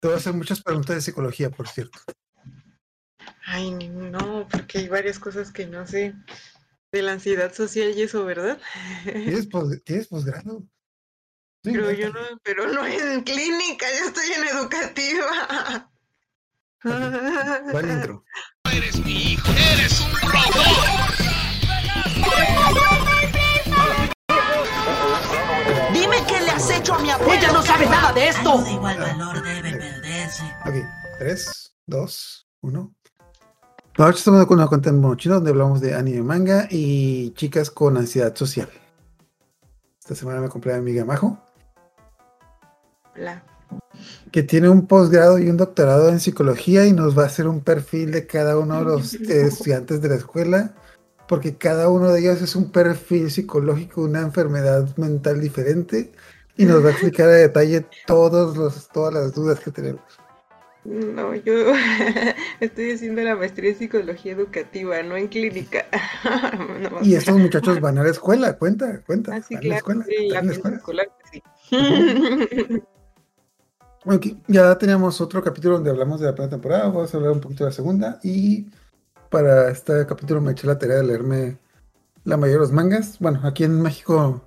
Te voy a hacer muchas preguntas de psicología, por cierto. Ay, no, porque hay varias cosas que no sé de la ansiedad social y eso, ¿verdad? ¿Tienes, posgrado? pero yo no, pero no en clínica, yo estoy en educativa. Va intro. Eres mi hijo, eres un robot. Hecho a mi abuela. Ella no sabe nada de esto. de igual valor debe perderse. Ok, 3, 2, 1. Ahora estamos con una cuenta en Monochino donde hablamos de anime manga y chicas con ansiedad social. Esta semana me compré a mi amiga Majo. Hola. Que tiene un posgrado y un doctorado en psicología y nos va a hacer un perfil de cada uno de los estudiantes de la escuela, porque cada uno de ellos es un perfil psicológico, una enfermedad mental diferente y nos va a explicar a detalle todos los, todas las dudas que tenemos. No, yo estoy haciendo la maestría en psicología educativa, no en clínica. y estos muchachos van a la escuela, cuenta, cuenta. Ah, sí, van claro, escuela, sí, van a la ambiente escuela. escolar, sí. Ok, ya teníamos otro capítulo donde hablamos de la primera temporada, vamos a hablar un poquito de la segunda y para este capítulo me eché la tarea de leerme la mayoría de los mangas. Bueno, aquí en México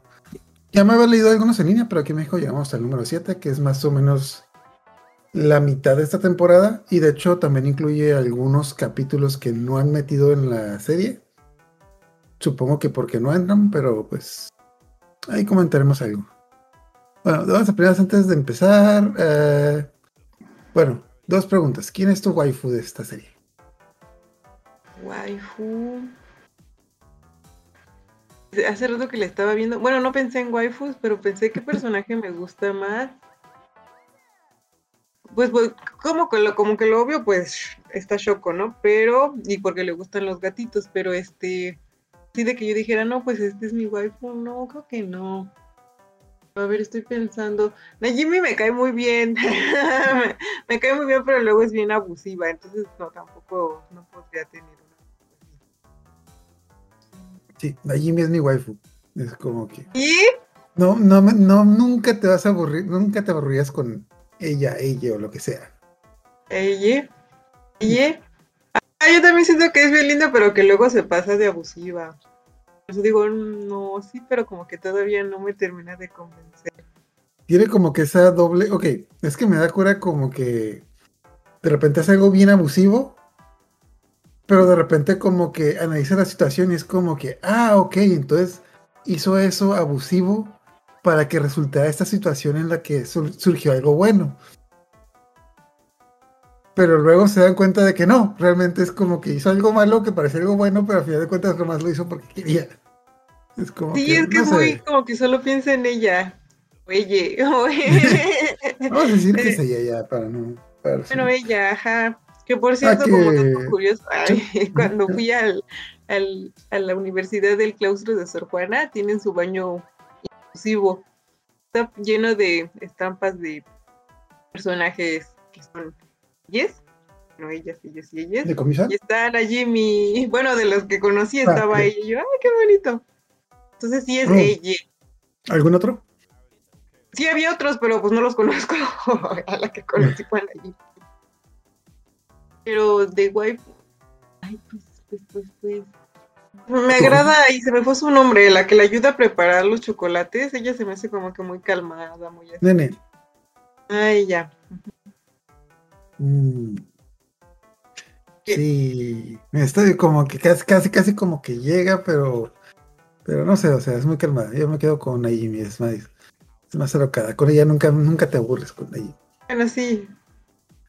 ya me había leído algunos en línea, pero aquí en México llegamos al número 7, que es más o menos la mitad de esta temporada y de hecho también incluye algunos capítulos que no han metido en la serie. Supongo que porque no entran, pero pues ahí comentaremos algo. Bueno, vamos a primeras antes de empezar. eh, bueno, dos preguntas. ¿Quién es tu waifu de esta serie? Waifu. Hace rato que le estaba viendo. Bueno, no pensé en waifus, pero pensé qué personaje me gusta más. Pues, pues, como que lo, como que lo obvio, pues está Shoko, ¿no? Pero, y porque le gustan los gatitos, pero este, sí de que yo dijera, no, pues este es mi waifu, no, creo que no. A ver, estoy pensando. Najimi me cae muy bien. me, me cae muy bien, pero luego es bien abusiva, entonces no, tampoco, no podría tener Sí, Najimi es mi waifu. Es como que. ¿Y? No, no, no, nunca te vas a aburrir, nunca te aburrías con ella, ella o lo que sea. Ella. Ella. Ah, yo también siento que es bien linda, pero que luego se pasa de abusiva. Por eso digo, no, sí, pero como que todavía no me termina de convencer. Tiene como que esa doble. Ok, es que me da cura como que de repente hace algo bien abusivo, pero de repente como que analiza la situación y es como que, ah, ok, entonces hizo eso abusivo para que resultara esta situación en la que sur- surgió algo bueno. Pero luego se dan cuenta de que no, realmente es como que hizo algo malo que parecía algo bueno, pero al final de cuentas nomás lo hizo porque quería. Es como Sí, que, es que no sé. muy como que solo piensa en ella. Oye, oye. Vamos a decir que es ella ya, para no. para Bueno, sí. ella, ajá. Que por cierto, Ah, como que- dato curioso, ay, cuando fui al, al- a la Universidad del Claustro de Sor Juana, tienen su baño inclusivo. Está lleno de estampas de personajes que son ellas, no ellas, ellos y ellas. ¿De comisión? Y están allí mi, bueno, de los que conocí Ah, estaba ok. ella. Y yo, ay, qué bonito. Entonces sí es Mm. ella. ¿Algún otro? Sí había otros, pero pues no los conozco. a la que conocí fue allí. Pero de waifu, ay, pues, pues, pues, pues. Me agrada y se me fue su nombre, la que le ayuda a preparar los chocolates. Ella se me hace como que muy calmada, muy así. Nene. Ay, ya. Mm. Sí, estoy como que casi, casi, casi como que llega, pero, pero no sé, o sea, es muy calmada. Yo me quedo con Naomi, es más, es más alocada. Con ella nunca, nunca te aburres con Naomi. Bueno, sí.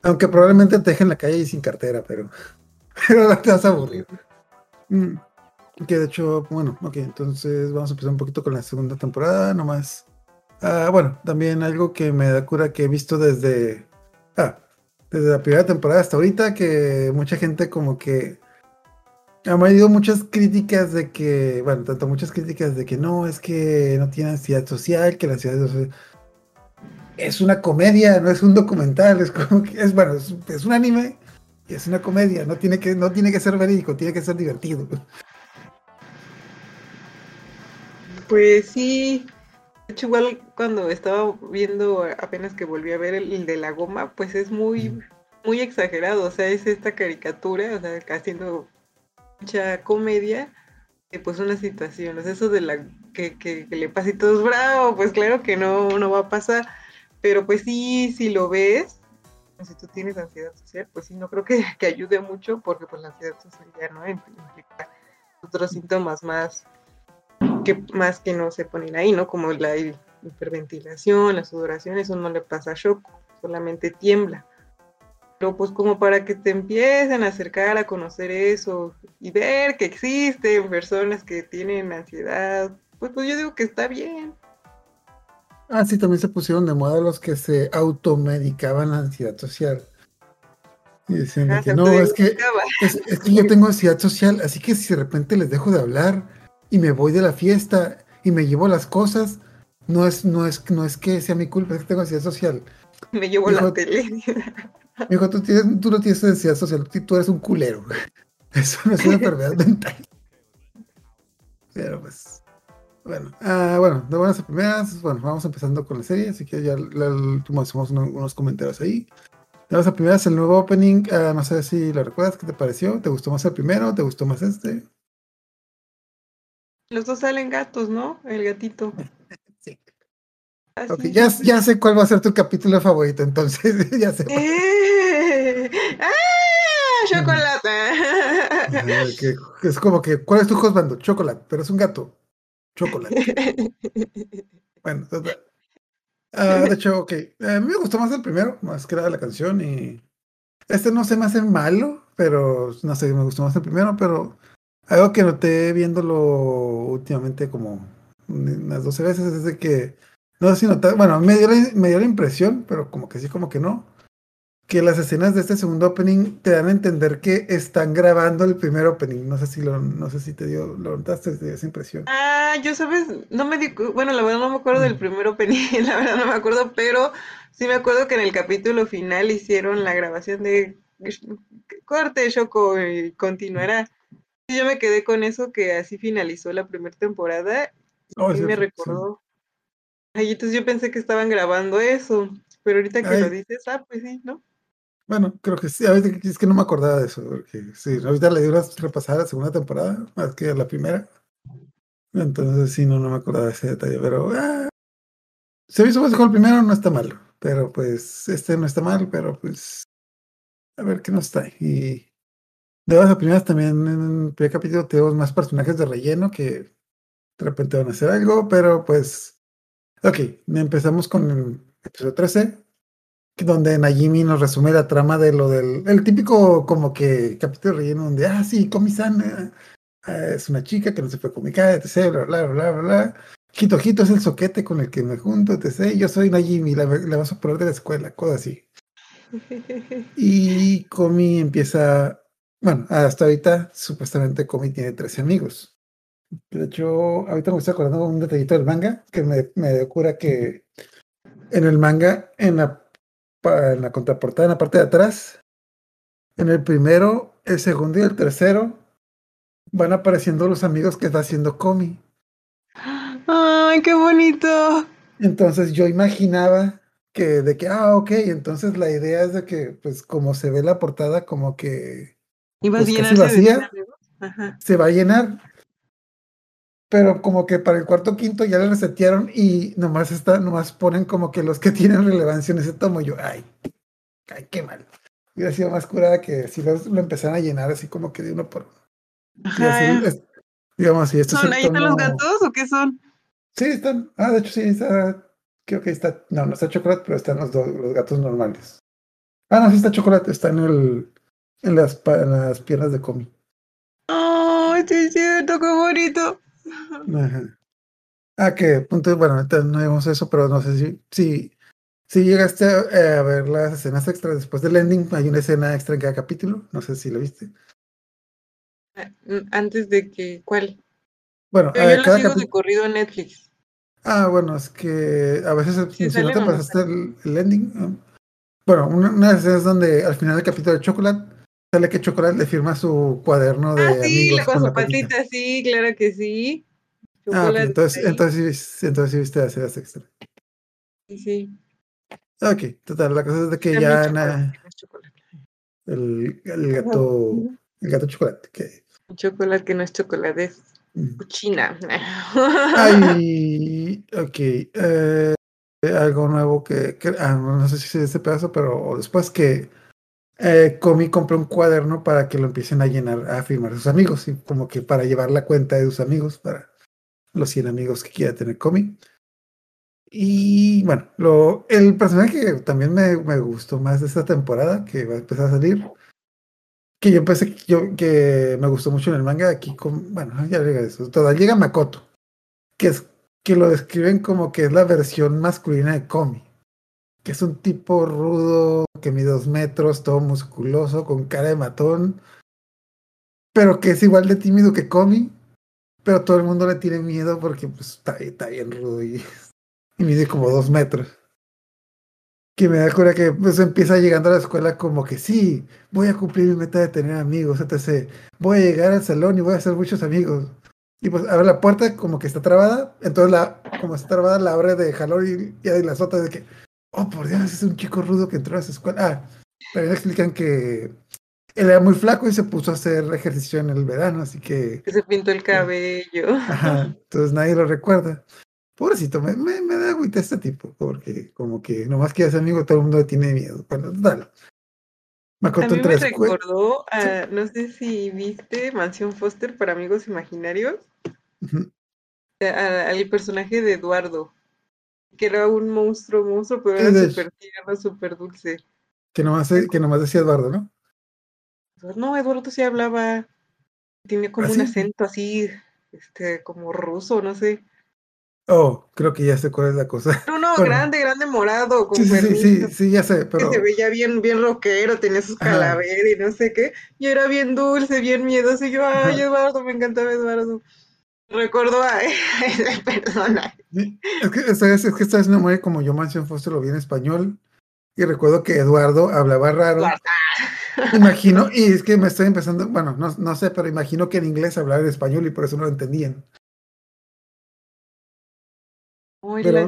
Aunque probablemente te dejen en la calle y sin cartera, pero, pero te vas a aburrir. Mm. Que de hecho, bueno, ok, entonces vamos a empezar un poquito con la segunda temporada, nomás. Ah, bueno, también algo que me da cura que he visto desde, ah, desde la primera temporada hasta ahorita, que mucha gente como que ha habido muchas críticas de que, bueno, tanto muchas críticas de que no, es que no tiene ansiedad social, que la ansiedad social es una comedia, no es un documental, es como que es bueno, es, es un anime y es una comedia, no tiene que no tiene que ser verídico, tiene que ser divertido. Pues sí. De hecho, igual cuando estaba viendo apenas que volví a ver el, el de la goma, pues es muy, muy exagerado. O sea, es esta caricatura, o sea, haciendo mucha comedia, de pues una situación. O sea, eso de la que, que, que le pasa y todo es bravo, pues claro que no, no va a pasar. Pero pues sí, si lo ves, pues, si tú tienes ansiedad social, pues sí, no creo que, que ayude mucho, porque pues la ansiedad social ya no implica otros síntomas más que más que no se ponen ahí, ¿no? Como la hiperventilación, la sudoración, eso no le pasa a Shoko, solamente tiembla. Pero pues como para que te empiecen a acercar a conocer eso y ver que existen personas que tienen ansiedad, pues, pues yo digo que está bien. Ah, sí, también se pusieron de moda los que se automedicaban la ansiedad social. Y decían de Ah, que no, es que, es, es que yo tengo ansiedad social, así que si de repente les dejo de hablar y me voy de la fiesta y me llevo las cosas, no es, no es, no es que sea mi culpa, es que tengo ansiedad social. Me llevo la tele. Me dijo, tú, tienes, tú no tienes ansiedad social, tú tú eres un culero. Eso no es una enfermedad mental. Pero pues, bueno, ah, bueno, de buenas a primeras, bueno, vamos empezando con la serie, así que ya la, la- hacemos uno- unos comentarios ahí. De buenas a primeras, el nuevo opening, ah, no sé si lo recuerdas, ¿qué te pareció? ¿Te gustó más el primero? ¿Te gustó más este? Los dos salen gatos, ¿no? El gatito. Sí. Ah, Ok, sí. ya, ya sé cuál va a ser tu capítulo favorito, entonces ya sé. ¡Eh! ¡Ah! ¡Chocolate! Es como que, ¿cuál es tu husband? Chocolate, pero es un gato. Chocolate. Bueno. Ah, de hecho, ok. A mí me gustó más el primero, más que nada la canción. Y este no se me hace malo, pero no sé, me gustó más el primero. Pero algo que noté viéndolo últimamente como unas 12 veces es de que, no sé si notar, bueno, me dio, la, me dio la impresión, pero como que sí, como que no, que las escenas de este segundo opening te dan a entender que están grabando el primer opening. No sé si lo, no sé si te dio, lo notaste, te dio esa impresión. Ah, yo sabes, no me di, bueno, la verdad no me acuerdo del Mm. primer opening, la verdad no me acuerdo, pero sí me acuerdo que en el capítulo final hicieron la grabación de corte, Choco, y continuará. Y yo me quedé con eso que así finalizó la primera temporada Oh, y sí, me sí. recordó. Ay, entonces yo pensé que estaban grabando eso, pero ahorita que Ay. lo dices, ah, pues sí, ¿no? Bueno, creo que sí. Ahorita es que no me acordaba de eso, porque sí, ahorita le di una repasada a la segunda temporada, más que a la primera. Entonces sí, no, no me acordaba de ese detalle, pero ah, se me hizo el primero, no está mal. Pero pues este no está mal, pero pues a ver qué nos trae. Y de las primeras también en el primer capítulo tenemos más personajes de relleno que de repente van a hacer algo, pero pues ok, empezamos con el episodio 13, que donde Najimi nos resume la trama de lo del el típico como que capítulo relleno donde, ah, sí, Komi-san eh, eh, es una chica que no se fue con etc, bla, bla, bla, bla, bla. Hito Hito es el soquete con el que me junto, etc. Yo soy Najimi, la, la vas a poner de la escuela, cosas así. Y Komi empieza, bueno, hasta ahorita supuestamente Komi tiene 13 amigos. De hecho, ahorita me estoy acordando un detallito del manga que me, me ocurre que en el manga, en la, en la contraportada, en la parte de atrás, en el primero, el segundo y el tercero, van apareciendo los amigos que está haciendo Komi. ¡Ay, qué bonito! Entonces yo imaginaba que de que, ah, ok, entonces la idea es de que, pues como se ve la portada, como que Iba Pues a de vacía. amigos. Ajá. se va a llenar. Pero como que para el cuarto quinto ya le resetearon y nomás está, nomás ponen como que los que tienen relevancia en ese tomo. Y yo, ay, ay, qué mal. Hubiera sido más curada que si los, lo empezaran a llenar así como que de uno por uno. Y Ajá, así, eh. es- digamos, si esto es ¿Son ahí están los tomo- gatos o qué son? Sí, están. Ah, de hecho, sí, está. Creo que está. No, no está chocolate, pero están los, dos los gatos normales. Ah, no, sí está chocolate, está en el. En las, en las piernas de Comi. ¡Ay, sí es cierto, qué bonito! Ajá. Ah, que punto, bueno, no vimos eso, pero no sé si, si, si llegaste a, eh, a ver las escenas extras después del ending, hay una escena extra en cada capítulo, no sé si lo viste. Ah, mm, Antes de que, ¿cuál? Bueno, Pero eh, yo lo cada sigo de capítulo. corrido en Netflix. Ah, bueno, es que a veces Sí, si no te pasaste el, el ending. ¿no? Bueno, una, una de las escenas donde al final del capítulo de Chocolate sale que Chocolate le firma su cuaderno de Ah, sí, amigos con con su patita. patita, sí, claro que sí. Ah, chocolate entonces, entonces, entonces sí viste la serie extra. Sí, sí. Ok, total, la cosa es de que También ya chocolate, na- no es chocolate. el, el gato, el gato chocolate, que Chocolate que no es chocolate, es mm. cochina. Ay, ok. eh, algo nuevo que, que- ah, no sé si es ese pedazo, pero después que eh, Comi compró un cuaderno para que lo empiecen a llenar, a firmar sus amigos, y como que para llevar la cuenta de sus amigos, para los 100 amigos que quiera tener Comi. Y bueno, el personaje que también me, me gustó más de esta temporada, que va a empezar a salir, que yo pensé que, me gustó mucho en el manga, aquí bueno, ya llega eso, total, llega Makoto, que es que lo describen como que es la versión masculina de Komi, que es un tipo rudo, que mide dos metros, todo musculoso, con cara de matón, pero que es igual de tímido que Komi, pero todo el mundo le tiene miedo porque pues, está, bien rudo y, mide como dos metros. Que me da cura que pues empieza llegando a la escuela como que sí, voy a cumplir mi meta de tener amigos, etc. Voy a llegar al salón y voy a hacer muchos amigos. Y pues abre la puerta como que está trabada, entonces la, como está trabada la abre de jalón y, y las otras de que, oh por Dios, es un chico rudo que entró a esa escuela. Ah, también explican que él era muy flaco y se puso a hacer ejercicio en el verano, así que Que se pintó el cabello. Ajá, entonces nadie lo recuerda. Pobrecito, me, me, me da agüita este tipo, porque como que nomás que es amigo, todo el mundo tiene miedo. Bueno. A mí entra me a la escuela. recordó, a, no sé si viste Mansión Foster para amigos imaginarios, a- al personaje de Eduardo, que era un monstruo, monstruo, pero era súper tierno, súper dulce. Que nomás, que nomás decía Eduardo, ¿no? No, Eduardo sí hablaba, tenía como ¿Ah, un sí? acento así, este, como ruso, no sé. Oh, creo que ya sé cuál es la cosa. No, no, Bueno. grande, grande morado, con Sí, sí, sí, ya sé, que pero se veía bien, bien rockero, tenía sus calaveras y no sé qué, y era bien dulce, bien miedoso, y yo, ay, Ajá. Eduardo, me encantaba Eduardo. Recordó a esa persona. es que esta vez, es que esta vez no muere como yo Mansion Foster lo vi en español. Y recuerdo que Eduardo hablaba raro. Imagino, y es que me estoy empezando, bueno, no, no sé, pero imagino que en inglés hablaba en español y por eso no lo entendían. Ay, Pero-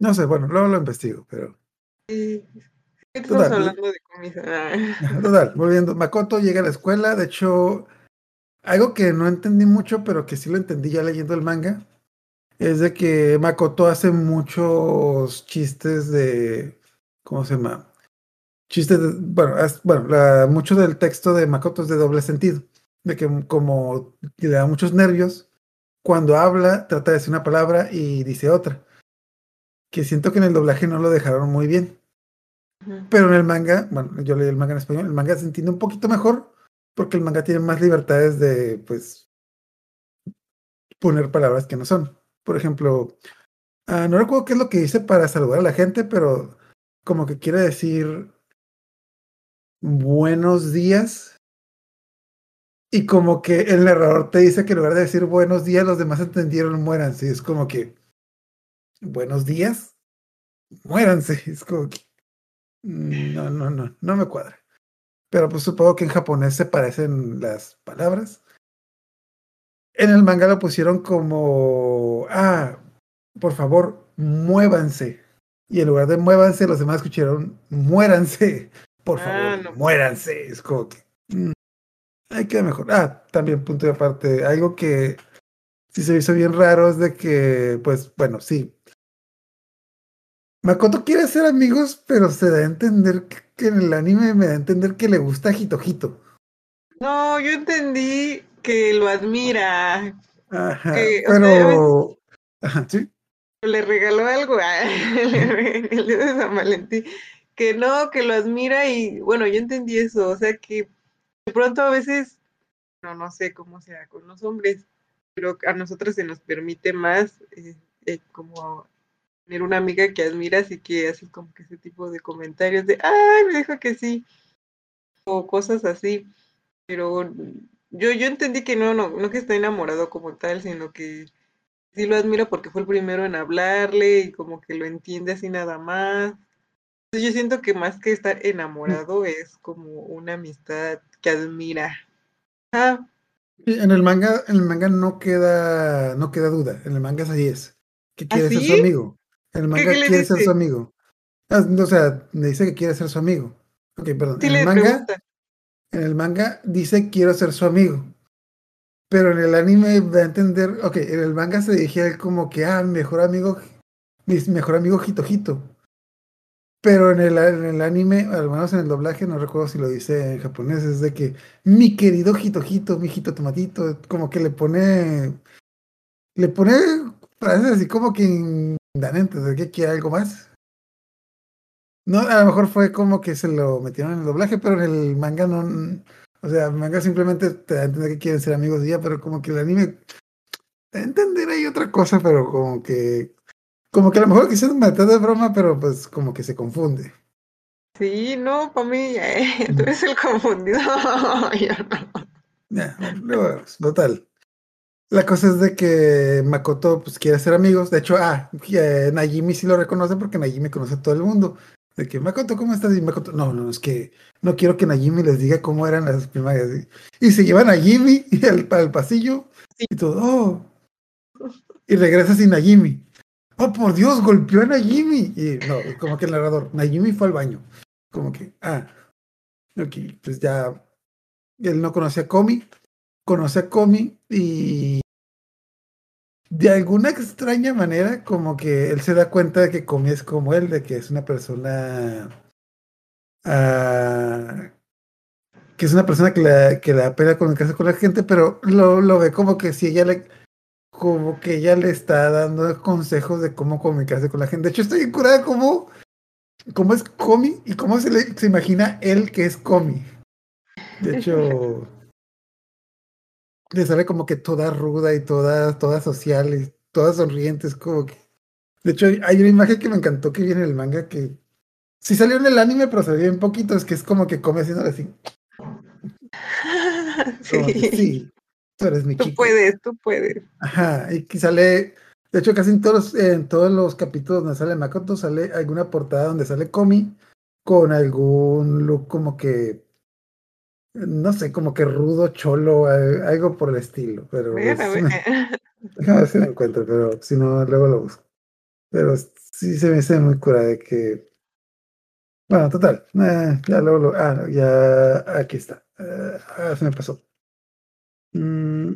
No sé, bueno, luego lo investigo, pero. sí. ¿Qué estamos Total, hablando de comida? Total, volviendo. Makoto llega a la escuela. De hecho, algo que no entendí mucho, pero que sí lo entendí ya leyendo el manga, es de que Makoto hace muchos chistes de. ¿Cómo se llama? Chistes de. Bueno, es- bueno la- mucho del texto de Makoto es de doble sentido. De que como le da muchos nervios, cuando habla, trata de decir una palabra y dice otra. Que siento que en el doblaje no lo dejaron muy bien. Pero en el manga, bueno, yo leí el manga en español, el manga se entiende un poquito mejor porque el manga tiene más libertades de, pues, poner palabras que no son. Por ejemplo, ah, no recuerdo qué es lo que dice para saludar a la gente, pero como que quiere decir buenos días. Y como que el narrador te dice que en lugar de decir buenos días, los demás entendieron muéranse. Es como que, buenos días, muéranse. Es como que, mm, no, no, no, no me cuadra. Pero pues supongo que en japonés se parecen las palabras. En el manga lo pusieron como, ah, por favor, muévanse. Y en lugar de muévanse, los demás escucharon, muéranse. Por Ah, favor, no. muéranse. Es como que, mm, hay que mejor. Ah, también punto de aparte, algo que sí se hizo bien raro es de que, pues, bueno, sí. Makoto quiere ser amigos, pero se da a entender que, que en el anime me da a entender que le gusta Hito No, yo entendí que lo admira, Ajá, Que, pero. Ajá, sí. le regaló algo a- el día de San Valentín, que no, que lo admira y bueno, yo entendí eso, o sea que de pronto a veces, no, no sé cómo sea con los hombres, pero a nosotros se nos permite más eh, eh, como tener una amiga que admiras y que haces como que ese tipo de comentarios de, ay, me dijo que sí, o cosas así, pero yo, yo entendí que no, no, no que está enamorado como tal, sino que sí lo admiro porque fue el primero en hablarle y como que lo entiende así nada más. Entonces yo siento que más que estar enamorado es como una amistad que admira. Ah, En el manga, en el manga no queda, no queda duda. En el manga es así es. Que quiere ser su ¿Ah, sí? amigo. El manga quiere ser su amigo. Ah, no, O sea, le dice que quiere ser su amigo. Ok, perdón. Sí en el manga, pregunta. en el manga dice quiero ser su amigo. Pero en el anime va a entender, ok, en el manga se dirige a él como que, ah, mi mejor amigo, mi mejor amigo Hito Hito. Pero en el, en el anime, al menos en el doblaje, no recuerdo si lo dice en japonés, es de que mi querido Hito Hito, mi Hito Tomatito, como que le pone, le pone frases así como que dan a entender que quiere algo más. No, a lo mejor fue como que se lo metieron en el doblaje, pero en el manga no, o sea, el manga simplemente te da a entender que quieren ser amigos y ya, pero como que el anime te da a entender ahí otra cosa, pero como que, como que a lo mejor quisieron meter de broma, pero pues como que se confunde. Sí, no, para mí, eh, tú eres el confundido. Yo no. Ya, vemos, total. La cosa es de que Makoto pues quiere ser amigos. De hecho, ah, eh, Najimi sí lo reconoce porque Najimi conoce a todo el mundo. De que Makoto, ¿cómo estás? Y Makoto, no, no, es que no quiero que Najimi les diga cómo eran las primarias. Y se llevan a Najimi al, al pasillo Sí. y todo. "Oh". Y regresa sin Najimi. Oh, por Dios, golpeó a Najimi. Y no, como que el narrador, Najimi fue al baño. Como que, ah, ok, pues ya. Él no conocía a Komi, conoce a Komi y de alguna extraña manera como que él se da cuenta de que Komi es como él, de que es una persona ah, que es una persona que le, que da pena comunicarse con la gente, pero lo, lo ve como que si ella le como que ella le está dando consejos de cómo comunicarse con la gente. De hecho, estoy curada como cómo es Komi y cómo se le se imagina él que es Komi. De hecho, le sale como que toda ruda y toda, toda social y toda sonriente. Es como que. De hecho, hay una imagen que me encantó que viene en el manga que sí salió en el anime, pero ve bien poquito. Es que es como que come haciéndole así. Que, Sí, sí, tú eres mi tú chico. puedes, tú puedes. Ajá, y que sale. De hecho, casi en todos, los- en todos los capítulos donde sale Makoto, sale alguna portada donde sale Komi con algún look como que. No sé, como que rudo, cholo, al- algo por el estilo. Pero. Déjame si lo encuentro, pero si no, luego lo busco. Pero sí se me hace muy cura de que. Bueno, total. eh, ya luego lo. Ah, ya. Aquí está. Eh, ah, se me pasó. Mm.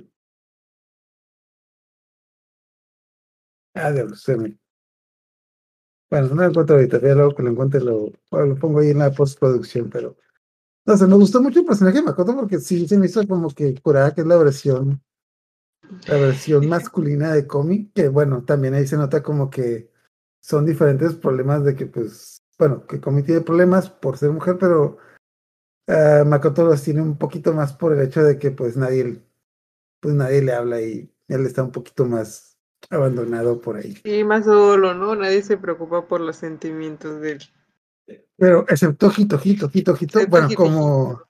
Ah, se me. Bueno, no lo encuentro ahorita. Ya luego que lo encuentre lo, lo pongo ahí en la postproducción, pero. No sé, me gustó mucho el personaje de Makoto porque sí se me hizo como que curada, que es la versión la versión masculina de Komi, que bueno, también ahí se nota como que son diferentes problemas de que pues, bueno, que Komi tiene problemas por ser mujer, pero ah, Makoto los tiene un poquito más por el hecho de que pues nadie, pues nadie le habla y él está un poquito más abandonado por ahí. Sí, más solo, ¿no? Nadie se preocupa por los sentimientos de él. Pero excepto Hito, Hito, Hito, Hito, bueno, como,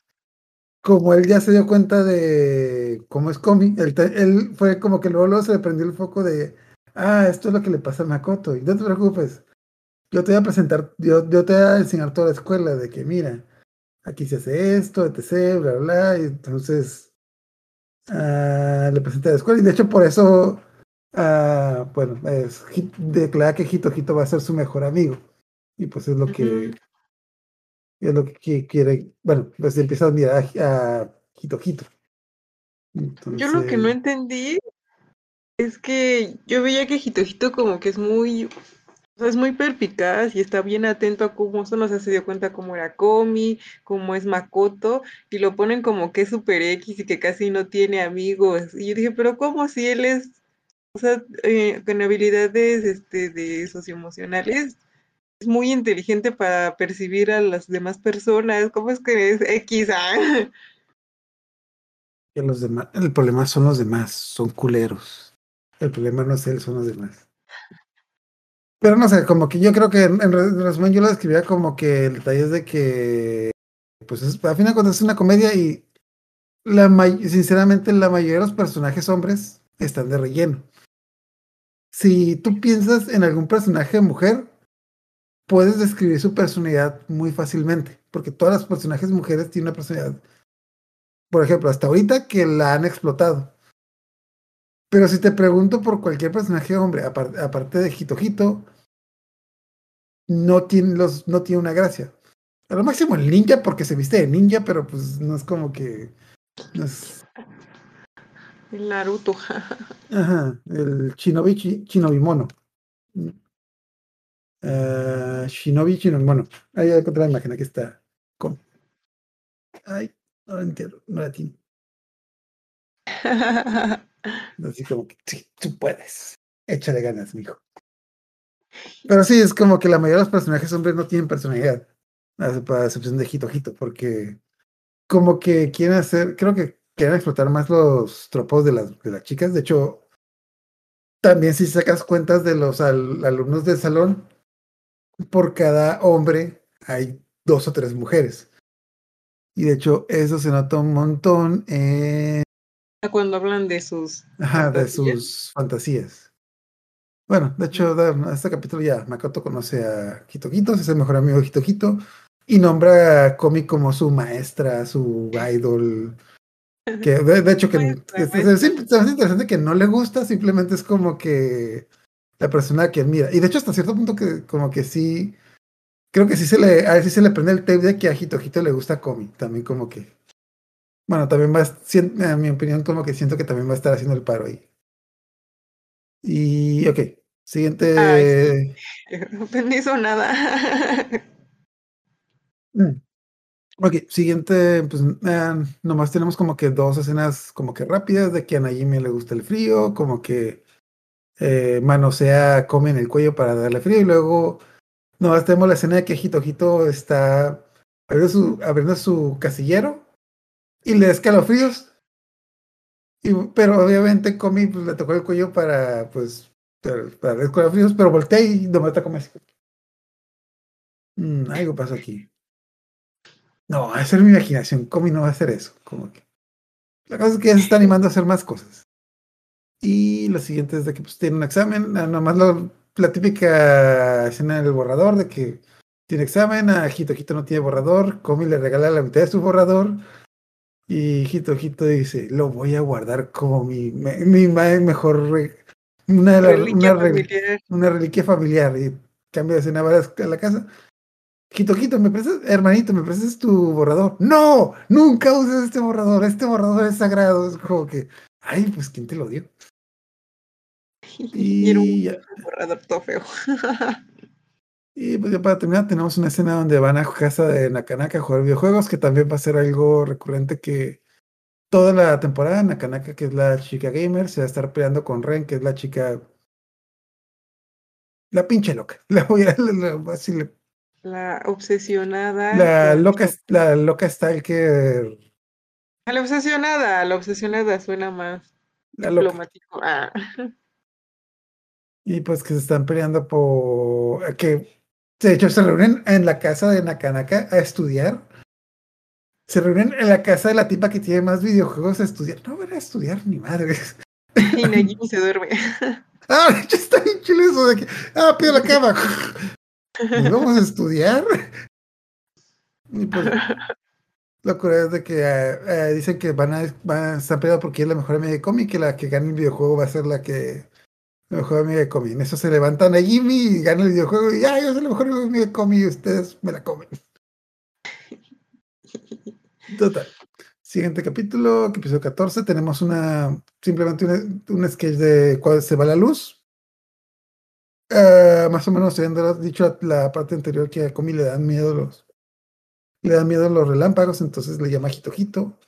como él ya se dio cuenta de cómo es Komi, él, fue como que luego, luego se le prendió el foco de, ah, esto es lo que le pasa a Makoto, y no te preocupes, yo te voy a presentar, yo, yo te voy a enseñar toda la escuela de que, mira, aquí se hace esto, etc., bla, bla, bla, y entonces ah, le presenté la escuela, y de hecho por eso, ah, bueno, es, declara que Hito Hito va a ser su mejor amigo, y pues es lo que es lo que qui- quiere, bueno, pues empieza a admirar a, Hito Hito. Yo lo que no entendí es que yo veía que Jitojito como que es muy, o sea, es muy perspicaz y está bien atento a cómo son, o sea, se dio cuenta cómo era Komi, cómo es Makoto, y lo ponen como que es super X y que casi no tiene amigos. Y yo dije, pero ¿cómo si él es, o sea, eh, con habilidades este, de socioemocionales? Es muy inteligente para percibir a las demás personas. ¿Cómo es que es X? ah? el problema son los demás, son culeros. El problema no es él, son los demás. Pero no sé, como que yo creo que en, en re- en resumen yo lo describía como que el detalle es de que, pues es, a fin de cuentas es una comedia y sinceramente la mayoría de los personajes hombres están de relleno. Si tú piensas en algún personaje mujer, puedes describir su personalidad muy fácilmente, porque todas las personajes mujeres tienen una personalidad por ejemplo, hasta ahorita que la han explotado. Pero si te pregunto por cualquier personaje hombre, apar- aparte de Hito Hito, no tiene, los, no tiene una gracia. A lo máximo el ninja porque se viste de ninja, pero pues no es como que... no es- El Naruto. Ajá, el Shinobi, Shinobi Mono. Ah, Shinobi Shinobi Mono. Ahí encontré la imagen, aquí está. Con- Ay, no lo entiendo, no la tiene. Así como que, sí, tú puedes. Échale ganas, mijo. Pero sí, es como que la mayoría de los personajes hombres no tienen personalidad. a- Para excepción de Hito Hito, porque como que quieren hacer, creo que quieren explotar más los tropos de las, de las chicas. De hecho, también si sacas cuentas de los al- alumnos del salón, por cada hombre hay dos o tres mujeres. Y de hecho, eso se nota un montón en Cuando hablan de sus. Ajá, de sus fantasías. Bueno, de hecho, en este capítulo ya Makoto conoce a Hito, es el mejor amigo de Hito, y nombra a Komi como su maestra, su idol. Que de, de hecho, que, hace interesante que no le gusta, simplemente es como que la persona que admira. Y de hecho, hasta cierto punto que como que sí, creo que sí se le, a él sí se le prende el tape de que a Hito Hito le gusta Komi, también como que. Bueno, también va, a- en mi opinión, como que siento que también va a estar haciendo el paro ahí. Y, ok, siguiente. Ay, No hizo nada. Mm. Ok, siguiente, pues eh, nomás tenemos como que dos escenas como que rápidas de que a Najimi le gusta el frío, como que eh, manosea, come en el cuello para darle frío y luego nomás tenemos la escena de que Hito Hito está abriendo su, abriendo su casillero y le da escalofríos. Y, pero obviamente Comi pues, le tocó el cuello para, pues, para, para dar escalofríos, pero voltea y nomás está como. Mm, algo pasó aquí. No, va a ser mi imaginación. Comi no va a hacer eso. Como que. La cosa es que ya se está animando a hacer más cosas. Y lo siguiente es de que pues, tiene un examen. ah, Nomás lo- la típica escena del borrador de que tiene examen. A Hito Hito no tiene borrador. Comi le regala la mitad de su borrador. Y Hito Hito dice: Lo voy a guardar como mi, me- mi mejor. re- una, Reliquia una, familiar. una reliquia familiar. Y cambia de escena a la- la casa. Quito, Quito, ¿me prestas, hermanito, me prestas tu borrador? ¡No! Nunca uses este borrador, este borrador es sagrado. Es como que, ay, pues, ¿quién te lo dio? Y era Y, un borrador todo feo. y pues ya para terminar, tenemos una escena donde van a casa de Nakanaka a jugar videojuegos, que también va a ser algo recurrente que toda la temporada, Nakanaka, que es la chica gamer, se va a estar peleando con Ren, que es la chica... La pinche loca. La voy a, la- la- así le- La obsesionada. la loca, la loca stalker, A La obsesionada, la obsesionada suena más la diplomático. Ah. Y pues que se están peleando por que de hecho se reúnen en la casa de Nakanaka a estudiar. Se reúnen en la casa de la tipa que tiene más videojuegos a estudiar. No van a estudiar ni madres. Y Najimi se duerme. Ah, de hecho está bien chido eso de que, ah, pido la cama. Y vamos a estudiar. Y pues, lo curioso es de que eh, eh, dicen que van a, van a estar peleados porque es la mejor amiga de Comi, que la que gane el videojuego va a ser la que mejor amiga de Comi. En eso se levantan a Jimmy y gana el videojuego y ah, yo soy la mejor amiga de Comi y ustedes me la comen. Total. Siguiente capítulo, episodio 14, tenemos una simplemente un, sketch de cuando se va la luz. Eh, más o menos habiendo dicho la parte anterior que a Comi le dan miedo los le dan miedo los relámpagos, entonces le llama Jitojito.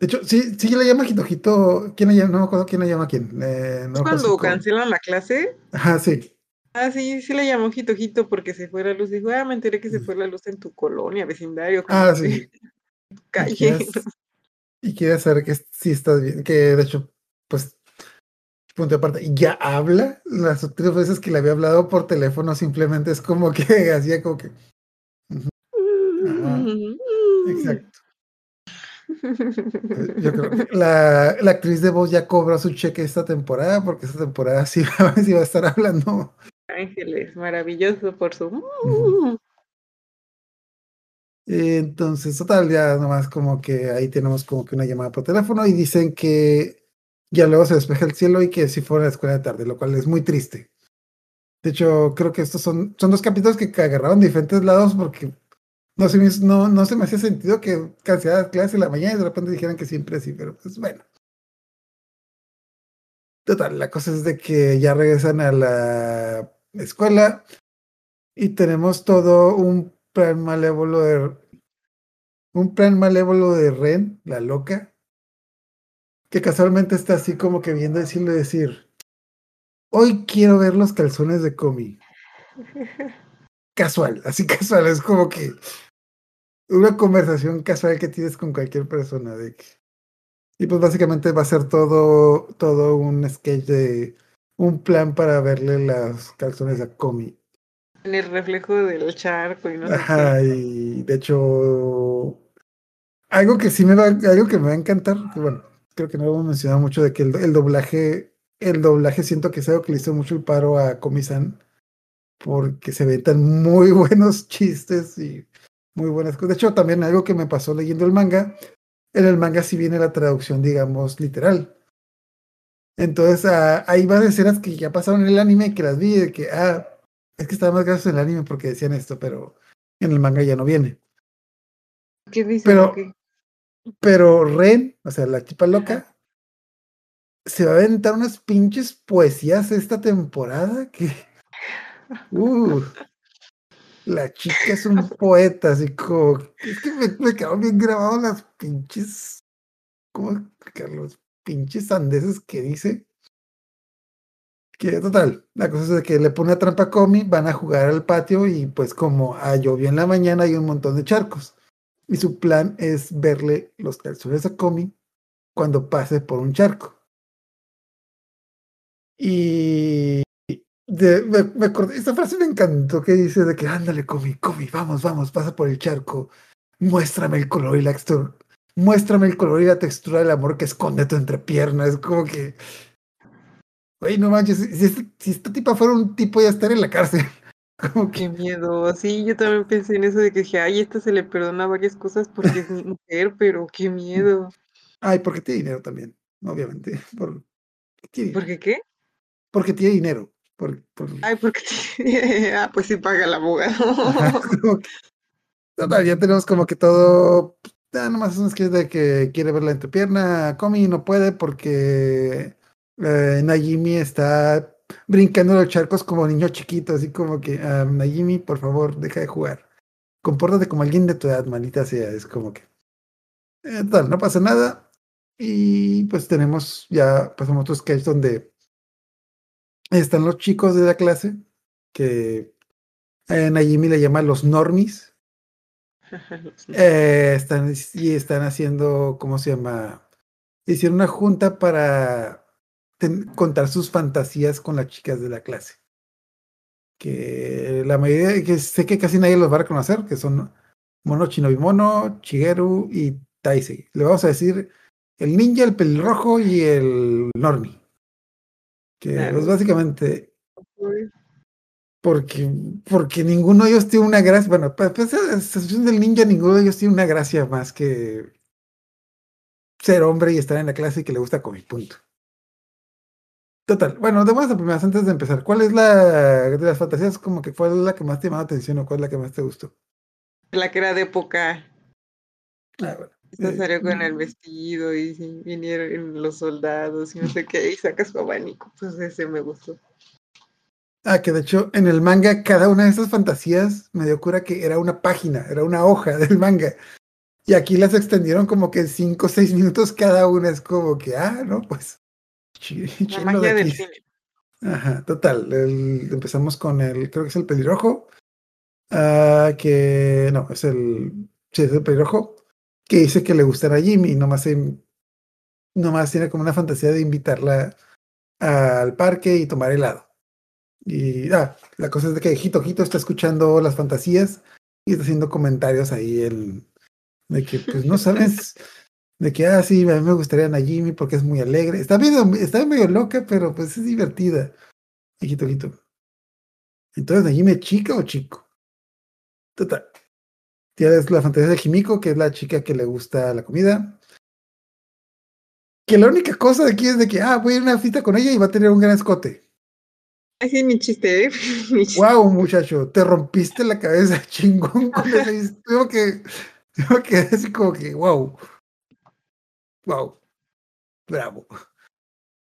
De hecho, sí, sí le llama Jitojito. ¿Quién le llama? No me acuerdo quién le llama a quién. Eh, no Cuando cancelan la clase, Ajá, sí. ah, sí, sí le llamó Jitojito porque se fue la luz. Dijo, ah, me enteré que se Mm. fue la luz en tu colonia, vecindario. Ah, sí. Y Calle. quieres, y quieres saber que sí estás bien. Que de hecho, pues, punto aparte, ya habla. Las otras veces que le había hablado por teléfono, simplemente es como que hacía como que. Ajá, Exacto. Eh, Yo creo que la, la actriz de voz ya cobró su cheque esta temporada, porque esta temporada sí, sí va a estar hablando. Ángeles, maravilloso por su. Ujú. Entonces, total, ya nomás como que ahí tenemos como que una llamada por teléfono y dicen que ya luego se despeja el cielo y que si fuera a la escuela de tarde, lo cual es muy triste. De hecho, creo que estos son, son dos capítulos que agarraron diferentes lados porque no se me, no, no se me hacía sentido que cancelaran clases en la mañana y de repente dijeran que siempre así, pero pues bueno. Total, la cosa es de que ya regresan a la escuela y tenemos todo un plan malévolo de un plan malévolo de Ren, la loca, que casualmente está así como que viendo decirle decir, hoy quiero ver los calzones de Comi. Casual, así casual, es como que una conversación casual que tienes con cualquier persona de que- y pues básicamente va a ser todo todo un sketch de un plan para verle las calzones a Comi. En el reflejo del charco y no sé Ajá, y de hecho, algo que sí me va, algo que me va a encantar, que bueno, creo que no lo hemos mencionado mucho, de que el, el doblaje, el doblaje siento que es algo que le hizo mucho el paro a Komi-san, porque se tan muy buenos chistes y muy buenas cosas. De hecho, también algo que me pasó leyendo el manga, en el manga sí viene la traducción, digamos, literal. Entonces, ah, hay varias escenas que ya pasaron en el anime que las vi, de que, ah, es que estaba más gracioso en el anime porque decían esto, pero en el manga ya no viene. qué. ¿Qué dice? Pero-. Pero Ren, o sea, la chipa loca, se va a aventar unas pinches poesías esta temporada que. Uh, la chica es un poeta, así como. Es que me, me quedaron bien grabados las pinches. ¿Cómo explicar? Los pinches sandeces que dice. Que total, la cosa es que le pone una trampa a Comi, van a jugar al patio y pues como ah, llovió en la mañana hay un montón de charcos. Y su plan es verle los calzones a Comi cuando pase por un charco. Y de- me, me acordé, esta frase me encantó que dice de que ándale, Comi, Comi, vamos, vamos, pasa por el charco. Muéstrame el color y la textura. Muéstrame el color y la textura del amor que esconde tu entrepierna. Es como que. Güey, no manches, si, si este- si esta tipa fuera un tipo ya estaría en la cárcel. Como que Qué miedo. Sí, yo también pensé en eso de que dije, ay, esta se le perdona varias cosas porque es mujer, pero qué miedo. Ay, porque tiene dinero también, obviamente. Por, tiene- ¿Por qué qué? porque tiene dinero. Por, por- Ay, porque ah, pues sí paga el abogado. Que- total, ya tenemos como que todo. Ya nomás es que de que quiere ver la entrepierna. Comi no puede porque eh, Najimi está brincando los charcos como niño chiquito, así como que ah, Najimi, por favor, deja de jugar. Compórtate como alguien de tu edad, manita sea. Es como que. eh, total, no pasa nada. Y pues tenemos ya pasamos otro sketch donde están los chicos de la clase que eh, Najimi le llama los normis. Eh, están, y están haciendo, ¿cómo se llama? Hicieron una junta para ten- contar sus fantasías con las chicas de la clase. Que la mayoría, que sé que casi nadie los va a reconocer, que son Mono Shinobimono, Shigeru y Taisei. Le vamos a decir el ninja, el pelirrojo y el normi. Que Claro. pues básicamente porque, porque ninguno de ellos tiene una gracia. Bueno, pues, pues, a excepción del ninja, ninguno de ellos tiene una gracia más que ser hombre y estar en la clase y que le gusta comer, punto. Total. Bueno, demás primeras antes de empezar. ¿Cuál es la de las fantasías? Como que cuál es la que más te llamó la atención o cuál es la que más te gustó? La que era de época. Ah, bueno. Esta Eh, salió con el vestido y vinieron los soldados y no sé qué, y saca su abanico. Pues ese me gustó. Ah, que de hecho en el manga cada una de esas fantasías me dio cura que era una página, era una hoja del manga. Y aquí las extendieron como que 5 o 6 minutos cada una. Es como que, ah, no, pues. La de magia del cine. Ajá, total. el- empezamos con el, creo que es el pelirrojo. ah, que no, es el, sí, es el pelirrojo. Que dice que le gustará a Jimmy. Nomás, se- nomás tiene como una fantasía de invitarla al parque y tomar helado. Y ah, la cosa es de que Hito Hito está escuchando las fantasías y está haciendo comentarios ahí en, de que pues no sabes de que ah sí, a mí me gustaría a Najimi porque es muy alegre. Está medio, está medio loca, pero pues es divertida. Y Hito. Entonces, ¿Najimi es chica o chico? Total. Tienes la fantasía de Himiko, que es la chica que le gusta la comida. Que la única cosa de aquí es de que, ah, voy a ir a una fiesta con ella y va a tener un gran escote. Ay, sí, mi chiste, ¿eh? Mi chiste. Wow, muchacho, te rompiste la cabeza chingón con Tengo que, tengo que así como que, wow. Wow. Bravo.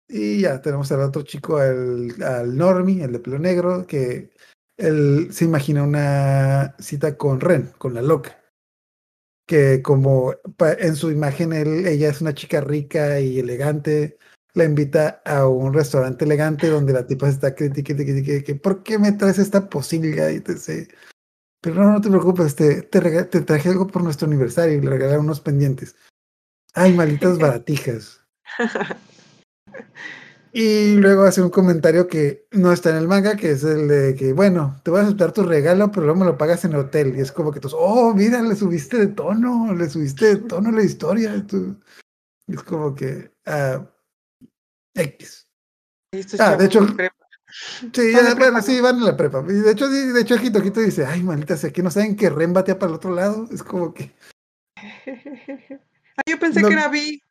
Y ya tenemos al otro chico, al, al Normie, el de pelo negro, que él se imagina una cita con Ren, con la loca. Que como en su imagen él, ella es una chica rica y elegante, la invita a un restaurante elegante donde la tipa está criticando, que, ¿por qué me traes esta posilga? Y te sé, pero no, no te preocupes, te, te traje algo por nuestro aniversario y le regalaron unos pendientes. Ay, malditas baratijas. Y luego hace un comentario que no está en el manga, que es el de que, bueno, te voy a aceptar tu regalo, pero luego me lo pagas en el hotel. Y es como que tú, oh, mira, le subiste de tono, le subiste de tono la historia. tú". Y es como que, ah, X. Ah, de hecho- prepa. Sí, Van prepa, bueno, sí, van en la prepa. Y de hecho, sí, de hecho, Jito Jito dice, ay, maldita sea, que no saben que Ren batea para el otro lado. Es como que, Ah, yo pensé No. que era Vi.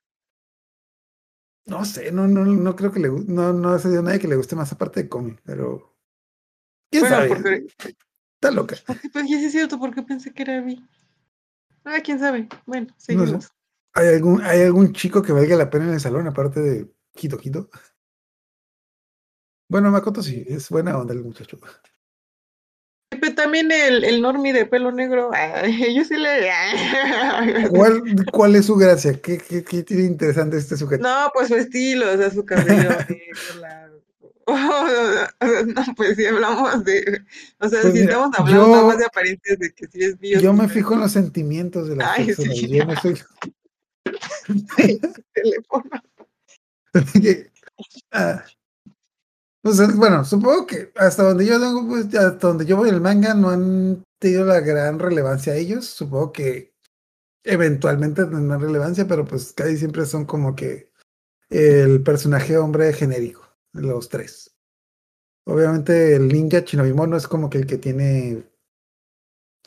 No sé, no, no, no creo que le guste, no, no ha salido nadie que le guste más aparte de Comi, pero. ¿Quién Bueno, sabe? porque- Está loca. Pues, ya sí es cierto, porque pensé que era Vi. Ah, quién sabe. Bueno, sé. seguimos. ¿Hay algún, ¿Hay algún chico que valga la pena en el salón aparte de Jito Jito? Bueno, Makoto sí, es buena onda el muchacho. Pero también el, el normie de pelo negro. Ay, yo sí le. ¿Cuál, cuál es su gracia? ¿Qué, qué, qué tiene interesante este sujeto? No, pues su estilo, o sea, su cabello. No, pues si hablamos de. O sea, Pues si mira, estamos hablando yo- nada más de apariencias de que si es bio. Yo me fijo en los sentimientos de las Ay, personas. sí. Yo no soy. teléfono. que, ah, pues, es- bueno, supongo que hasta donde yo tengo, pues, hasta donde yo voy el manga, no han tenido la gran relevancia a ellos. Supongo que eventualmente tendrán relevancia, pero pues casi siempre son como que el personaje hombre genérico, los tres. Obviamente el ninja Shinobimono es como que el que tiene.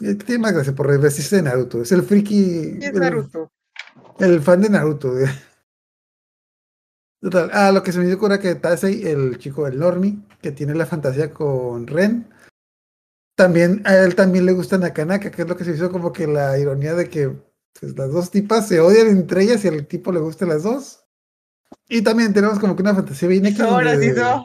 El que tiene más gracia por vestirse de Naruto. Es el friki. Es el- Naruto. el fan de Naruto. eh. Total. Ah, lo que se me dio cura que Tasei, el chico del Normie, que tiene la fantasía con Ren. También, a él también le gusta Nakanaka, que es lo que se hizo como que la ironía de que pues, las dos tipas se odian entre ellas y al tipo le gustan las dos. Y también tenemos como que una fantasía bien X. Ahora sí son.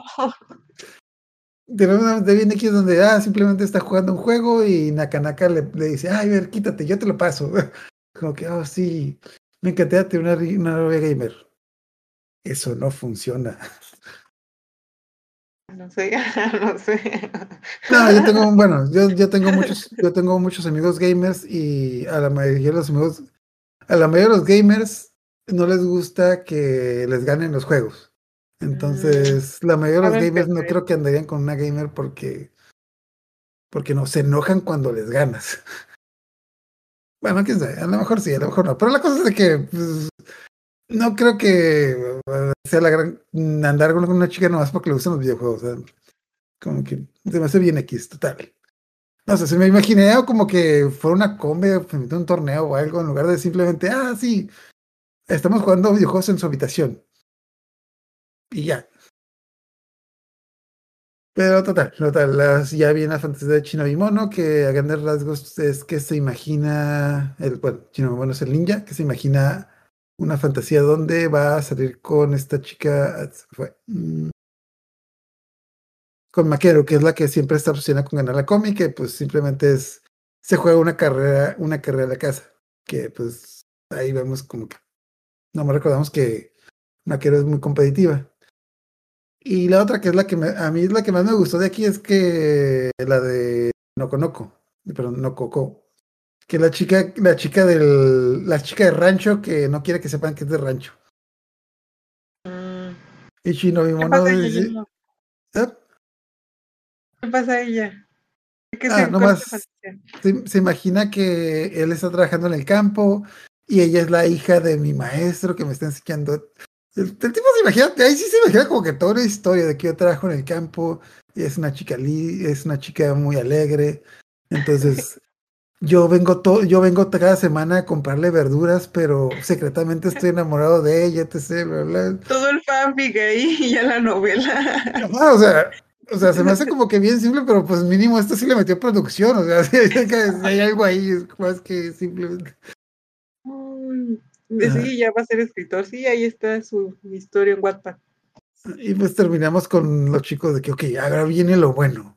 tenemos una fantasía bien X donde ah, simplemente está jugando un juego y Nakanaka le, le dice, ay, a ver, quítate, yo te lo paso. Como que, oh, sí, me encantaría tener una, una novia gamer. Eso no funciona. No sé, no sé. No, yo tengo, bueno, yo, yo tengo muchos, yo tengo muchos amigos gamers y a la mayoría de los amigos, a la mayoría de los gamers no les gusta que les ganen los juegos. Entonces, la mayoría de los gamers no creo que andarían con una gamer porque, porque no se enojan cuando les ganas. Bueno, quién sabe, a lo mejor sí, a lo mejor no. Pero la cosa es de que pues, no creo que eh, sea la gran andar con una chica nomás porque le gustan los videojuegos. sea, como que se me hace bien X, total. No sé, se me imaginé como que fuera una combe, un torneo o algo, en lugar de simplemente, ah, sí, estamos jugando videojuegos en su habitación. Y ya. Pero total, total, las- ya viene la fantasía de Shinobimono, que a grandes rasgos es que se imagina, el, bueno, Shinobimono es el ninja, que se imagina una fantasía donde va a salir con esta chica, ah, mm, con Maquero, que es la que siempre está obsesionada con ganar la cómic, que pues simplemente es, se juega una carrera, una carrera a la casa, que pues ahí vemos como que, no me recordamos que Maquero es muy competitiva. Y la otra que es la que me- a mí es la que más me gustó de aquí es que la de Nokonoko, perdón, Nokoko, que la chica, la chica del, la chica de rancho que no quiere que sepan que es de rancho. Mm, Y ¿Qué Shinobimono dice, no- "Ah, ¿Qué pasa a ella? ¿Qué Ah, se- no cuál más. es su fantasía? se, se imagina que él está trabajando en el campo y ella es la hija de mi maestro que me está enseñando. El, el tipo se imagina, ahí sí se imagina como que toda una historia de que yo trabajo en el campo y es una chica li- es una chica muy alegre. Entonces, yo vengo todo, yo vengo cada semana a comprarle verduras, pero secretamente estoy enamorado de ella, etc. bla, bla. Todo el fanfic ahí y ya la novela. O sea, o sea, se me hace como que bien simple, pero pues mínimo esto sí le metió producción, o sea, sí hay, algo ahí, es más que simplemente. Sí, ya va a ser escritor. Sí, ahí está su historia en Wattpad. Y pues terminamos con los chicos de que, ok, ahora viene lo bueno.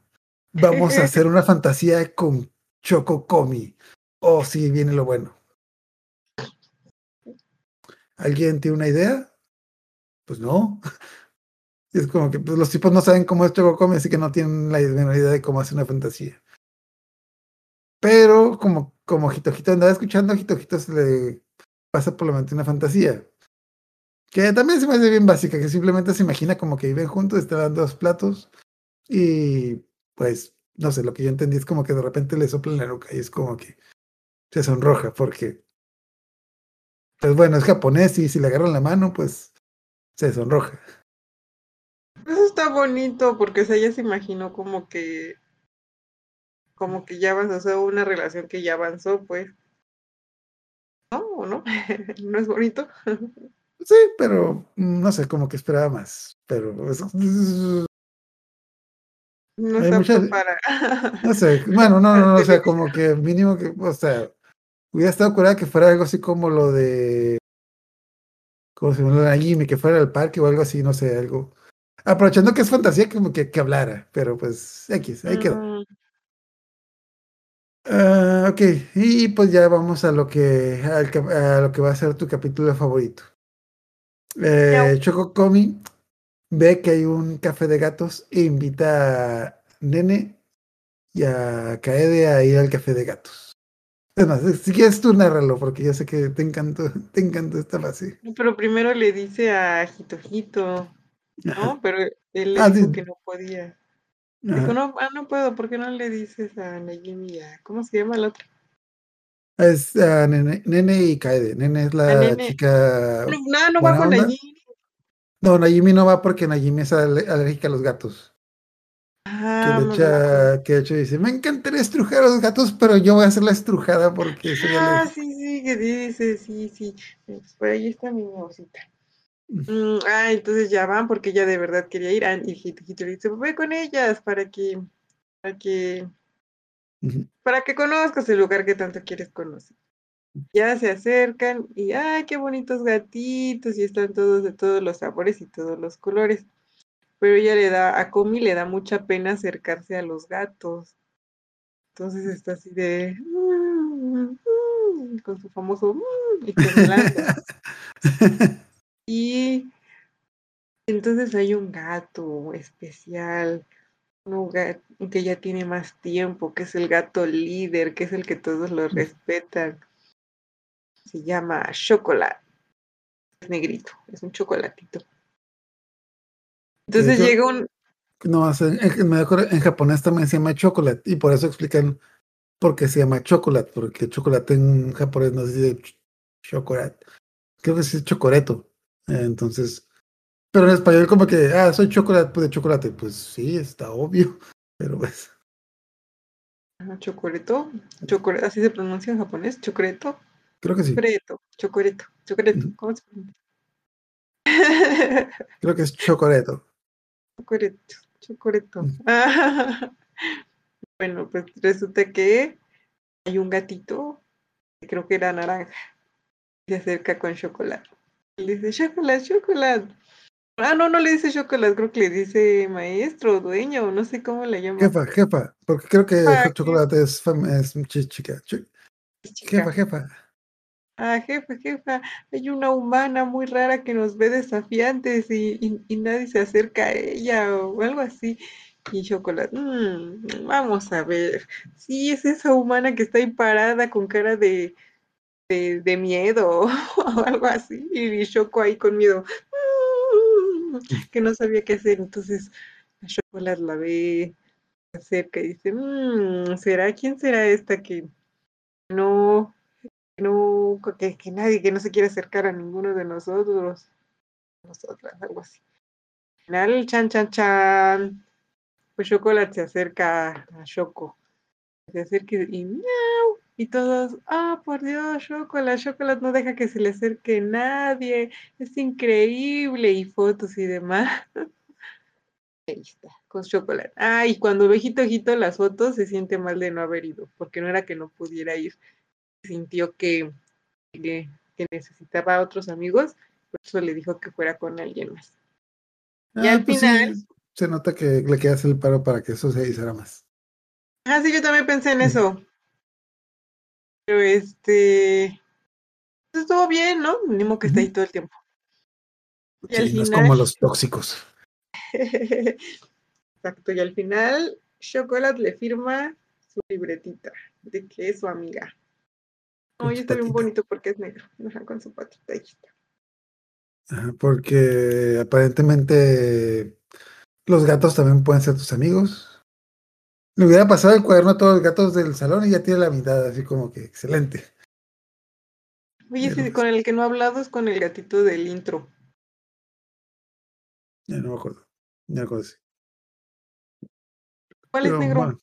Vamos a hacer una fantasía con Choco Comi. Oh, sí, viene lo bueno. ¿Alguien tiene una idea? Pues no. Es como que pues, los tipos no saben cómo es Choco Comi, así que no tienen la menor idea de cómo hacer una fantasía. Pero como, como Jitojito andaba escuchando, a Jitojito se le pasa por la mente una fantasía. Que también se me hace bien básica, que simplemente se imagina como que viven juntos, están dando dos platos y pues, no sé, lo que yo entendí es como que de repente le soplan la nuca y es como que se sonroja porque, pues bueno, es japonés y si le agarran la mano, pues se sonroja. Eso está bonito porque o sea, ella se imaginó como que como que ya avanzó, o sea, una relación que ya avanzó, pues. ¿No? ¿O no? ¿No es bonito? Sí, pero mm, no sé, como que esperaba más. Pero eso- No Hay muchas- no sé, bueno, no, no, no, o sea, como que mínimo que, o sea, hubiera estado curada que fuera algo así como lo de, como se llama, Najimi, que fuera al parque o algo así, no sé, algo. Aprovechando que es fantasía, como que, que hablara, pero pues X, ahí quedó. Mm, Ah, ok, y pues ya vamos a lo que al a lo que va a ser tu capítulo favorito. Eh. Choco Comi ve que hay un café de gatos e invita a Nene y a Kaede a ir al café de gatos. Es más, si quieres tú narralo, porque yo sé que te encantó, te encantó esta fase. Pero primero le dice a Jitojito, Ajá, ¿no? Pero él le Ah, dijo sí. que no podía. Dijo, no, ah, no puedo, ¿por qué no le dices a Najimi y a- ¿Cómo se llama la otra? Es ah, Nene, Nene y Kaede. Nene es la Nene. chica. No, no, no va con. No, Najimi no va porque Najimi es alérgica a los gatos. Que Ah, de, me hecho, que de hecho dice, me encantaría estrujar a los gatos, pero yo voy a hacer la estrujada porque soy Ah, alérgica. sí, sí, que dice, sí, sí. Pues por ahí está mi osita. Mm. Mm, ah, entonces ya van porque ella de verdad quería ir. Ah, y le dice, ve con ellas para que, para que, para que conozcas el lugar que tanto quieres conocer. Ya se acercan y ¡ay, qué bonitos gatitos! Y están todos de todos los sabores y todos los colores. Pero ella le da, a Comi le da mucha pena acercarse a los gatos. Entonces está así de... "Mm, mm", con su famoso... "Mm", y temblando. Y entonces hay un gato especial, un gato que ya tiene más tiempo, que es el gato líder, que es el que todos lo respetan. Se llama Chocolate. Es negrito, es un chocolatito. Entonces llega un... No, en, me acuerdo, en japonés también se llama chocolate y por eso explican por qué se llama chocolate, porque chocolate en japonés no se dice ch- chocolate, creo que se dice chocoreto. Entonces, pero en español como que, ah, soy chocolate pues, de chocolate, pues sí, está obvio, pero pues, Chocoreto, chocore- así se pronuncia en japonés, chocoreto, creo que sí, chocoreto, chocoreto, chocoreto. ¿cómo se pronuncia? creo que es chocoreto. Chocoreto, chocoreto. Mm. Bueno, pues resulta que hay un gatito, que creo que era naranja, se acerca con chocolate. Le dice, chocolate, chocolate. Ah, no, no le dice chocolate, creo que le dice maestro, dueño, no sé cómo le llama. Jefa, jefa, porque creo que Jefa, chocolate es, es chi- chica. chi- chica. Jefa, jefa. Ah, jefa, jefa, hay una humana muy rara que nos ve desafiantes y, nadie se acerca a ella o algo así. Y Chocolate, "Mm, vamos a ver. Sí, es esa humana que está ahí parada con cara de, de, miedo o algo así. Y Choco ahí con miedo, "Mm", que no sabía qué hacer. Entonces, Chocolate la ve, se acerca y dice, "Mm, ¿será quién será esta que no no, que, que nadie, que no se quiere acercar a ninguno de nosotros, nosotras, algo así. Al final, chan, chan, chan, pues Chocolate se acerca a Choco, se acerca y, miau, Y todos, ah, por Dios, Chocolate, Chocolate no deja que se le acerque nadie, es increíble, y fotos y demás. Ahí está, con Chocolate. Ah, y cuando ve Jito Jito las fotos, se siente mal de no haber ido, porque no era que no pudiera ir, sintió que, que, que necesitaba a otros amigos, por eso le dijo que fuera con alguien más. Y Ah, al pues sí, final, se nota que le queda hacer el paro para que eso se hiciera más. ah, sí, yo también pensé en Ujú. eso. Pero este, pues, estuvo bien, ¿no? Mínimo que está ahí todo el tiempo. Y Sí, no es final- como los tóxicos. Exacto, y al final Chocolate le firma su libretita de que es su amiga. No, y su está bien bonito porque es negro. Ajá, con su patita. Ahí está. Ajá, porque aparentemente los gatos también pueden ser tus amigos. Le hubiera pasado el cuaderno a todos los gatos del salón y ya tiene la mitad, así como que excelente. Oye, sí, con el que no he hablado es con el gatito del intro. Ya no me acuerdo. Ya me acuerdo. sí. ¿Cuál es negro? bueno.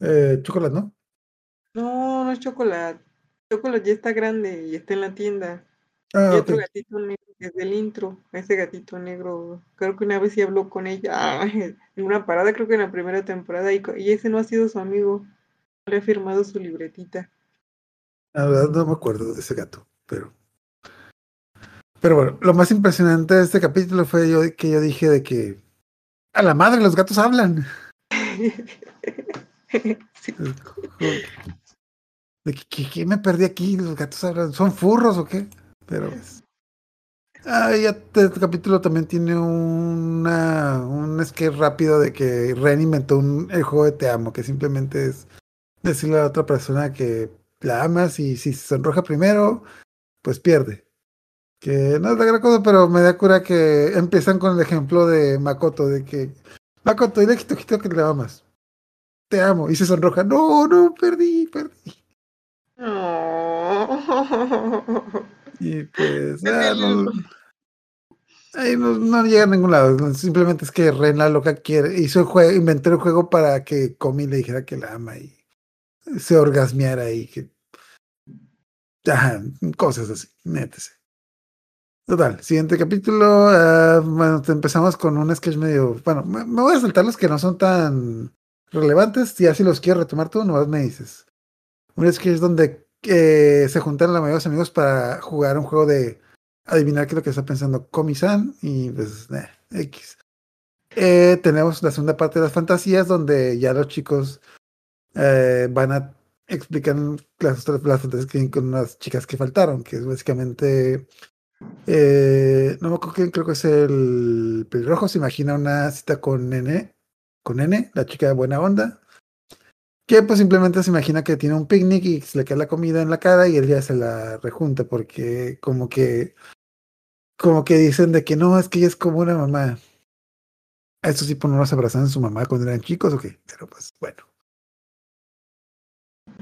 Eh, chocolate, ¿no? No, no es chocolate. Chocolate ya está grande y está en la tienda. Ah, y otro gatito negro que es del intro. Ese gatito negro, creo que una vez sí habló con ella en una parada, creo que en la primera temporada, y, ese no ha sido su amigo. No Le ha firmado su libretita. La verdad no me acuerdo de ese gato, pero. Pero bueno, lo más impresionante de este capítulo fue yo que yo dije de que a la madre los gatos hablan. Sí. De que, que- me perdí aquí, los gatos ¿son furros o qué? Pero ah, ya te- este capítulo también tiene una un sketch rápido de que Ren inventó un, el juego de te amo, que simplemente es decirle a la otra persona que la amas y si se sonroja primero, pues pierde. Que no es la gran cosa, pero me da cura que empiezan con el ejemplo de Makoto, de que Makoto, dile a que le amas. Te amo. Y se sonroja. No, no, perdí, perdí. Oh. Y pues, ah, no, ahí no, no llega a ningún lado. Simplemente es que Ren la loca quiere, hizo el juego, inventó el juego para que Comi le dijera que la ama y se orgasmeara y que. Ajá, cosas así, métese. Total, siguiente capítulo. ah, bueno, empezamos con un sketch medio. Bueno, me, me voy a saltar los que no son tan relevantes. Ya si los quiero retomar tú, nomás me dices. Un sketch donde eh, se juntan la mayoría los amigos para jugar un juego de adivinar qué es lo que está pensando Komi-san y pues, X. Eh, tenemos la segunda parte de las fantasías donde ya los chicos eh, van a explicar las, las fantasías que con unas chicas que faltaron, que es básicamente, eh, no me acuerdo quién, creo que es el pelirrojo, se imagina una cita con Nene, con Nene, la chica de buena onda, que pues simplemente se imagina que tiene un picnic y se le cae la comida en la cara y él ya se la rejunta porque como que como que dicen de que no, es que ella es como una mamá. A estos tipos no los abrazaban a su mamá cuando eran chicos o qué, pero pues bueno.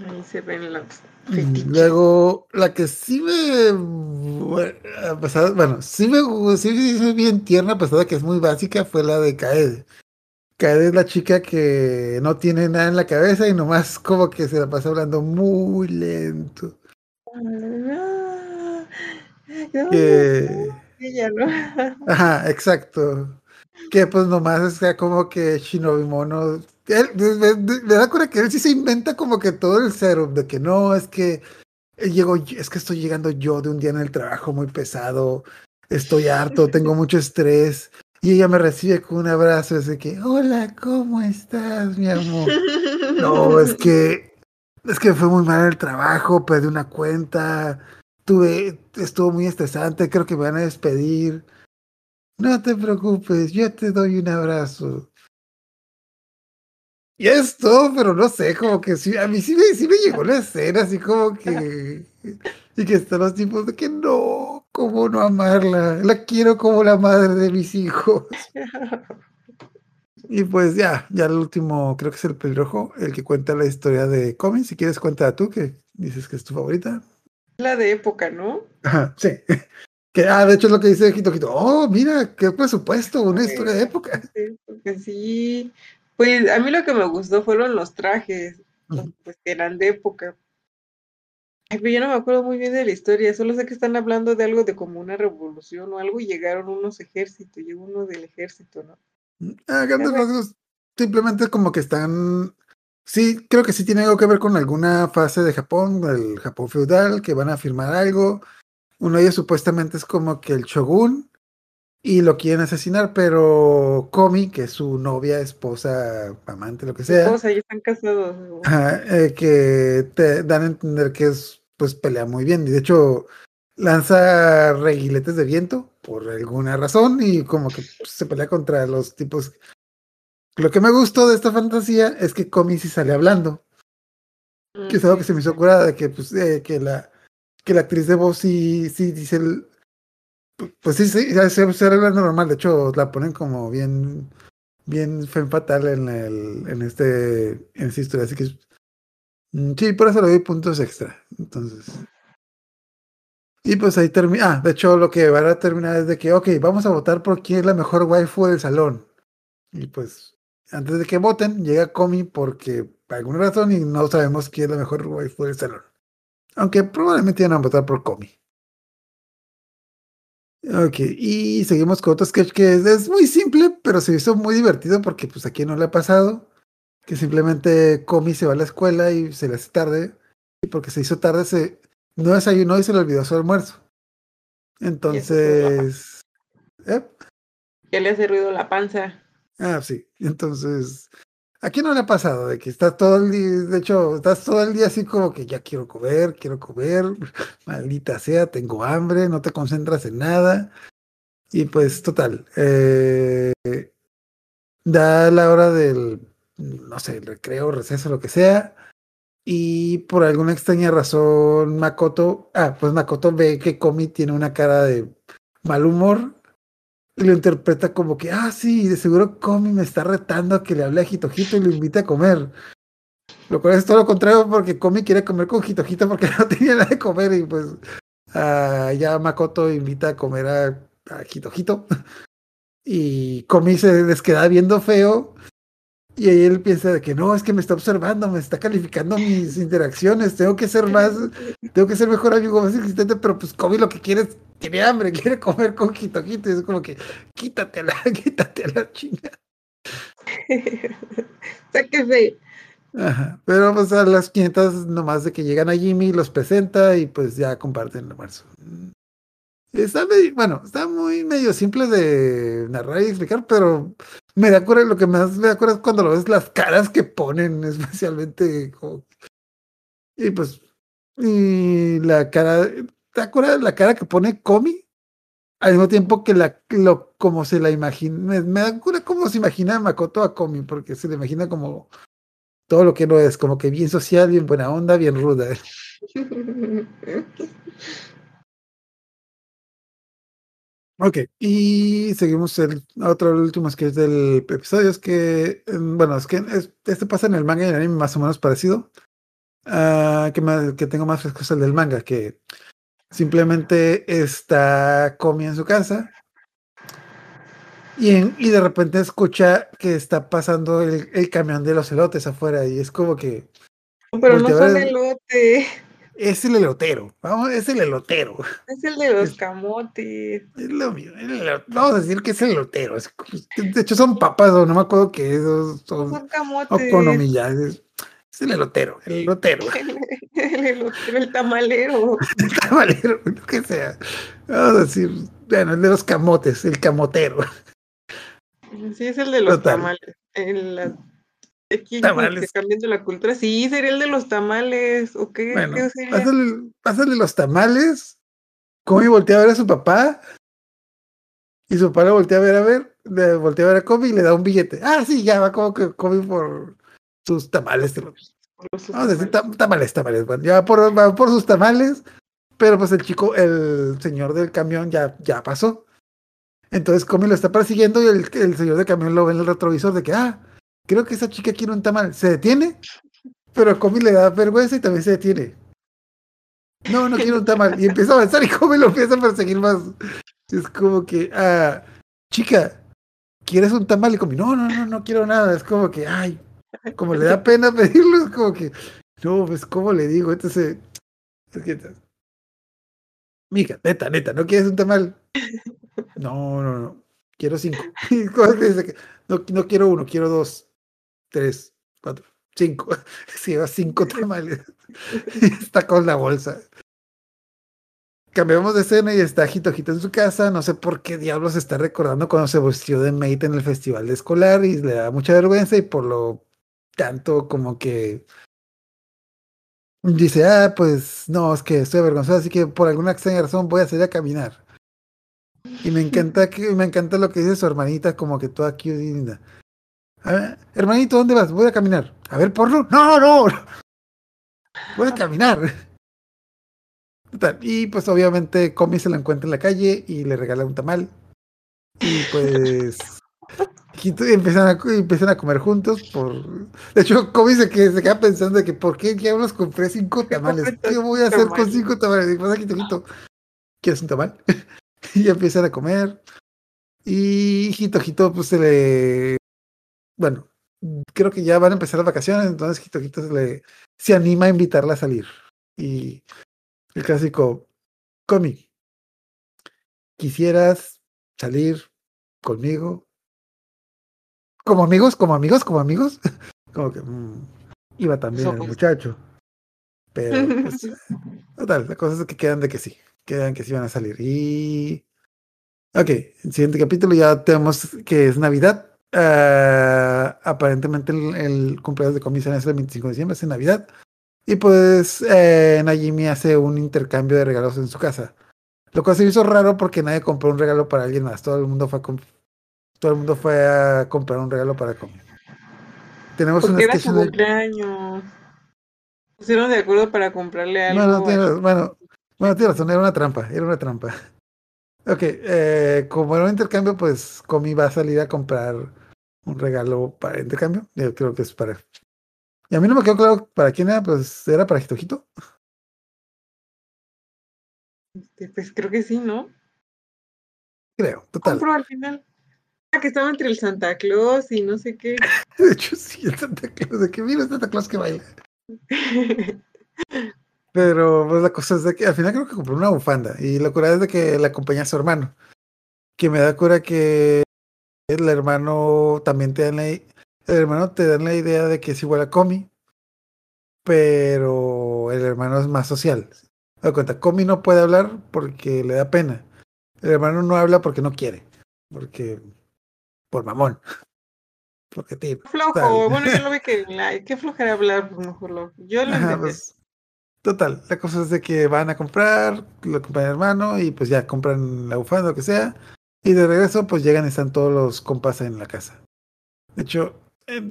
Ahí se ven los Mm, fetiches. Luego, la que sí me. Bueno, a pesar- bueno, sí me sí me hizo bien tierna, a pesar de que es muy básica, fue la de Kaede. Kaede es la chica que no tiene nada en la cabeza y nomás como que se la pasa hablando muy lento. Ah, no, Que. ella, ¿no? Ajá, exacto. Que pues nomás es como que Shinobi Mono. Él, me, da cuenta que él sí se inventa como que todo el serum de que no, es que llego, es que estoy llegando yo de un día en el trabajo muy pesado, estoy harto, tengo mucho estrés. Y ella me recibe con un abrazo, así que, hola, ¿cómo estás, mi amor? No, es que es que fue muy mal el trabajo, perdí una cuenta, tuve, estuvo muy estresante, creo que me van a despedir. No te preocupes, yo te doy un abrazo. Y esto, pero no sé, como que sí, a mí sí me, sí me llegó la escena, así como que. Y que están los tipos de que no, ¿cómo no amarla? La quiero como la madre de mis hijos. Y pues ya, ya el último, creo que es el pelirrojo, el que cuenta la historia de Comin. Si quieres, cuenta tú, que dices que es tu favorita. La de época, ¿no? Ajá, sí. Que, ah, de hecho es lo que dice Jito Jito. Oh, mira, qué presupuesto, una historia de época. Sí, porque sí. Pues a mí lo que me gustó fueron los trajes, pues que eran de época. Pero yo no me acuerdo muy bien de la historia, solo sé que están hablando de algo de como una revolución o algo y llegaron unos ejércitos, llegó uno del ejército, ¿no? A grandes Ajá. rasgos, simplemente como que están. Sí, creo que sí tiene algo que ver con alguna fase de Japón, del Japón feudal, que van a firmar algo. Uno de ellos supuestamente es como que el shogun y lo quieren asesinar, pero Komi, que es su novia, esposa, amante, lo que sea, sea, ya están casados. ¿no? ajá, eh, que te dan a entender que es, pues pelea muy bien. Y de hecho, lanza reguiletes de viento por alguna razón y como que pues, se pelea contra los tipos. Lo que me gustó de esta fantasía es que Komi sí sale hablando, que es algo que se me hizo curada, de que pues eh, que la que la actriz de voz sí, sí dice el, pu- pues sí, sí, se, se hablando normal, de hecho la ponen como bien, bien femme fatal en el, en este, en esta historia, así que sí, por eso le doy puntos extra. Entonces. Y pues ahí termina. Ah, de hecho, lo que van a terminar es de que, ok, vamos a votar por quién es la mejor waifu del salón. Y pues, antes de que voten, llega Komi porque por alguna razón y no sabemos quién es la mejor waifu del salón. Aunque probablemente van a votar por Komi. Ok, y seguimos con otro sketch que es, es muy simple, pero se hizo muy divertido porque pues a quién no le ha pasado. Que simplemente Komi se va a la escuela y se le hace tarde. Y porque se hizo tarde, se no desayunó y se le olvidó su almuerzo. Entonces. ¿eh? Ya le hace ruido la panza. Ah, sí. Entonces, ¿a quién no le ha pasado? De que estás todo el día, de hecho, estás todo el día así como que ya quiero comer, quiero comer, maldita sea, tengo hambre, no te concentras en nada. Y pues, total, eh, da la hora del, no sé, recreo, receso, lo que sea. Y por alguna extraña razón, Makoto, ah, pues Makoto ve que Komi tiene una cara de mal humor y lo interpreta como que, ah, sí, de seguro Komi me está retando a que le hable a Hitojito y lo invite a comer. Lo cual es todo lo contrario porque Komi quiere comer con Hitojito porque no tenía nada de comer y pues ah, ya Makoto invita a comer a, a Hitojito y Komi se les queda viendo feo y ahí él piensa de que no, es que me está observando, me está calificando mis interacciones, tengo que ser más, tengo que ser mejor amigo, más existente, pero pues Komi lo que quiere es, tiene hambre, quiere comer con Hitojito y es como que quítatela, quítatela, chinga. Sáquese. Ajá. Pero pues a las 500 nomás de que llegan a Jimmy, los presenta y pues ya comparten el almuerzo. Está bueno, está muy medio simple de narrar y explicar, pero me da cura, lo que más me da cura es cuando lo ves las caras que ponen, especialmente y pues y la cara, ¿te acuerdas la cara que pone Comi? Al mismo tiempo que la lo como se la imagina, me, da cura cómo se imagina Makoto a Comi, porque se le imagina como todo lo que no es, como que bien social, bien buena onda, bien ruda. Ok, y seguimos el otro último sketch del episodio, es que, bueno, es que es- este pasa en el manga y en el anime más o menos parecido, ah, que, más- que tengo más fresco es el del manga, que simplemente está Komi en su casa y, en- y de repente escucha que está pasando el, el camión de los elotes afuera y es como que Pero no son ver- elote, es el elotero, vamos, es el elotero. es el de los camotes. Es lo mío, el vamos a decir que es el elotero. es- de hecho, son papas, o no me acuerdo qué es, o son son camotes. okonomiyas, Es, es el elotero, el elotero, El elotero, el tamalero. el tamalero, lo que sea. Vamos a decir, bueno, el de los camotes, el camotero. Sí, es el de los Total. tamales. El, Tamales. cambiando la cultura. Sí, sería el de los tamales. ¿O qué, Bueno, qué sería? pásale, pásale los tamales. Comi voltea a ver a su papá. Y su papá le voltea a ver a ver, le voltea a ver a Comi y le da un billete. Ah, sí, ya va como que Comi por sus tamales. lo- Vamos a decir tamales. tam- tamales, tamales. Bueno, ya va por, va por sus tamales, pero pues el chico, el señor del camión ya, ya pasó. Entonces Comi lo está persiguiendo y el, el señor del camión lo ve en el retrovisor de que, ah, creo que esa chica quiere un tamal. Se detiene, pero Comi le da vergüenza y también se detiene. No, no quiero un tamal. Y empieza a avanzar y Comi lo empieza a perseguir más. Es como que, ah, chica, ¿quieres un tamal? Y Comi, no, no, no, no quiero nada. Es como que, ay, como le da pena pedirlo, es como que, no, pues, ¿cómo le digo? Entonces, Es que- Mija, neta, neta, ¿no quieres un tamal? No, no, no. Quiero cinco. No, no quiero uno, quiero dos, tres, cuatro, cinco. Se lleva cinco tamales. Y está con la bolsa. Cambiamos de escena y está Jito Jito en su casa. No sé por qué diablos está recordando cuando se vistió de mate en el festival escolar y le da mucha vergüenza y por lo tanto como que dice, ah, pues no, es que estoy avergonzado, así que por alguna extraña razón voy a salir a caminar. Y me encanta que me encanta lo que dice su hermanita, como que toda cute y linda. A ver, hermanito, ¿dónde vas? Voy a caminar. A ver, porno. No, no. Voy a caminar. Y pues obviamente Comi se la encuentra en la calle y le regala un tamal. Y pues y empiezan a, empiezan a comer juntos por de hecho Comi se, que, se queda pensando de que por qué diablos compré cinco tamales qué voy a hacer con cinco tamales pasa Quito Quito ¿quieres un tamal? y empiezan a comer y Jito Jito pues se le bueno creo que ya van a empezar las vacaciones entonces Jito Jito se le se anima a invitarla a salir y el clásico Comi quisieras salir conmigo como amigos, como amigos, como amigos. Como que mm, iba también el muchacho. Pero, pues, total, la cosa es que quedan de que sí, quedan que sí van a salir. Y. Ok, el siguiente capítulo ya tenemos que es Navidad. Ah, aparentemente el, el cumpleaños de comisión es el 25 de diciembre, es en Navidad. Y pues eh, Najimi hace un intercambio de regalos en su casa. Lo cual se hizo raro porque nadie compró un regalo para alguien más. Todo el mundo fue a, todo el mundo fue a comprar un regalo para Comi. Tenemos Porque era sketch su cumpleaños. Pusieron de acuerdo para comprarle algo. Bueno, tiene, a- bueno, bueno, tiene razón, era una trampa, era una trampa. Ok, eh, como era un intercambio, pues Comi va a salir a comprar un regalo para intercambio. Yo creo que es para. Y a mí no me quedó claro para quién era, pues era para Jitojito. Este, Pues creo que sí, ¿no? Creo, total. Compró al final. Ah, que estaba entre el Santa Claus y no sé qué. De hecho, sí, el Santa Claus, de que mira el Santa Claus que baila. Pero pues la cosa es de que al final creo que compró una bufanda. Y la cura es de que la acompaña a su hermano. Que me da cura que el hermano también te dan la, el hermano te dan la idea de que es igual a Comi. Pero el hermano es más social. Doy cuenta, Comi no puede hablar porque le da pena. El hermano no habla porque no quiere. Porque por mamón. Porque tío. Flojo. Tal. Bueno, yo lo vi que. Qué flojera hablar, pues mejor lo. Yo lo Ajá, entendí. pues, total, la cosa es de que van a comprar, lo compra el hermano y pues ya compran la bufanda, lo que sea. Y de regreso pues llegan y están todos los compas en la casa. De hecho,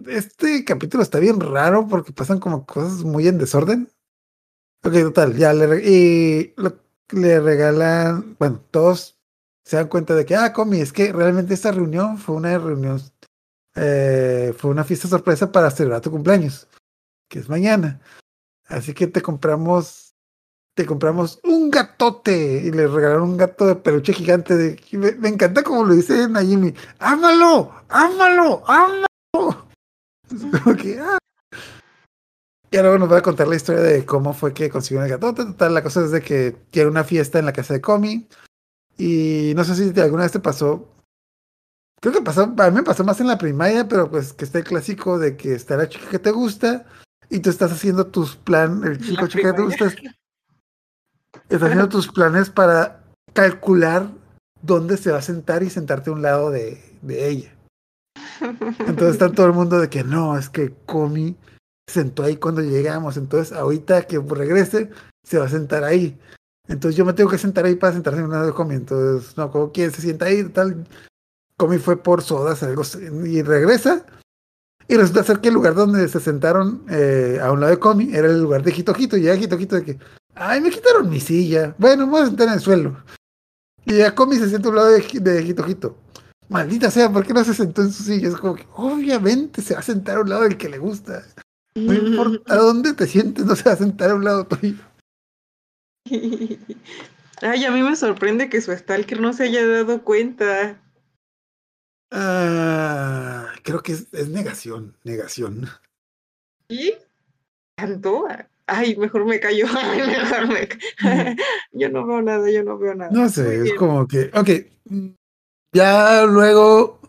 este capítulo está bien raro porque pasan como cosas muy en desorden. Ok, total, ya le, y lo- le regalan, bueno, todos se dan cuenta de que, ah, Comi, es que realmente esta reunión fue una reunión, eh, fue una fiesta sorpresa para celebrar tu cumpleaños, que es mañana. Así que te compramos, te compramos un gatote y le regalaron un gato de peluche gigante. De, me, me encanta como lo dice Najimi. ¡Ámalo! ¡Ámalo! ¡Ámalo! Es como que, ah. Y ahora nos va a contar la historia de cómo fue que consiguió el gatote. Total, la cosa es de que quiere una fiesta en la casa de Comi. Y no sé si alguna vez te pasó. Creo que pasó, a mí me pasó más en la primaria, pero pues que está el clásico de que está la chica que te gusta y tú estás haciendo tus planes, el chico chica que te gusta, estás haciendo tus planes para calcular dónde se va a sentar y sentarte a un lado de, de ella. Entonces está todo el mundo de que no, es que Comi se sentó ahí cuando llegamos, entonces ahorita que regrese se va a sentar ahí. Entonces yo me tengo que sentar ahí para sentarse en un lado de Comi. Entonces, no, como quién se sienta ahí, tal. Comi fue por sodas, algo y regresa. Y resulta ser que el lugar donde se sentaron eh, a un lado de Comi era el lugar de Jitojito. Y ya Jitojito de que, ay, me quitaron mi silla. Bueno, me voy a sentar en el suelo. Y ya Comi se sienta a un lado de, de Jitojito. Maldita sea, ¿por qué no se sentó en su silla? Es como que, obviamente se va a sentar a un lado del que le gusta. No importa dónde te sientes, no se va a sentar a un lado tuyo. Ay, a mí me sorprende que su stalker no se haya dado cuenta. Ah, creo que es, es negación, negación. ¿Y? Tanto. Ay, mejor me callo, ay, mejor me ca- Yo no veo nada, yo no veo nada. No Muy sé, es bien. como que, ok, ya luego,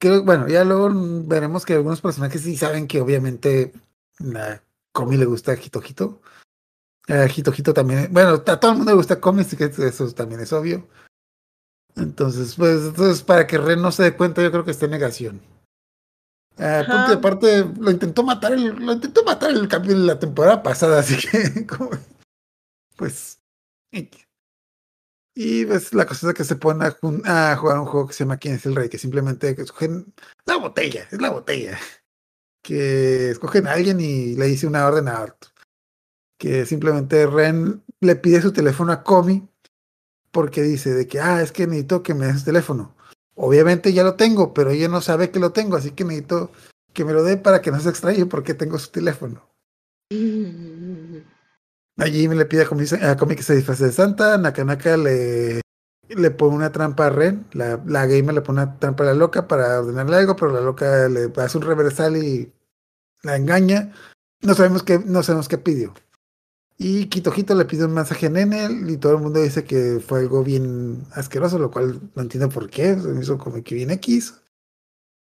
creo, bueno, ya luego veremos que algunos personajes sí saben que obviamente a Comi le gusta Hito Hito. A Hito Hito también, bueno, a todo el mundo le gusta Comi, así que eso también es obvio. Entonces, pues, entonces para que Ren no se dé cuenta, yo creo que está en negación. Ah, aparte, lo intentó matar el, lo intentó matar el cambio la temporada pasada, así que como, pues y pues la cosa es que se ponen a, jugar un juego que se llama ¿Quién es el rey? Que simplemente escogen la botella, es la botella. Que escogen a alguien y le dice una orden a Art. Que simplemente Ren le pide su teléfono a Comi porque dice de que, ah, es que necesito que me des su teléfono. Obviamente ya lo tengo, pero ella no sabe que lo tengo, así que necesito que me lo dé para que no se extrañe porque tengo su teléfono. Allí me le pide a Comi, a que se disfrace de Santa, Nakanaka le, le pone una trampa a Ren, la, la gamer le pone una trampa a la loca para ordenarle algo, pero la loca le hace un reversal y la engaña. No sabemos qué, no sabemos qué pidió. Y Kitojito le pide un mensaje a Nene y todo el mundo dice que fue algo bien asqueroso, lo cual no entiendo por qué, se me hizo como que bien X.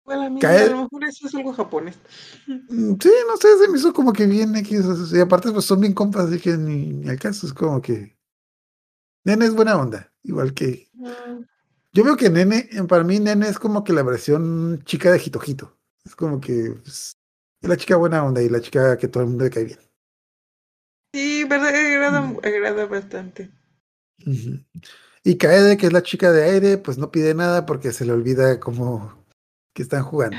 Bueno, a mí a lo mejor eso es algo japonés. Mm, Sí, no sé, se me hizo como que bien X. Y aparte, pues son bien compas, así que ni, ni al caso. Es como que. Nene es buena onda. Igual que. Mm, Yo veo que Nene, eh, para mí, Nene es como que la versión chica de Jitojito. Es como que. pues, es la chica buena onda y la chica que todo el mundo le cae bien. Sí, verdad, agrada, Mm. agrada bastante. Y Kaede, que es la chica de aire, pues no pide nada porque se le olvida como que están jugando.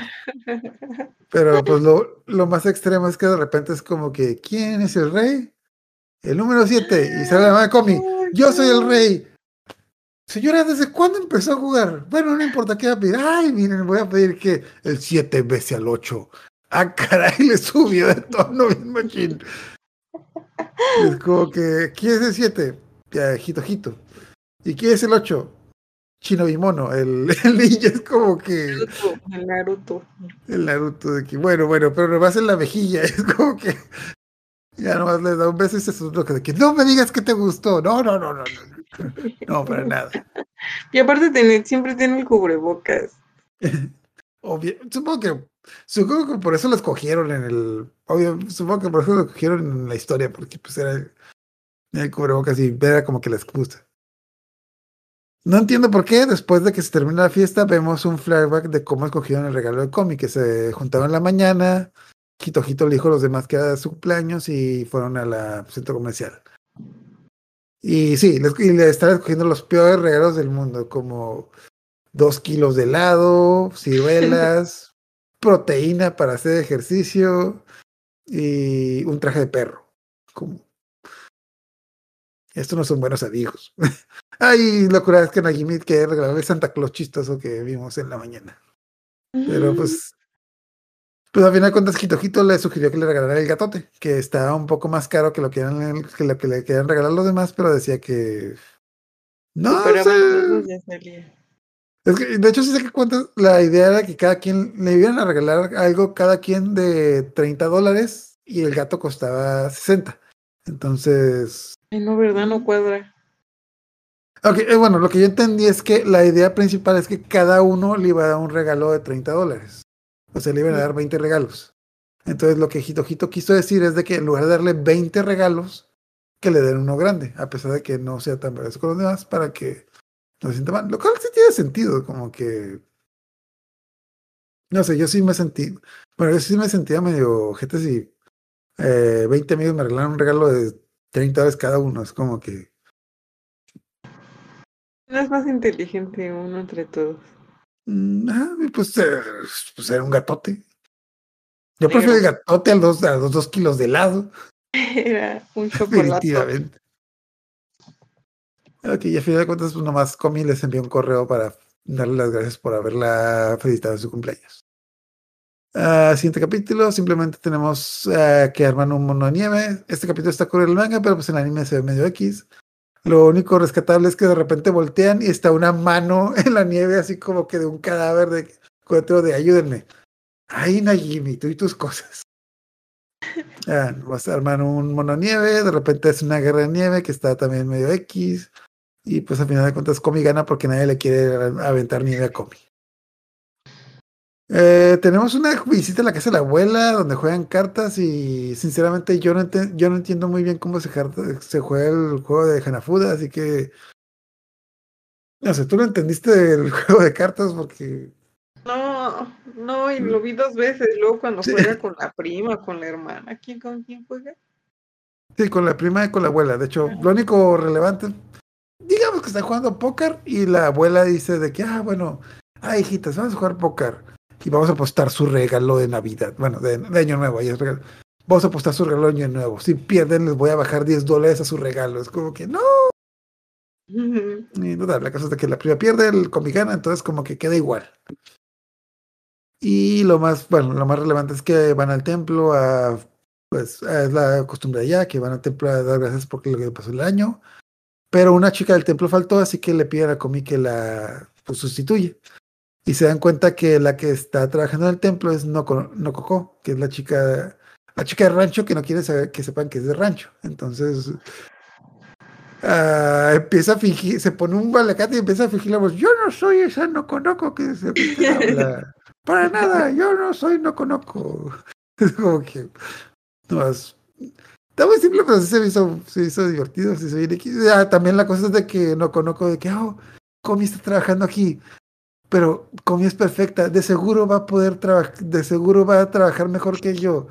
Pero pues lo, lo más extremo es que de repente es como que, ¿quién es el rey? El número 7. Y sale la mamá Comi, yo soy el rey. Señora, ¿desde cuándo empezó a jugar? Bueno, no importa qué va a pedir. Ay, miren, voy a pedir que el 7 veces al 8. Ah, caray, le subió de tono bien machín. Y Es como que, ¿quién es el 7? Ya, Jito Jito. ¿Y quién es el 8? Chino Bimono, el, el ninja es como que Naruto, el Naruto. el Naruto de que, bueno, bueno, pero nomás en la mejilla, es como que ya nomás le da un beso y se de que no me digas que te gustó. No, no, no, no, no. No, para nada. Y aparte tiene, siempre tiene el cubrebocas. Obvio, supongo que supongo que por eso lo escogieron en el obvio, supongo que por eso lo escogieron en la historia, porque pues era el, cubrebocas y era como que la excusa. No entiendo por qué, después de que se termina la fiesta, vemos un flashback de cómo escogieron el regalo de cómic, que se juntaron en la mañana, Jitojito le dijo a los demás que era su cumpleaños y fueron a la centro comercial. Y sí, y le están escogiendo los peores regalos del mundo, como dos kilos de helado, ciruelas, proteína para hacer ejercicio y un traje de perro. Como... Estos no son buenos amigos. Ay, locura es que Najimi quiere regalarle Santa Claus chistoso que vimos en la mañana. Pero pues, pues al final de cuentas, Jitojito le sugirió que le regalara el gatote, que está un poco más caro que lo que, eran- que lo que le querían regalar los demás, pero decía que no, Pero o sea, ya salía. Es que, de hecho, sí sé que cuentas, la idea era que cada quien le iban a regalar algo, cada quien de 30 dólares y el gato costaba 60. Entonces, Ay, no, ¿verdad? No cuadra. ok, eh, bueno, lo que yo entendí es que la idea principal es que cada uno le iba a dar un regalo de 30 dólares. O sea, le iban a dar 20 regalos. Entonces, lo que Jitojito quiso decir es de que en lugar de darle 20 regalos, que le den uno grande, a pesar de que no sea tan valioso con los demás, para que no se sienta mal. Lo cual sí tiene sentido, como que. No sé, yo sí me sentí. Bueno, yo sí me sentía medio ojete si eh, 20 amigos me regalaron un regalo de 30 dólares cada uno. Es como que. No es más inteligente uno entre todos. ah, pues, eh, pues era un gatote. Yo prefiero el gatote a los, a los dos kilos de helado. Era un chocolate. Definitivamente. Ok, y a final de cuentas, pues nomás Comi les envió un correo para darle las gracias por haberla felicitado en su cumpleaños. Ah, siguiente capítulo, simplemente tenemos ah, que arman un mono nieve. Este capítulo está con el manga, pero pues el anime se ve medio X. Lo único rescatable es que de repente voltean y está una mano en la nieve, así como que de un cadáver de cuatro de ayúdenme. Ay, Najimi, tú y tus cosas. Ah, vas a armar un mono nieve, de repente es una guerra de nieve que está también medio X. Y pues al final de cuentas Comi gana porque nadie le quiere aventar nieve a Comi. Eh, tenemos una visita a la casa de la abuela donde juegan cartas y sinceramente yo no, yo no entiendo muy bien cómo se, juega el juego de Hanafuda, así que no sé, tú no entendiste el juego de cartas porque No, no, y lo vi dos veces. Luego cuando Sí. juega con la prima, con la hermana. ¿Quién con quién juega? sí, con la prima y con la abuela. De hecho, lo único relevante, digamos que está jugando póker y la abuela dice de que, ah, bueno, ah, hijitas, vamos a jugar póker y vamos a apostar su regalo de Navidad, bueno, de, de Año Nuevo. ahí es regalo. Vamos a apostar su regalo de Año Nuevo. Si pierden, les voy a bajar 10 dólares a su regalo. Es como que no. Y no da, la cosa es de que la prima pierde, el comi gana, entonces como que queda igual. Y lo más, bueno, lo más relevante es que van al templo a, pues, es la costumbre allá, que van al templo a dar gracias por lo que pasó el año. Pero una chica del templo faltó, así que le piden a Comi que la pues, sustituye. Y se dan cuenta que la que está trabajando en el templo es Noko, Nokoko, que es la chica, la chica de rancho que no quiere saber, que sepan que es de rancho. Entonces, ah, empieza a fingir, se pone un balacate y empieza a fingir la voz. Yo no soy esa Nokonoko que se habla. Para nada, yo no soy Nokonoko. Es como que no es- Está muy simple, pero sí se hizo, se hizo divertido. se viene aquí. Ah, también la cosa es de que Nokonoko, de que, oh, Komi está trabajando aquí. Pero Komi es perfecta, de seguro va a poder trabajar, de seguro va a trabajar mejor que yo.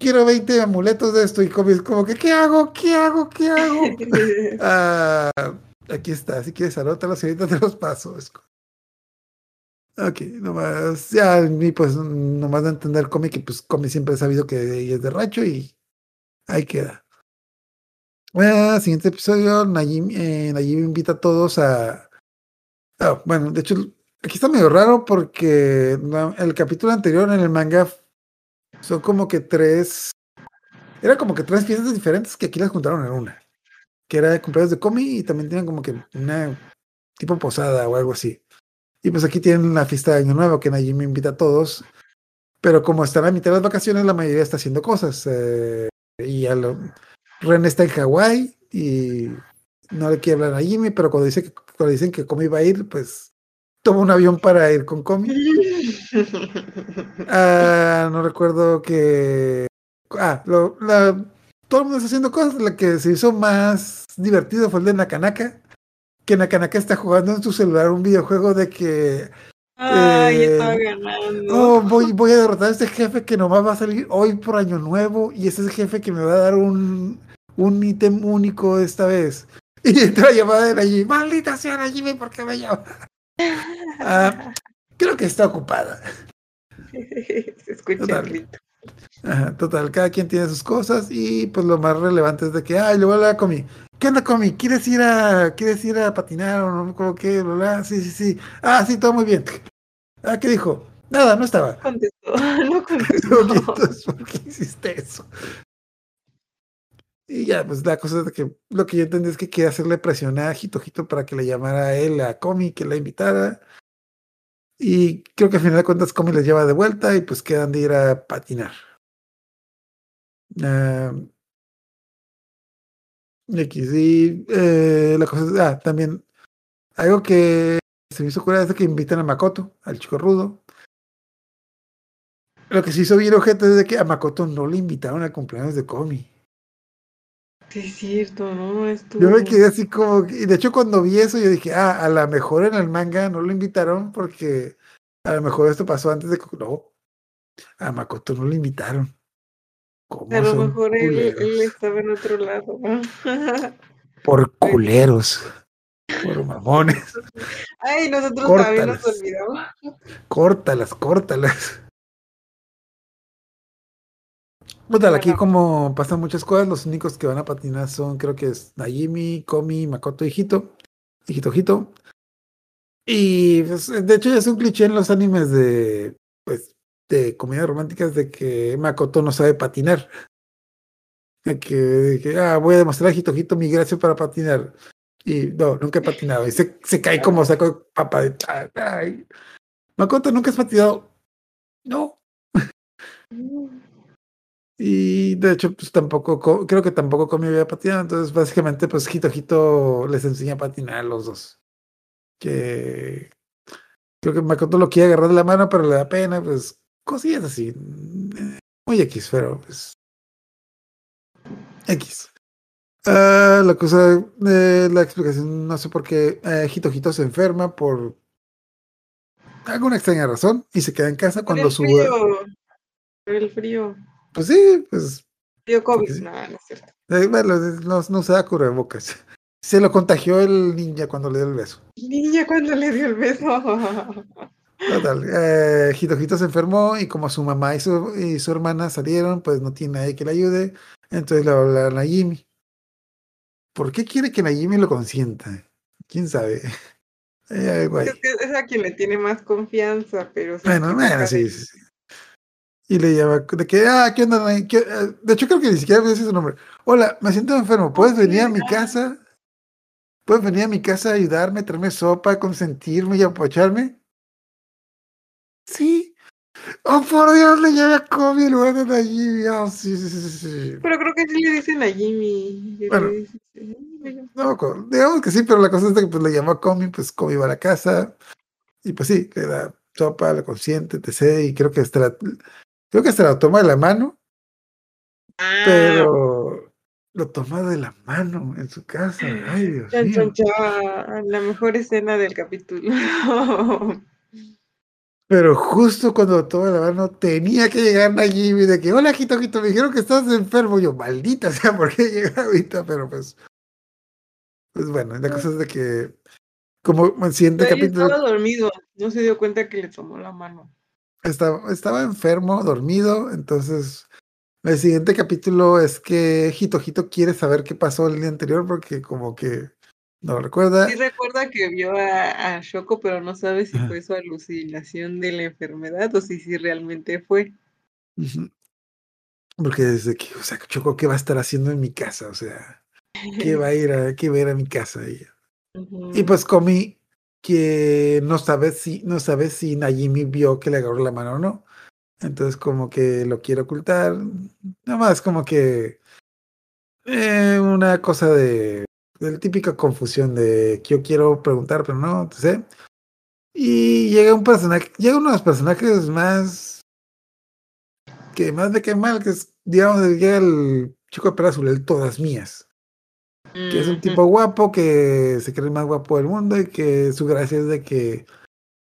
Quiero 20 amuletos de esto y Komi es como que, ¿qué hago? ¿Qué hago? ¿Qué hago? Ah, aquí está, si quieres anótalos y ahorita te los paso. Ok, nomás, ya, pues nomás de entender Comi que pues Comi siempre ha sabido que ella es de rancho y ahí queda. Ah, siguiente episodio, Najim, eh, Najim invita a todos a... ah, bueno, de hecho, aquí está medio raro porque el capítulo anterior en el manga son como que tres... Era como que tres fiestas diferentes que aquí las juntaron en una que era de cumpleaños de Comi y también tienen como que una tipo posada o algo así. Y pues aquí tienen la fiesta de Año Nuevo que Najimi invita a todos, pero como están a mitad de las vacaciones, la mayoría está haciendo cosas. eh, y a lo, Ren está en Hawái y no le quiere hablar a Najimi, pero cuando, dice que, cuando dicen que Comi va a ir, pues toma un avión para ir con Comi. Ah, no recuerdo que. Ah, lo- la- todo el mundo está haciendo cosas. La que se hizo más divertido fue el de Nakanaka. Que Nakanaka está jugando en su celular un videojuego de que. Ay, Eh, estaba ganando. Oh, voy, voy a derrotar a este jefe que nomás va a salir hoy por año nuevo. Y ese es el jefe que me va a dar un, un ítem único esta vez. Y entra la llamada de Najimi. Maldita sea Najimi, ¿por qué me llama? Ah, creo que está ocupada. Se escucha Total. el grito. Ajá, total, cada quien tiene sus cosas y pues lo más relevante es de que, ay, le voy a hablar a Comi. ¿Qué onda, Comi? ¿Quieres ir a, quieres ir a patinar o no me acuerdo qué? Bla, bla? Sí, sí, sí. Ah, sí, todo muy bien. Ah, ¿qué dijo? Nada, no estaba. Contestó, no contestó. entonces, ¿por qué hiciste eso? Y ya, pues la cosa es que lo que yo entendí es que quiere hacerle presión a Hito Hito para que le llamara a él, a Comi, que la invitara. Y creo que al final de cuentas Comi les lleva de vuelta y pues quedan de ir a patinar. Ah, X, y eh, la cosa es, ah, también algo que se me hizo cura es que invitan a Makoto, al chico rudo. Lo que se hizo bien ojete es de que a Makoto no le invitaron al cumpleaños de Komi. Sí, es cierto, ¿no? Estuvo... Yo me quedé así como, y de hecho cuando vi eso yo dije, ah, a lo mejor en el manga no lo invitaron porque a lo mejor esto pasó antes de que, no, a Makoto no lo invitaron. ¿Cómo A lo mejor él, estaba en otro lado. Por culeros, por mamones. Ay, nosotros también nos olvidamos. Córtalas, córtalas. Total, aquí Bueno. como pasan muchas cosas, los únicos que van a patinar son, creo que es Najimi, Komi, Makoto y Hito. Hito Hito. Y pues, de hecho ya es un cliché en los animes de, pues, de comedias románticas de que Makoto no sabe patinar. De que, de que, ah, voy a demostrar a Hito Hito mi gracia para patinar. Y no, nunca he patinado. Y se, se cae como saco de papa de... Ay. Makoto, ¿nunca has patinado? No. Y de hecho, pues tampoco, co- creo que tampoco Comi había patinado, entonces básicamente, pues Hito Hito les enseña a patinar a los dos. Que creo que Makoto lo quiere agarrar de la mano, pero le da pena, pues cosillas así. eh, Muy X, pero pues. X. Ah, la cosa de la explicación, no sé por qué eh, Hito Hito se enferma por alguna extraña razón y se queda en casa Por cuando el su. frío. Por el frío. Pues sí, pues Frío COVID. Sí. No, no es cierto. Eh, bueno, no, no se da cubrebocas. Se lo contagió el ninja cuando le dio el beso. Niña cuando le dio el beso. Total. Eh, Hito Hito se enfermó y como su mamá y su, y su hermana salieron, pues no tiene nadie que le ayude. Entonces le va a hablar a Najimi. ¿Por qué quiere que Najimi lo consienta? ¿Quién sabe? Hay algo ahí. Es que es a quien le tiene más confianza, pero Bueno, bueno, sí, sí, sí. Y le llama de que, ah, ¿qué onda? Eh, De hecho, creo que ni siquiera me dice su nombre. Hola, me siento enfermo. ¿Puedes venir a mi casa? ¿Puedes venir a mi casa a ayudarme, traerme sopa, consentirme y apapacharme? Sí. Oh, por Dios, le llama a Kobe en lugar de Najimi. Oh, sí, sí, sí, sí. Pero creo que sí le dicen a Jimmy. No, digamos que sí, pero la cosa es que pues, le llamó a Comi, pues Comi va a la casa y pues sí, le da sopa, la consiente, etc. Y creo que hasta la, creo que hasta la toma de la mano, Ah, pero lo toma de la mano en su casa. Ay, Dios mío. la mejor escena del capítulo. Pero justo cuando de la mano, tenía que llegar Najimi de que, hola, Quito, Quito, me dijeron que estás enfermo. Yo, maldita sea, ¿por qué llega ahorita? Pero pues, pues bueno, la cosa es de que, como en el siguiente Pero capítulo. estaba dormido, no se dio cuenta que le tomó la mano. estaba, estaba enfermo, dormido, entonces el siguiente capítulo es que Hito Hito quiere saber qué pasó el día anterior porque como que no lo recuerda. Sí recuerda que vio a, a Shoko, pero no sabe si Ajá. fue su alucinación de la enfermedad o si sí realmente fue. Porque desde que, o sea, Choco, ¿qué va a estar haciendo en mi casa? O sea, ¿qué va a ir a, qué va a ir a mi casa ella? Y pues Komi, que no sabe si, no sabe si Najimi vio que le agarró la mano o no. Entonces como que lo quiere ocultar. Nada más como que eh, una cosa de la típica confusión de que yo quiero preguntar, pero no, entonces. Y llega un personaje, llega uno de los personajes más que más de que mal, que es, digamos, llega el chico de pelo azul, el todas mías que es un tipo guapo que se cree el más guapo del mundo y que su gracia es de que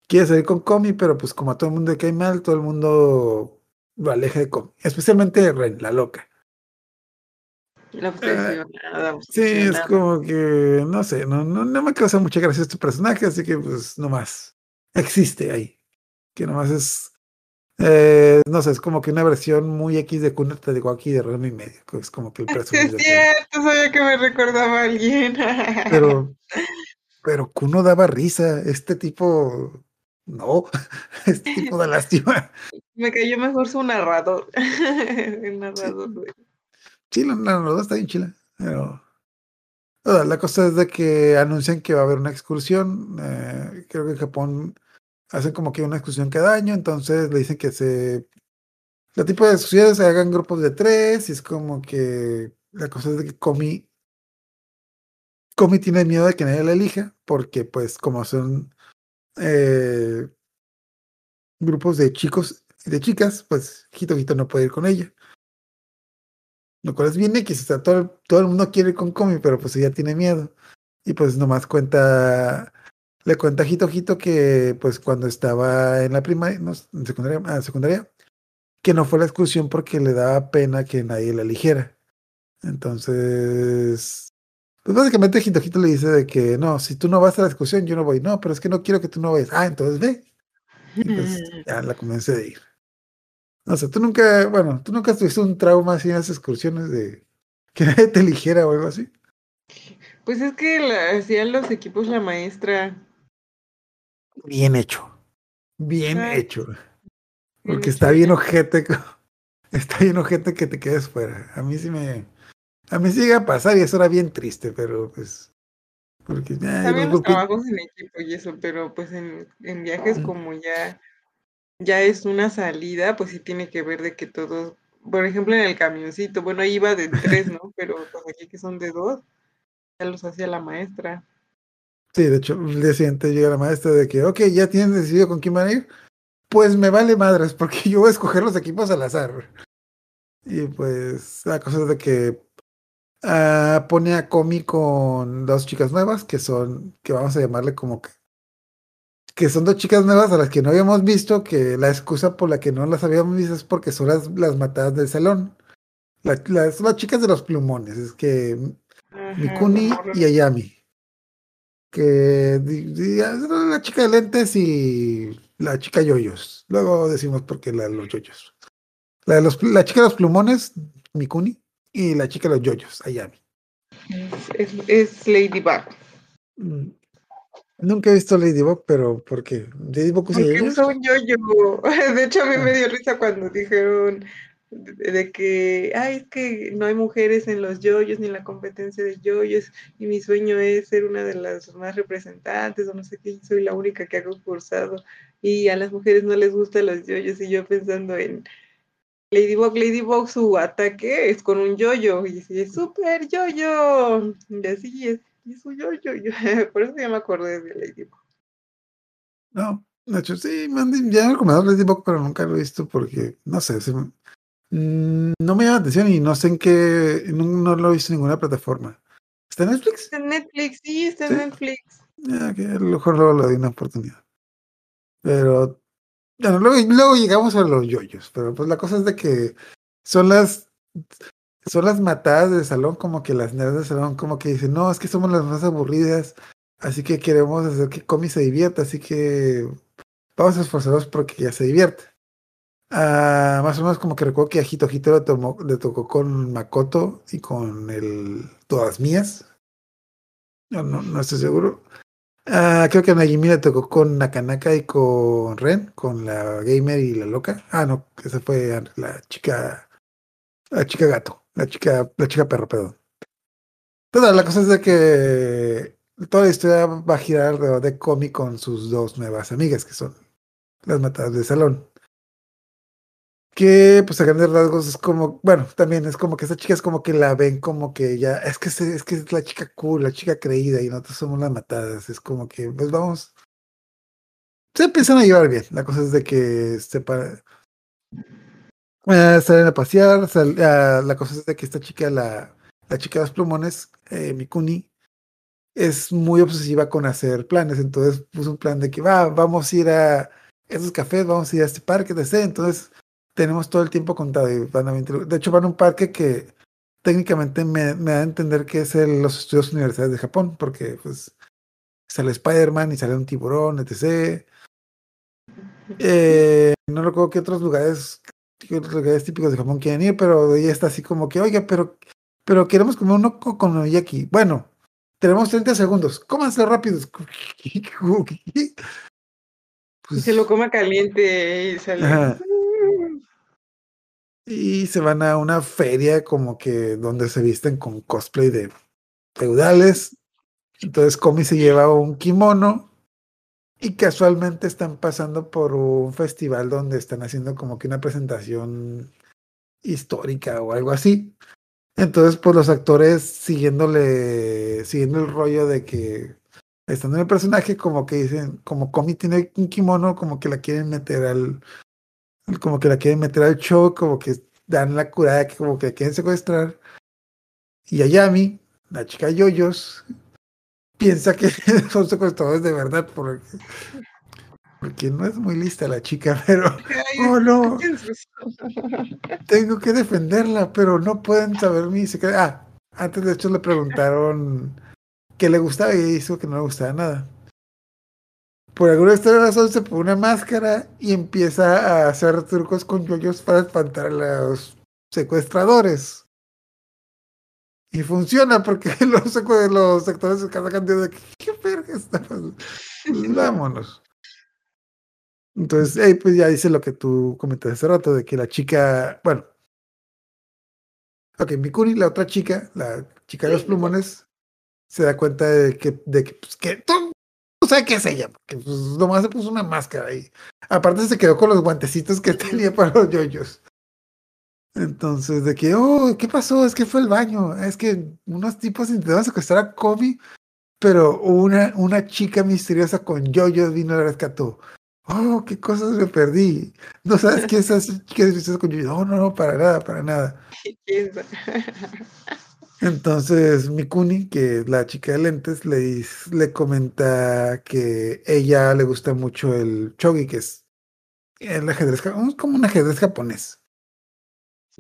quiere salir con Comi, pero pues como a todo el mundo le cae mal, todo el mundo lo aleja de Comi, especialmente Ren, la loca. La obsesionada, Ah, Sí, es como que, no sé, no, no, no me causa mucha gracia este personaje, así que pues nomás existe ahí, que nomás es, eh, no sé, es como que una versión muy X de Kuno te digo aquí de Ren y medio, que es como que el Sí, personaje es de cierto, sabía que me recordaba a alguien. Pero, pero Kuno daba risa. Este tipo, no. Este tipo da lástima. Me cayó mejor su narrador. El narrador. Chila, no, no, está bien chila. Pero. La cosa es de que anuncian que va a haber una excursión. eh, creo que en Japón hacen como que una excursión cada año. Entonces le dicen que se. La tipo de excursiones se hagan grupos de tres. Y es como que. La cosa es de que Komi. Komi tiene miedo de que nadie la elija. Porque, pues, como son. eh, grupos de chicos y de chicas, pues Hito Hito no puede ir con ella. Lo cual es bien X, o sea, todo, el- todo el mundo quiere ir con Komi, pero pues ella tiene miedo. Y pues nomás cuenta, le cuenta a Hito Hito que pues cuando estaba en la primaria, no, en secundaria, ah, secundaria, que no fue a la excursión porque le daba pena que nadie la eligiera. Entonces, pues básicamente Hito Hito le dice de que no, si tú no vas a la excursión, yo no voy. No, pero es que no quiero que tú no vayas. Ah, entonces ve. Y pues ya la convence de ir. No sé, tú nunca, bueno, tú nunca tuviste un trauma así en las excursiones de que nadie te eligiera o algo así. Pues es que la, hacían los equipos la maestra. Bien hecho. Bien Ay, hecho. Porque está bien bien. ojete. Está bien ojete que te quedes fuera. A mí sí me. A mí sí llega a pasar y eso era bien triste, pero pues. Porque ay, También los trabajos en equipo y eso, pero pues en, en viajes Mm. como ya, ya es una salida, pues sí tiene que ver de que todos por ejemplo, en el camioncito, bueno, ahí iba de tres, ¿no? Pero pues aquí que son de dos, ya los hacía la maestra. Sí, de hecho, el día siguiente llega la maestra de que, ok, ya tienen decidido con quién van a ir. Pues me vale madres, porque yo voy a escoger los equipos al azar. Y pues la cosa es de que ah, pone a Comi con dos chicas nuevas, que son, que vamos a llamarle como que, que son dos chicas nuevas a las que no habíamos visto, que la excusa por la que no las habíamos visto es porque son las, las matadas del salón. La- las, las chicas de los plumones, es que Mikuni y Ayami. Que la chica de lentes y la chica yoyos. Luego decimos por qué la de los yoyos. La, de los, la chica de los plumones, Mikuni, y la chica de los yoyos, Ayami. Es, es, es Ladybug. Nunca he visto Ladybug, pero ¿por qué? ¿Ladybug usa Porque yoyos? usa un yo-yo. De hecho, a mí Ah. me dio risa cuando dijeron de, que, ay, es que no hay mujeres en los yoyos ni en la competencia de yoyos y mi sueño es ser una de las más representantes o no sé qué, soy la única que ha concursado y a las mujeres no les gustan los yoyos y yo pensando en Ladybug, Ladybug su ataque es con un yoyo y así es super yoyo y así es, y es un yoyo, por eso ya me acordé de Ladybug. No, de hecho, sí, me han di- ya me he recomendado Ladybug, pero nunca lo he visto porque, no sé, se mm, no me llama la atención y no sé en qué, no, no lo he visto en ninguna plataforma. ¿Está en Netflix? Está en Netflix, sí, está Sí. en Netflix. Ya, que a lo mejor luego le doy una oportunidad. Pero, bueno, luego, luego llegamos a los yoyos, pero pues la cosa es de que son las, son las matadas del salón, como que las nerds del salón, como que dicen, no, es que somos las más aburridas, así que queremos hacer que Comi se divierta, así que vamos a esforzarnos porque ya se divierta. Ah, más o menos como que recuerdo que a Hito Hito le, tomó- le tocó con Makoto y con el Todas Mías. No, no, no estoy seguro. Ah, creo que a Najimi le tocó con Nakanaka y con Ren, con la gamer y la loca. Ah, no, esa fue la chica, la chica gato, la chica, la chica perro, perdón. Total, la cosa es de que toda la historia va a girar alrededor de Komi con sus dos nuevas amigas, que son las matadas del salón. Que, pues, a grandes rasgos es como, bueno, también es como que esa chica es como que la ven como que ya, es que, es que es la chica cool, la chica creída y nosotros somos las matadas. Es como que, pues, vamos. Se empiezan a llevar bien. La cosa es de que se para. Eh, salen a pasear. la cosa es de que esta chica, la, la chica de los plumones, eh, Mikuni, es muy obsesiva con hacer planes. Entonces puso un plan de que va, vamos a ir a esos cafés, vamos a ir a este parque, etc. Entonces tenemos todo el tiempo contado. y van a 20 de hecho, van a un parque que técnicamente me, me da a entender que es el- los estudios universitarios de Japón, porque pues sale Spider-Man y sale un tiburón, etc. Eh, no recuerdo qué otros lugares, lugares típicos de Japón quieren ir, pero ella está así como que, oiga, pero, pero queremos comer uno con Konoyaki. Bueno, tenemos 30 segundos, cómanselo rápido. Y Pues, se lo come caliente y sale. Ajá. y se van a una feria como que donde se visten con cosplay de feudales. Entonces Comi se lleva un kimono y casualmente están pasando por un festival donde están haciendo como que una presentación histórica o algo así. Entonces, pues los actores siguiéndole, siguiendo el rollo de que estando en el personaje, como que dicen, como Comi tiene un kimono, como que la quieren meter al, como que la quieren meter al show, como que dan la curada, como que la quieren secuestrar. Y Ayami, la chica Yoyos, piensa que son secuestradores de verdad, porque, porque no es muy lista la chica, pero, oh no, tengo que defenderla, pero no pueden saber mi secreto. Ah, antes de hecho le preguntaron qué le gustaba y hizo que no le gustaba nada. Por alguna extraña razón se pone una máscara y empieza a hacer trucos con yoyos para espantar a los secuestradores. Y funciona porque los, los sectores se sacan de que, ¿qué verga está? Pues, Vámonos. Entonces, ahí pues ya dice lo que tú comentaste hace rato, de que la chica, bueno, ok, Mikuri, la otra chica, la chica de los plumones, se da cuenta de que, de que, pues, que tú no sabes qué es ella, porque pues, nomás se puso una máscara y aparte se quedó con los guantecitos que tenía para los yoyos. Entonces, de que, oh, ¿qué pasó? Es que fue el baño. Es que unos tipos intentaron secuestrar a Kobe, pero una, una chica misteriosa con yoyos vino y la rescató. Oh, qué cosas me perdí. No sabes qué es esa chica misteriosa con yoyos. No, no, no, para nada, para nada. Entonces, Mikuni, que es la chica de lentes, le, le comenta que ella le gusta mucho el shogi, que es el ajedrez, es como un ajedrez japonés.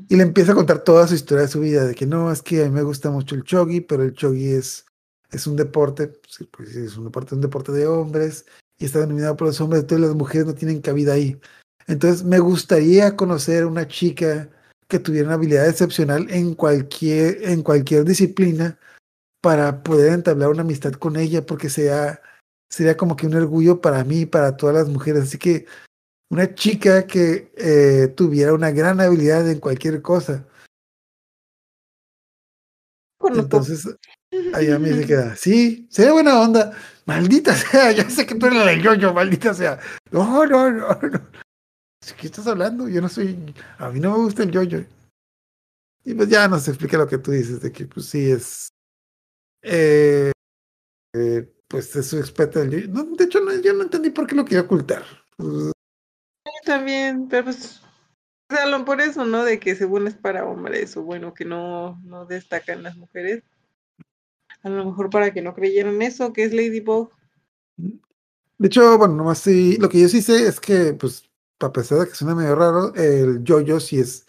Y le empieza a contar toda su historia de su vida, de que no, es que a mí me gusta mucho el shogi, pero el shogi es, es un deporte, pues, pues es un deporte, un deporte de hombres, y está dominado por los hombres, entonces las mujeres no tienen cabida ahí. Entonces me gustaría conocer una chica que tuviera una habilidad excepcional en cualquier, en cualquier disciplina para poder entablar una amistad con ella, porque sea, sería como que un orgullo para mí para todas las mujeres. Así que una chica que eh, tuviera una gran habilidad en cualquier cosa. Conozco. Entonces, allá me dice que sí, sería buena onda. Maldita sea, ya sé que tú eres la del yoyo, maldita sea. No, no, no, no. ¿De ¿Qué estás hablando? Yo no soy, a mí no me gusta el yoyo. Y pues ya nos explica lo que tú dices, de que pues sí es, eh, eh, pues es su experta del yoyo. No, de hecho, no, yo no entendí por qué lo quería ocultar. Pues, Yo también, pero pues, o por eso, ¿no? De que según es para hombres, o bueno, que no, no destacan las mujeres. A lo mejor para que no creyeran eso, que es Ladybug. De hecho, bueno, nomás sí, lo que yo sí sé es que, pues, a pesar de que suena medio raro, el yo-yo sí es,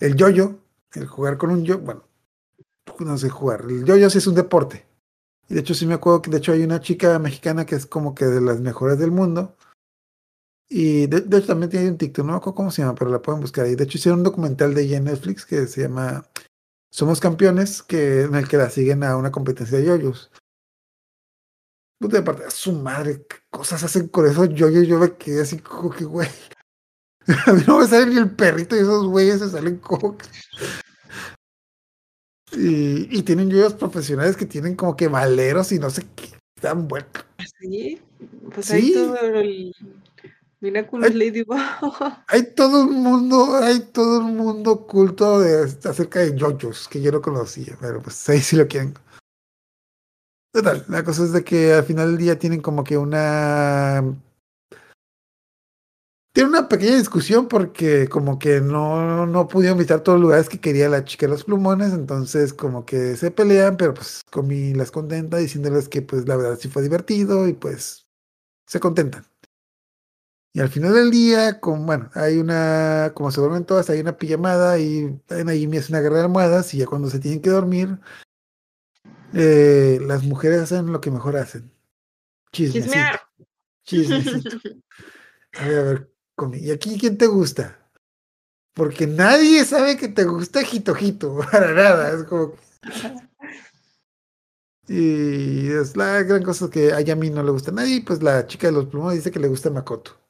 el yo-yo, el jugar con un yo, bueno, no sé jugar, el yo-yo sí es un deporte. Y de hecho sí me acuerdo que de hecho hay una chica mexicana que es como que de las mejores del mundo. Y de, de hecho también tiene un TikTok, no me acuerdo cómo se llama, pero la pueden buscar ahí. De hecho hicieron un documental de ella en Netflix que se llama Somos Campeones, que, en el que la siguen a una competencia de yoyos. Puta, aparte, a su madre, qué cosas hacen con esos yoyos. Yo me quedé así como que, güey. A mí no me sale ni el perrito y esos güeyes se salen como que- Y, y tienen yoyos profesionales que tienen como que valeros y no sé qué. Están buenos. Sí, pues ahí Sí. todo el Miraculous Ay. Ladybug. Hay todo un mundo, hay todo un mundo oculto de, acerca de yoyos que yo no conocía, pero pues ahí sí lo quieren. Total, la cosa es de que al final del día tienen como que una tiene una pequeña discusión porque como que no, no pudieron visitar todos los lugares que quería la chica de los plumones, entonces como que se pelean, pero pues Comi las contenta diciéndoles que pues la verdad sí fue divertido y pues se contentan. Y al final del día, con, bueno, hay una, como se duermen todas, hay una pijamada y ahí me hace una guerra de almohadas y ya cuando se tienen que dormir, eh, las mujeres hacen lo que mejor hacen. Chismecito. Chismear. Chismecito. A ver, a ver, ¿y aquí quién te gusta? Porque nadie sabe que te gusta Jitojito, para nada, es como que- Y es la gran cosa que a Yami no le gusta a nadie, pues la chica de los plumones dice que le gusta Makoto.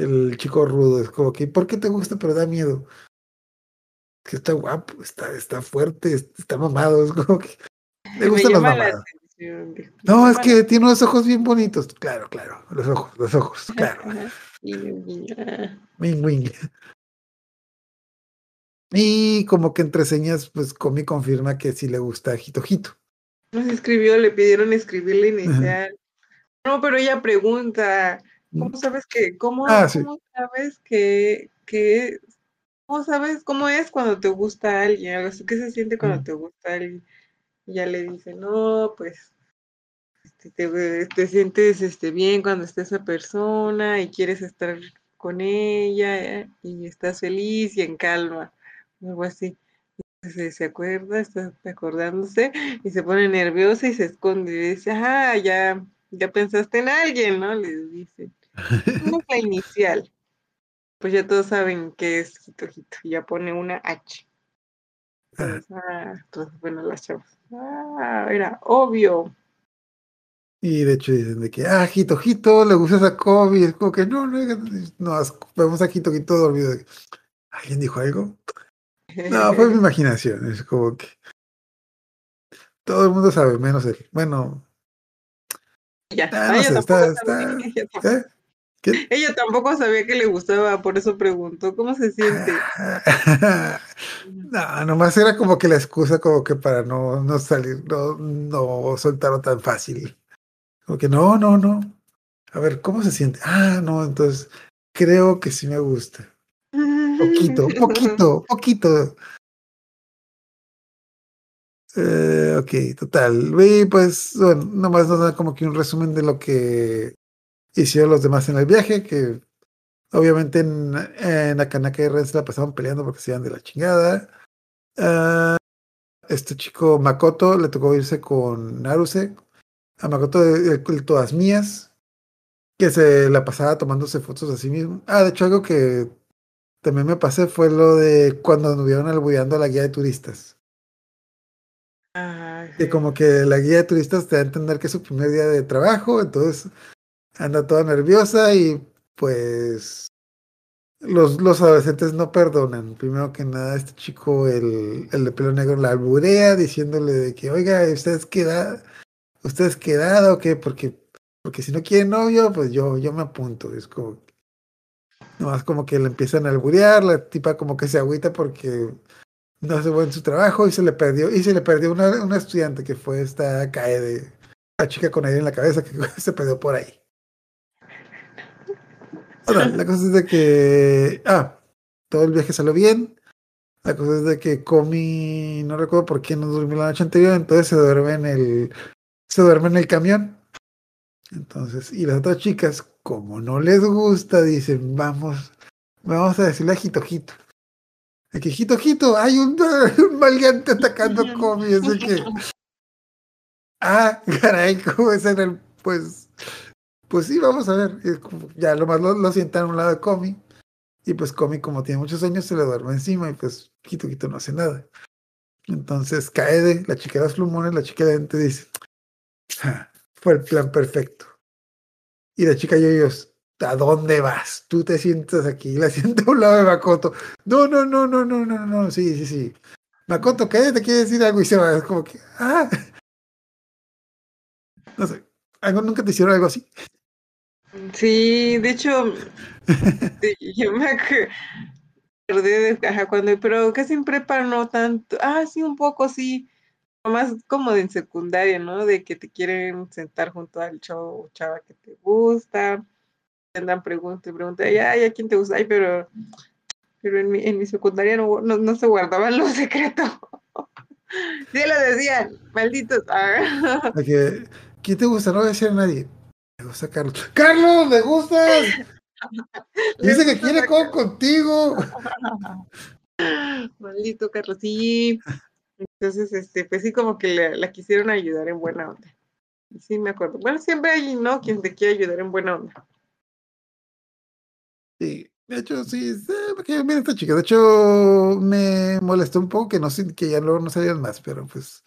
El chico rudo, es como que, ¿por qué te gusta? Pero da miedo. Que está guapo, está, está fuerte, está mamado, es como que Me gustan los llama la mamados. atención, dijo, me No, es que tiene unos ojos bien bonitos. Claro, claro, los ojos, los ojos, claro. Ah. Wing, wing. Y como que entre señas, pues Comi confirma que sí le gusta Jito Jito. Nos escribió, le pidieron escribir la inicial. No, pero ella pregunta, ¿cómo sabes que, cómo, Ah, sí. cómo sabes que, que, cómo sabes cómo es cuando te gusta alguien? ¿Qué se siente cuando Mm. te gusta alguien? Y ya le dice, no, pues, este, te, sientes este, bien cuando está esa persona y quieres estar con ella eh, y estás feliz y en calma, algo así. Se, se acuerda, está acordándose y se pone nerviosa y se esconde y dice, ah, ya, ya pensaste en alguien, ¿no? Les dice. ¿Cómo es la inicial? Pues ya todos saben que es Jito Jito, ya pone una H. Entonces, ah, entonces, bueno, las chavas. Ah, era obvio. Y de hecho dicen de que, ah, Jito Jito, le gusta esa Kobe. Es como que no, no, no, vemos a Jito Jito dormido. ¿Alguien dijo algo? No, fue mi imaginación. Es como que todo el mundo sabe, menos él. Bueno, Ya, ah, ah, no sé, está, está. ¿eh? ¿Qué? Ella tampoco sabía que le gustaba, por eso preguntó, ¿cómo se siente? no, nomás era como que la excusa como que para no, no salir, no, no soltarlo tan fácil. Como que no, no, no. A ver, ¿cómo se siente? Ah, no, entonces creo que sí me gusta. Poquito, poquito, poquito. Eh, ok, total. Y pues, bueno, nomás nos da como que un resumen de lo que hicieron los demás en el viaje, que obviamente en, en Akanaka y Ren se la pasaban peleando porque se iban de la chingada. Ah, este chico Makoto le tocó irse con Naruse. A Makoto de, de todas mías, que se la pasaba tomándose fotos a sí mismo. Ah, de hecho, algo que también me pasé fue lo de cuando anduvieron albureando a la guía de turistas. Ay, Que como que la guía de turistas te da a entender que es su primer día de trabajo, entonces anda toda nerviosa y pues los, los adolescentes no perdonan. Primero que nada, este chico, el, el de pelo negro, la alburea diciéndole de que, oiga, ¿ustedes queda, ustedes quedado o qué? Porque, porque si no quiere novio, pues yo, yo me apunto. Es como, nomás como que le empiezan a alburear, la tipa como que se agüita porque no hace buen su trabajo y se le perdió, y se le perdió una, una estudiante que fue esta Kaede, la chica con aire en la cabeza que se perdió por ahí. Ahora, la cosa es de que, ah, todo el viaje salió bien. La cosa es de que Comi, no recuerdo por qué no durmió la noche anterior, entonces se duerme en el, se duerme en el camión. Entonces, y las otras chicas, como no les gusta, dicen, vamos, vamos a decirle a Jitojito. De que Jitojito, hay un, un maleante atacando a Comi, de que, ah, caray, ¿cómo es en el, pues, pues sí, vamos a ver. Ya lo más lo, sientan a un lado de Comi. Y pues Comi, como tiene muchos años, se le duerme encima y pues Quito Quito no hace nada. Entonces Kaede, la chica de los plumones, la chica de lente dice, "Ah, fue el plan perfecto. Y la chica Yoyos, ¿a dónde vas? Tú te sientas aquí, la sienta a un lado de Makoto. No, no, no, no, no, no, no, sí, sí, sí. Makoto, Kaede te quiere decir algo y se va. Es como que, ah. No sé, ¿algo nunca te hicieron algo así? Sí, de hecho, yo me acordé de, ajá, cuando, pero casi en prepa no tanto, ah, sí, un poco, sí, más como de en secundaria, ¿no? De que te quieren sentar junto al chavo o chava que te gusta, te andan pregunta y pregunta, ay, ¿a quién te gusta? Ay, pero, pero en mi, en mi secundaria no, no, no se guardaban los secretos. Sí lo decían, malditos. Ah. Que, ¿Quién te gusta? No voy a decir a nadie. Me gusta Carlos. ¡Carlos, me gustas! Dice que quiere con contigo. Maldito Carlos, sí. Entonces, este, pues sí, como que la, la quisieron ayudar en buena onda. Sí, me acuerdo. Bueno, siempre hay, ¿no? Quien te quiere ayudar en buena onda. Sí, de hecho, sí, bien esta chica. De hecho, me molestó un poco que no que ya luego no salían más, pero pues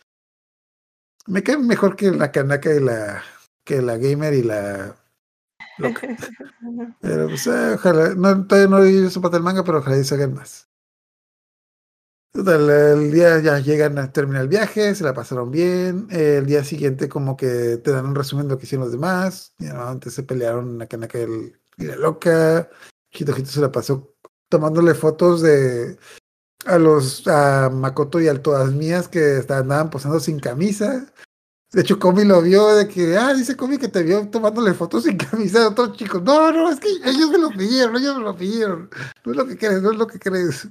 me cae mejor que la canaca y la que la gamer y la loca. Pero pues eh, ojalá, no, todavía no leído su parte del manga, pero ojalá y salgan más. Total, el día ya llegan a terminar el viaje, se la pasaron bien. El día siguiente, como que te dan un resumen de lo que hicieron los demás. Y, ¿no? Antes se pelearon la canaca y la loca. Hito Hito se la pasó tomándole fotos de a los a Makoto y al todas mías que andaban posando sin camisa. De hecho, Comi lo vio de que, ah, dice Comi que te vio tomándole fotos sin camisa de otros chicos. No, no, es que ellos me lo pidieron, ellos me lo pidieron. No es lo que crees, no es lo que crees.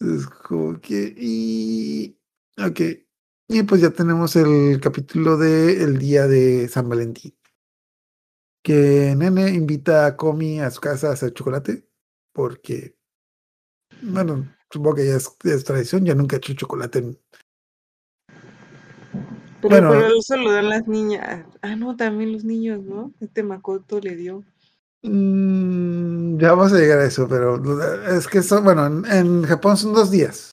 Es como que, y, ok. Y pues ya tenemos el capítulo de el día de San Valentín. Que Nene invita a Comi a su casa a hacer chocolate. Porque, bueno, supongo que ya es, ya es tradición, ya nunca he hecho chocolate en, Pero, Bueno. pero eso lo dan las niñas. Ah, no, también los niños, ¿no? Este Makoto le dio. Mm, ya vamos a llegar a eso, pero es que son, bueno, en, en Japón son dos días.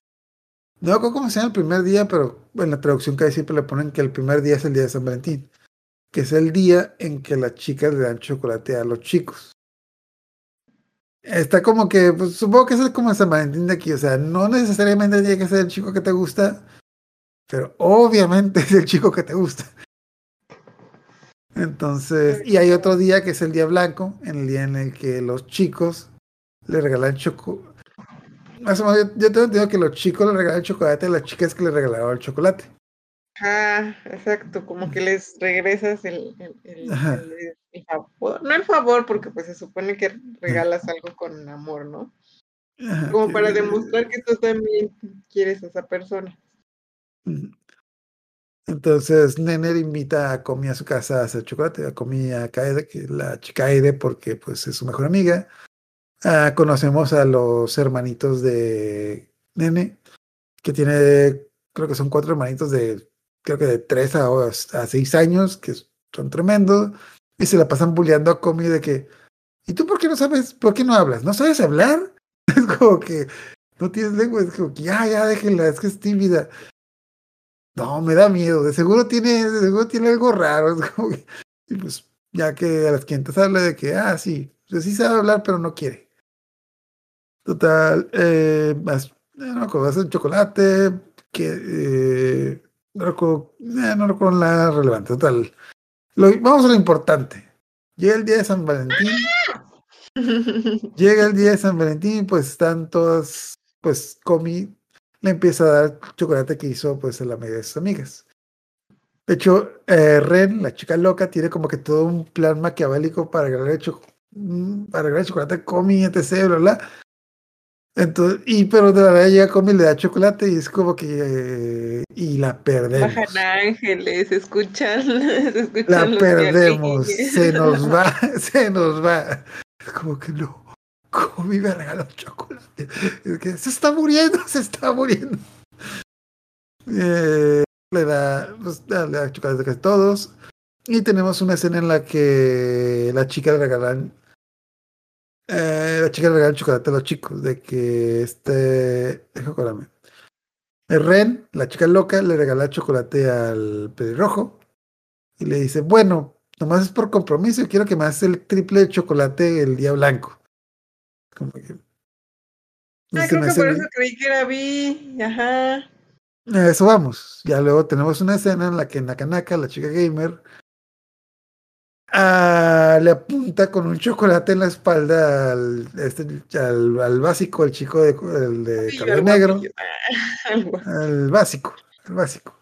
No me acuerdo cómo se llama el primer día, pero en la traducción que hay siempre le ponen que el primer día es el día de San Valentín, que es el día en que las chicas le dan chocolate a los chicos. Está como que, pues supongo que es como San Valentín de aquí, o sea, no necesariamente tiene que ser el chico que te gusta, pero obviamente es el chico que te gusta. Entonces, y hay otro día que es el día blanco, en el día en el que los chicos le regalan chocolate. Más o menos, yo, yo tengo entendido que los chicos le regalan chocolate a las chicas que le regalaron el chocolate. Ah, exacto, como que les regresas el, el, el- el- el favor. No el favor, porque pues se supone que regalas algo con amor, ¿no? Como para demostrar que tú también quieres a esa persona. Entonces, Nene invita a Comi a su casa a hacer chocolate, a Comi a Kaede, que la chica Aire, porque pues es su mejor amiga. Ah, conocemos a los hermanitos de Nene, que tiene, creo que son cuatro hermanitos de, creo que de tres a, a seis años, que son tremendos, y se la pasan bulleando a Comi de que, ¿y tú por qué no sabes, por qué no hablas? ¿No sabes hablar? Es como que no tienes lengua, es como que ya, ya, déjenla, es que es tímida. No, me da miedo. De seguro tiene, de seguro tiene algo raro. que- y pues, ya que a las clientes habla de que, ah, sí, pues sí sabe hablar, pero no quiere. Total, eh, más, eh, no hacen chocolate, que, eh, no recuerdo, eh, no recuerdo nada relevante. Total, lo- vamos a lo importante. Llega el día de San Valentín. Llega el día de San Valentín, pues están todas, pues Comi le empieza a dar chocolate que hizo pues a la mayoría de sus amigas. De hecho, eh, Ren, la chica loca, tiene como que todo un plan maquiavélico para regalar, cho- mm, regalar chocolate a Comi, etc, bla, bla. Entonces, y pero de la verdad llega Comi y le da chocolate y es como que eh, y la perdemos. Bajan ángeles, escuchan, se escuchan La perdemos, se nos va, se nos va. Es como que no, ¿cómo me regalar chocolate? Se está muriendo, se está muriendo. Eh, le da, pues, le da chocolate a todos. Y tenemos una escena en la que la chica le regalan, eh, la chica le regalan chocolate a los chicos, de que este, acordarme. Ren, la chica loca, le regala chocolate al pelirrojo y le dice, bueno, nomás es por compromiso quiero que me hagas el triple de chocolate el día blanco. Como que... Ah, creo que por eso creí que era Vi. Ajá. A eso vamos. Ya luego tenemos una escena en la que Nakanaka, la chica gamer, ah, le apunta con un chocolate en la espalda al, este, al, al básico, al chico de, el de cabello el negro, guapillo. El al básico, el básico,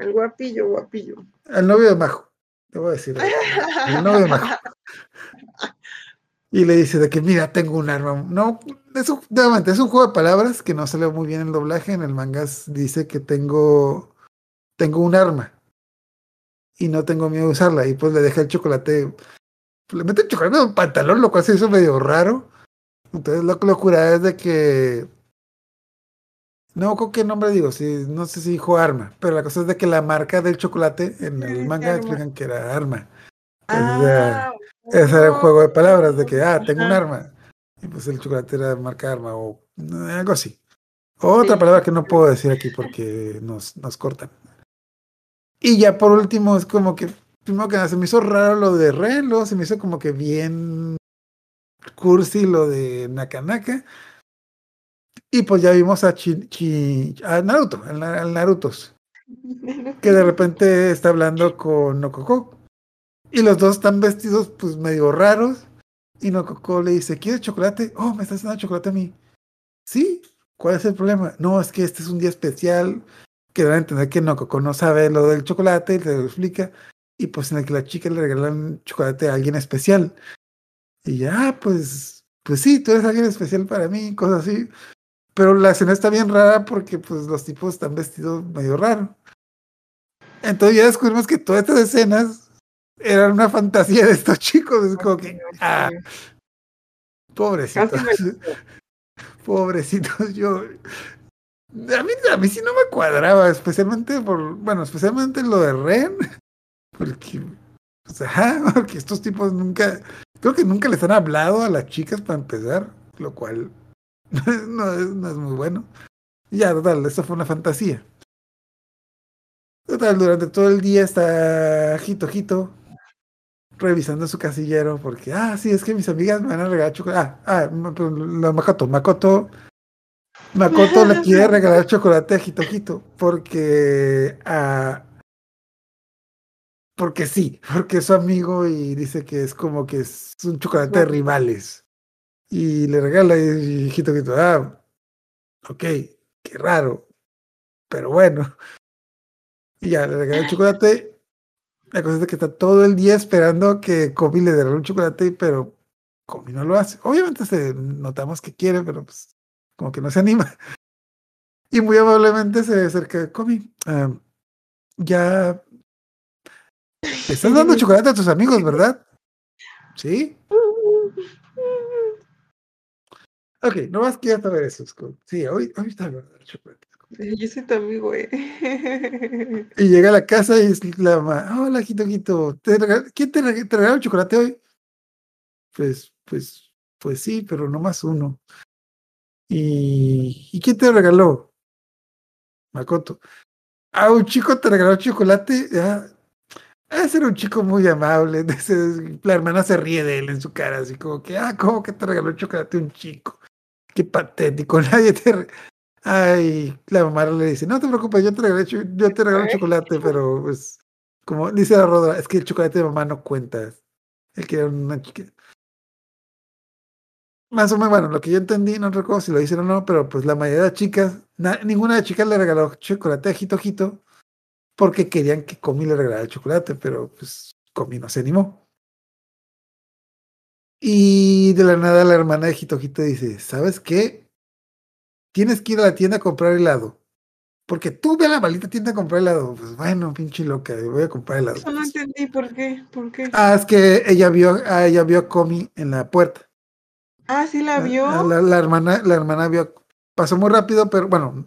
El guapillo, guapillo. al novio de Majo, te voy a decir, el novio de Majo. Y le dice de que, mira, tengo un arma. No, es un, nuevamente, es un juego de palabras que no salió muy bien el doblaje. En el manga dice que tengo, tengo un arma. Y no tengo miedo de usarla. Y pues le deja el chocolate. Le mete el chocolate en un pantalón, lo cual se hizo medio raro. Entonces la locura es de que. No, ¿con qué nombre digo? Si, no sé si dijo arma. Pero la cosa es de que la marca del chocolate en el manga explican que era arma. Ah, Ese era el juego de palabras de que, ah, tengo un arma. Y pues el chocolate era marca arma o eh, algo así. Otra Sí. palabra que no puedo decir aquí porque nos, nos cortan. Y ya por último es como que, primero que nada, se me hizo raro lo de Ren, luego se me hizo como que bien cursi lo de Nakanaka. Y pues ya vimos a, Chi, Chi- a Naruto, al, Na- al Narutos, que de repente está hablando con Nokoko. Y los dos están vestidos pues medio raros. Y Nokoko le dice, ¿quieres chocolate? Oh, me estás dando chocolate a mí. Sí, ¿cuál es el problema? No, es que este es un día especial. Que deben entender que Nokoko no sabe lo del chocolate, y te lo explica. Y pues en el que la chica le regalan chocolate a alguien especial. Y ya, pues, pues sí, tú eres alguien especial para mí, cosas así. Pero la escena está bien rara porque pues los tipos están vestidos medio raro. Entonces ya descubrimos que todas estas escenas eran una fantasía de estos chicos. Es como que, ah, pobrecitos. Pobrecitos, yo. A mí, a mí sí no me cuadraba, especialmente por, bueno, especialmente lo de Ren, porque, pues, ajá, porque estos tipos nunca, creo que nunca les han hablado a las chicas para empezar, lo cual no es, no es muy bueno. Ya, total, esto fue una fantasía. Total, durante todo el día está Jito Jito revisando su casillero porque, ah, sí, es que mis amigas me van a regalar chocolate. Ah, ah, la Makoto, Makoto, Makoto le quiere regalar chocolate a Jito porque, ah, porque sí, porque es su amigo y dice que es como que es un chocolate de rivales. Y le regala y que ah, ok, qué raro, pero bueno. Y ya le regala el chocolate. La cosa es que está todo el día esperando que Comi le regale un chocolate, pero Comi no lo hace. Obviamente se notamos que quiere, pero pues como que no se anima. Y muy amablemente se acerca a ah, ya le estás dando chocolate a tus amigos, ¿verdad? Sí. Ok, no más quiero saber eso. Scott. Sí, hoy, hoy está el chocolate. Yo soy tu amigo, eh. Y llega a la casa y es la hola, Quito, Quito, ¿te ¿quién te, reg- te regaló el chocolate hoy? Pues, pues, pues sí, pero no más uno. ¿Y, ¿y quién te regaló? Makoto. Ah, un chico te regaló chocolate. Ah, ese era un chico muy amable. La hermana se ríe de él en su cara, así como que, ah, ¿cómo que te regaló chocolate un chico? Qué patético, nadie te... Ay, la mamá le dice, no te preocupes, yo te regalo, yo te regalo chocolate, pero pues, como dice la Rodra, es que el chocolate de mamá no cuenta. Él quería una chica. Más o menos, bueno, lo que yo entendí, no recuerdo si lo hicieron o no, pero pues la mayoría de las chicas, na- ninguna de las chicas le regaló chocolate a Jito Jito porque querían que Comi le regalara el chocolate, pero pues Comi no se animó. Y de la nada la hermana de Jito Jito dice, ¿sabes qué? Tienes que ir a la tienda a comprar helado. Porque tú ve a la maldita tienda a comprar helado. Pues bueno, pinche loca, voy a comprar helado. Eso no entendí por qué, por qué. Ah, es que ella vio, ah, ella vio a Comi en la puerta. Ah, sí la vio. La, la hermana, la hermana vio, pasó muy rápido, pero bueno,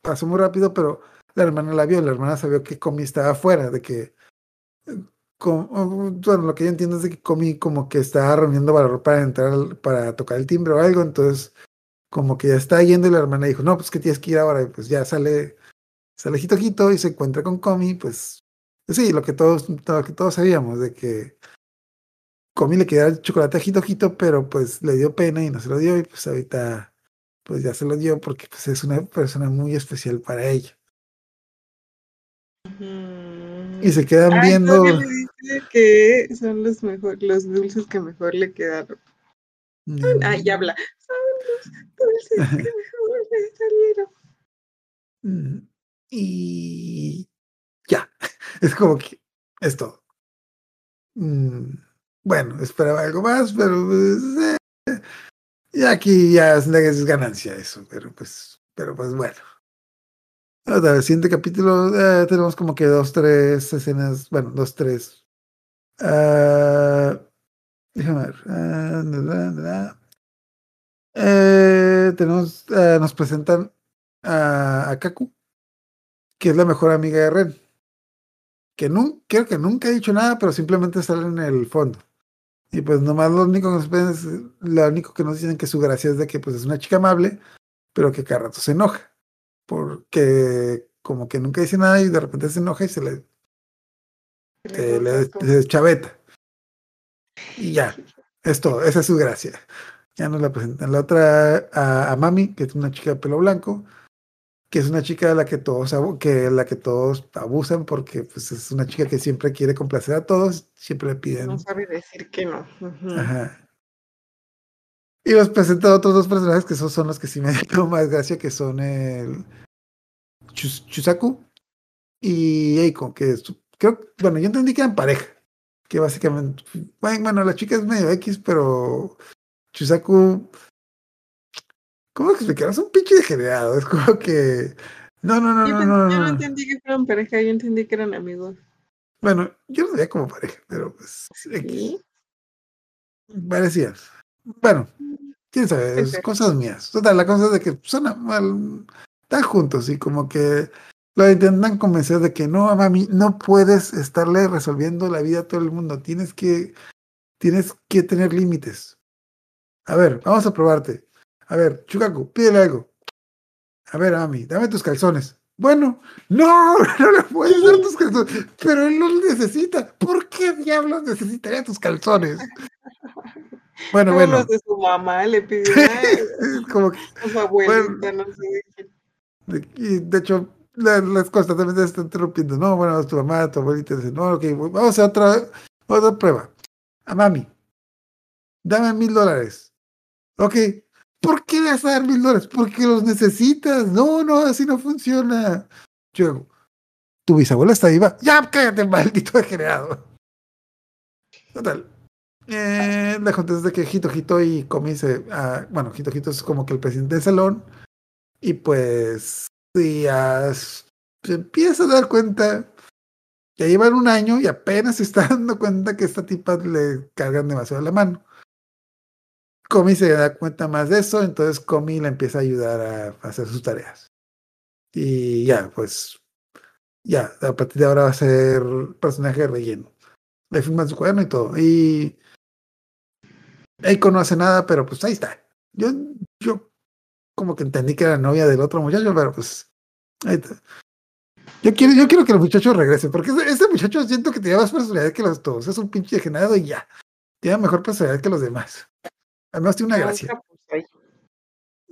pasó muy rápido, pero la hermana la vio, la hermana sabía que Comi estaba afuera, de que, oh, bueno, lo que yo entiendo es de que Comi como que estaba reuniendo valor para entrar, para tocar el timbre o algo, entonces como que ya está yendo y la hermana dijo, no, pues que tienes que ir ahora, y pues ya sale, sale Jito y se encuentra con Comi, pues, pues sí, lo que todos, lo que todos sabíamos, de que Comi le quería el chocolate a Jito, pero pues le dio pena y no se lo dio y pues ahorita pues ya se lo dio porque pues es una persona muy especial para ella. Y se quedan viendo, le dice que son los mejor, los dulces que mejor le quedaron. Ah, ya habla. Son los dulces que mejor le salieron. Mm, Y ya, es como que es todo. Mm, Bueno, esperaba algo más, pero pues, eh, y aquí ya es, es ganancia eso, pero pues, pero pues bueno. Otra vez, siguiente capítulo, eh, tenemos como que dos, tres escenas, bueno, dos, tres. Ah, déjame ver. ah. Eh, tenemos, eh, nos presentan a, a Kaku, que es la mejor amiga de Ren. Que nun- creo que nunca ha dicho nada, pero simplemente sale en el fondo. Y pues nomás lo único que nos pueden es- lo único que nos dicen que su gracia es de que pues es una chica amable, pero que cada rato se enoja. Porque como que nunca dice nada y de repente se enoja y se le, se le, se deschaveta. Y ya, es todo, esa es su gracia. Ya nos la presentan. La otra a, a Mami, que es una chica de pelo blanco, que es una chica de la que todos que la que todos abusan porque pues es una chica que siempre quiere complacer a todos, siempre le piden. No sabe decir que no. Ajá. Y nos presenta otros dos personajes que esos son los que sí me dio más gracia, que son el Chus- Chusaku y Eiko, que es- creo, bueno, yo entendí que eran pareja, que básicamente, bueno, la chica es medio X, pero Chusaku, ¿cómo explicar? Es un pinche degenerado, es como que, no, no, no, yo, no, pen- no, yo no, no no. entendí que fueran pareja, yo entendí que eran amigos. Bueno, yo lo veía como pareja, pero pues. ¿Sí? Parecía. Bueno, quién sabe, es cosas mías. Total, la cosa es de que son mal, están juntos y como que lo intentan convencer de que no, mami, no puedes estarle resolviendo la vida a todo el mundo. Tienes que, tienes que tener límites. A ver, vamos a probarte. A ver, Chukaku, pídele algo. A ver, mami, dame tus calzones. Bueno, no, no le puedes dar tus calzones, pero él los necesita. ¿Por qué diablos necesitaría tus calzones? Bueno, Todos bueno. los de su mamá le pidió Es como que, su abuelita, no sé de hecho, la- las constantemente está interrumpiendo. No, bueno, tu mamá, tu abuelita dice, no, ok, vamos a otra, otra prueba. A mami, dame mil dólares. Ok, ¿por qué le vas a dar mil dólares? Porque los necesitas. No, no, así no funciona. Yo, tu bisabuela está viva. Ya, cállate, maldito degenerado. Total. Eh, le contesté que Hito Hito y Comi se. ah, bueno, Hito Hito es como que el presidente del salón. Y pues. Sí, ya s- se empieza a dar cuenta. Ya llevan un año y apenas se está dando cuenta que esta tipa le cargan demasiado la mano. Comi se da cuenta más de eso, entonces Comi la empieza a ayudar a hacer sus tareas. Y ya, pues. Ya, a partir de ahora va a ser personaje relleno. Le firman su cuaderno y todo. Y. Eiko no hace nada, pero pues ahí está. Yo, yo como que entendí que era novia del otro muchacho, pero pues. Ahí está. Yo quiero, yo quiero que el muchacho regrese, porque ese, ese muchacho siento que tiene más personalidad que los todos. Es un pinche degenerado y ya. Tiene mejor personalidad que los demás. Además tiene una No, gracia. pues.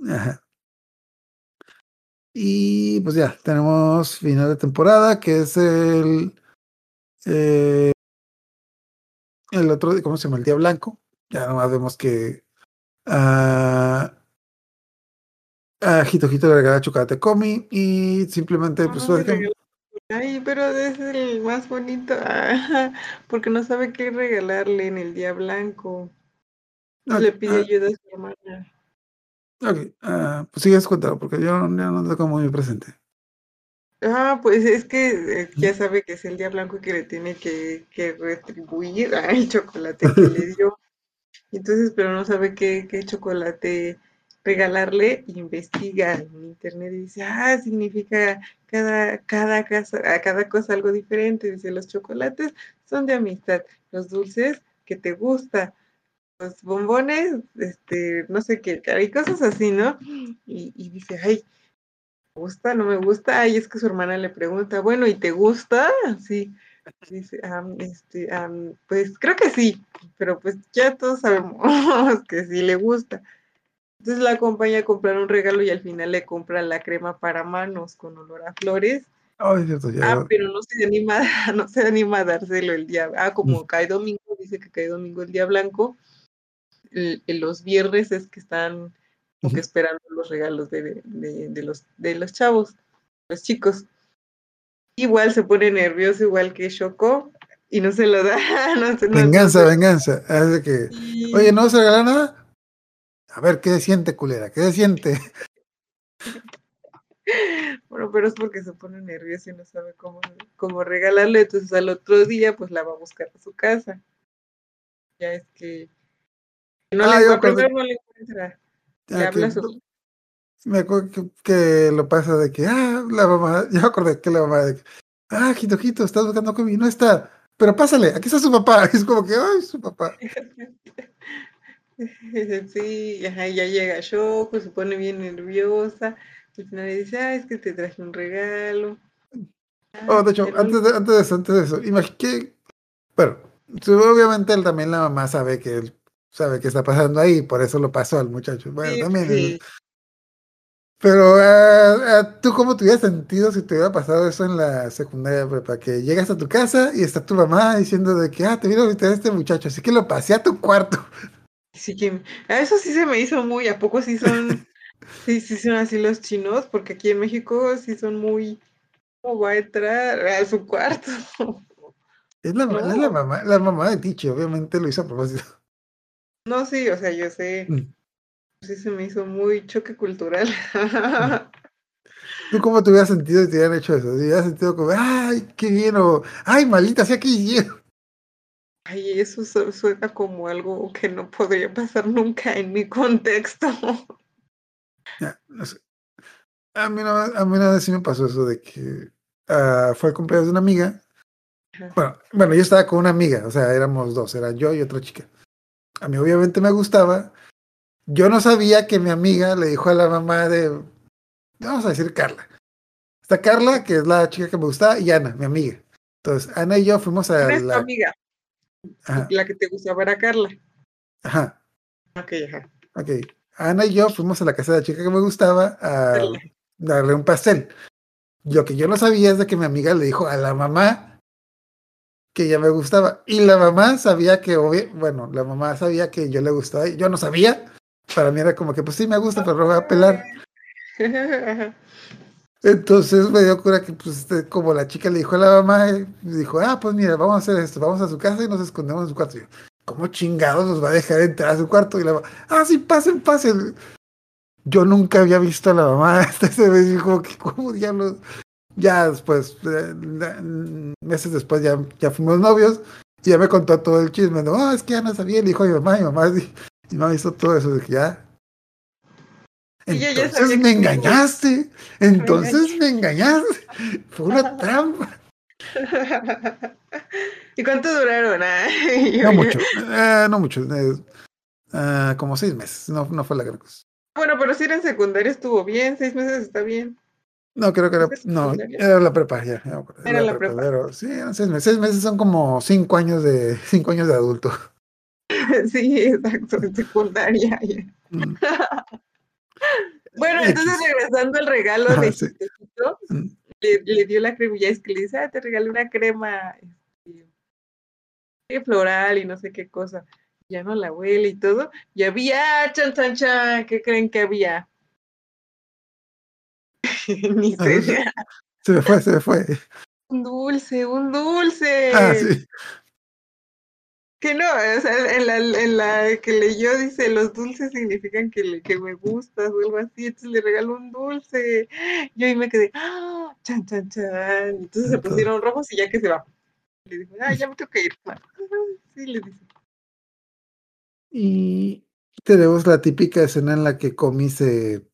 Ajá. Y pues ya, tenemos final de temporada, que es el. eh, el otro, ¿cómo se llama? El día blanco. Ya nomás vemos que. A. a Hito Hito le regala chocolate Comi y simplemente, pues, Ah, que- regaló- Ay, pero es el más bonito. ah, porque no sabe qué regalarle en el día blanco. Ah, Le pide ah, ayuda a su hermana. ok, ah, pues sigues contando, porque yo ya no tengo muy presente. Ah, pues es que eh, ya sabe que es el día blanco y que le tiene que, que retribuir al chocolate que le dio. Entonces, pero no sabe qué, qué chocolate regalarle, investiga en internet y dice, ah, significa cada, cada, casa, a cada cosa algo diferente. Dice, los chocolates son de amistad, los dulces que te gusta, los bombones, este, no sé qué, hay cosas así, ¿no? Y, y dice, ay, ¿me gusta? ¿No me gusta? Ay, es que su hermana le pregunta, bueno, ¿y te gusta? Sí. Dice, "Am, este, am, pues creo que sí, pero pues ya todos sabemos que sí le gusta. Entonces la acompaña a comprar un regalo y al final le compra la crema para manos con olor a flores. Ay, cierto, ya. Ah, pero no se anima, no se anima a dárselo el día. Ah, como cae domingo, dice que cae domingo el día blanco. el- el- los viernes es que están como que esperando los regalos de, de- de los, de los chavos, los chicos. Igual se pone nervioso, igual que Shoko, y no se lo da. No se, no- no Venganza, se- venganza. Hace que. Oye, ¿no vas a regalar nada? A ver, ¿qué se siente, culera? ¿Qué se siente? Bueno, pero es porque se pone nervioso y no sabe cómo, cómo regalarle. Entonces al otro día, pues la va a buscar a su casa. Ya es que no Ah, le yo encuentra, primero no le encuentra. Le habla que- su Me acuerdo que, que lo pasa de que, ah, la mamá, yo me acordé que la mamá de que, ah, Jito, Jito, estás buscando a no está, pero pásale, aquí está su papá. Es como que, ay, su papá. Sí, ajá, ya llega Shoko, se pone bien nerviosa. Al final le dice, ah, es que te traje un regalo. Oh, de hecho, pero antes de, antes de eso, antes de eso, imagínate bueno, obviamente él también la mamá sabe que él sabe qué está pasando ahí, por eso lo pasó al muchacho. Bueno, sí, también. sí. Pero, ah, ¿tú cómo te hubieras sentido si te hubiera pasado eso en la secundaria prepa? Que llegas a tu casa y está tu mamá diciendo de que, ah, te vino a visitar este muchacho, así que lo pasé a tu cuarto. Sí que a eso sí se me hizo muy, ¿a poco sí son, sí, sí son así los chinos? Porque aquí en México sí son muy, ¿cómo va a entrar a su cuarto? Es la, ma- es la No. mamá, la mamá de Tichi, obviamente lo hizo a propósito. No, sí, o sea, yo sé, Mm. sí se me hizo muy choque cultural. ¿Tú cómo te hubieras sentido si te hubieran hecho eso? Si hubieras sentido como, ay, qué bien, o ay, maldita sea, qué hicieron. Ay, eso su- suena como algo que no podría pasar nunca en mi contexto. Ya, no sé. A mí, una, a mí una vez sí me pasó eso de que ah, fue el cumpleaños de una amiga. Ajá. Bueno, bueno, yo estaba con una amiga, o sea, éramos dos, era yo y otra chica. A mí obviamente me gustaba. Yo no sabía que mi amiga le dijo a la mamá de, vamos a decir Carla. Está Carla, que es la chica que me gustaba, y Ana, mi amiga. Entonces, Ana y yo fuimos a ¿Quién es tu la... amiga? Ajá, La que te gustaba era Carla. ajá, Ok, ajá. ok. Ana y yo fuimos a la casa de la chica que me gustaba a Carla. darle un pastel. lo que yo no sabía es de que mi amiga le dijo a la mamá que ella me gustaba. Y la mamá sabía que, obvi- bueno, la mamá sabía que yo le gustaba. y Yo no sabía. Para mí era como que, pues sí me gusta, pero no voy a pelar. Entonces me dio cura que, pues, este, como la chica le dijo a la mamá, eh, dijo, ah, pues mira, vamos a hacer esto, vamos a su casa y nos escondemos en su cuarto. Y yo, ¿Cómo chingados nos va a dejar entrar a su cuarto? Y la mamá, ah, sí, pasen, pasen. Yo nunca había visto a la mamá hasta ese y como que, ¿cómo diablos? Ya después, eh, meses después, ya, ya fuimos novios y ya me contó todo el chisme. No, "Ah, es que ya no sabía, le dijo a mi mamá, mi mamá, y mi mamá hizo todo eso, de que ya. Entonces me engañaste, entonces me engañaste. Fue una trampa. ¿Y cuánto duraron? Ah, No mucho, eh, no mucho, eh, ah, como seis meses, no, no fue la gran cosa. Bueno, pero si era en secundaria estuvo bien, seis meses está bien. No, creo que era, ¿Es no, era la prepa, ya. Era la prepa. sí, eran seis meses. Seis meses son como cinco años de, cinco años de adulto. sí, exacto, en secundaria. ya. Mm, Bueno, entonces regresando al regalo Ajá, de sí. Mm. le, le dio la ya es que le dice, ah, te regalé una crema este, floral y no sé qué cosa. Ya no la huele y todo. Y había, ah, chan, chan, chan, ¿qué creen que había? Ni sé. Se me fue, se me fue. Un dulce, un dulce. Ah, sí. Que no, o sea, en la, en la que leyó dice, los dulces significan que, le, que me gustas o algo así, entonces le regaló un dulce. Yo ahí me quedé, ¡ah! Chan, chan, chan. Entonces se pusieron rojos y ya que se va. Le dijo, ah, ya me tengo que ir. "Ah, Sí, le dice. Y tenemos la típica escena en la que Comi se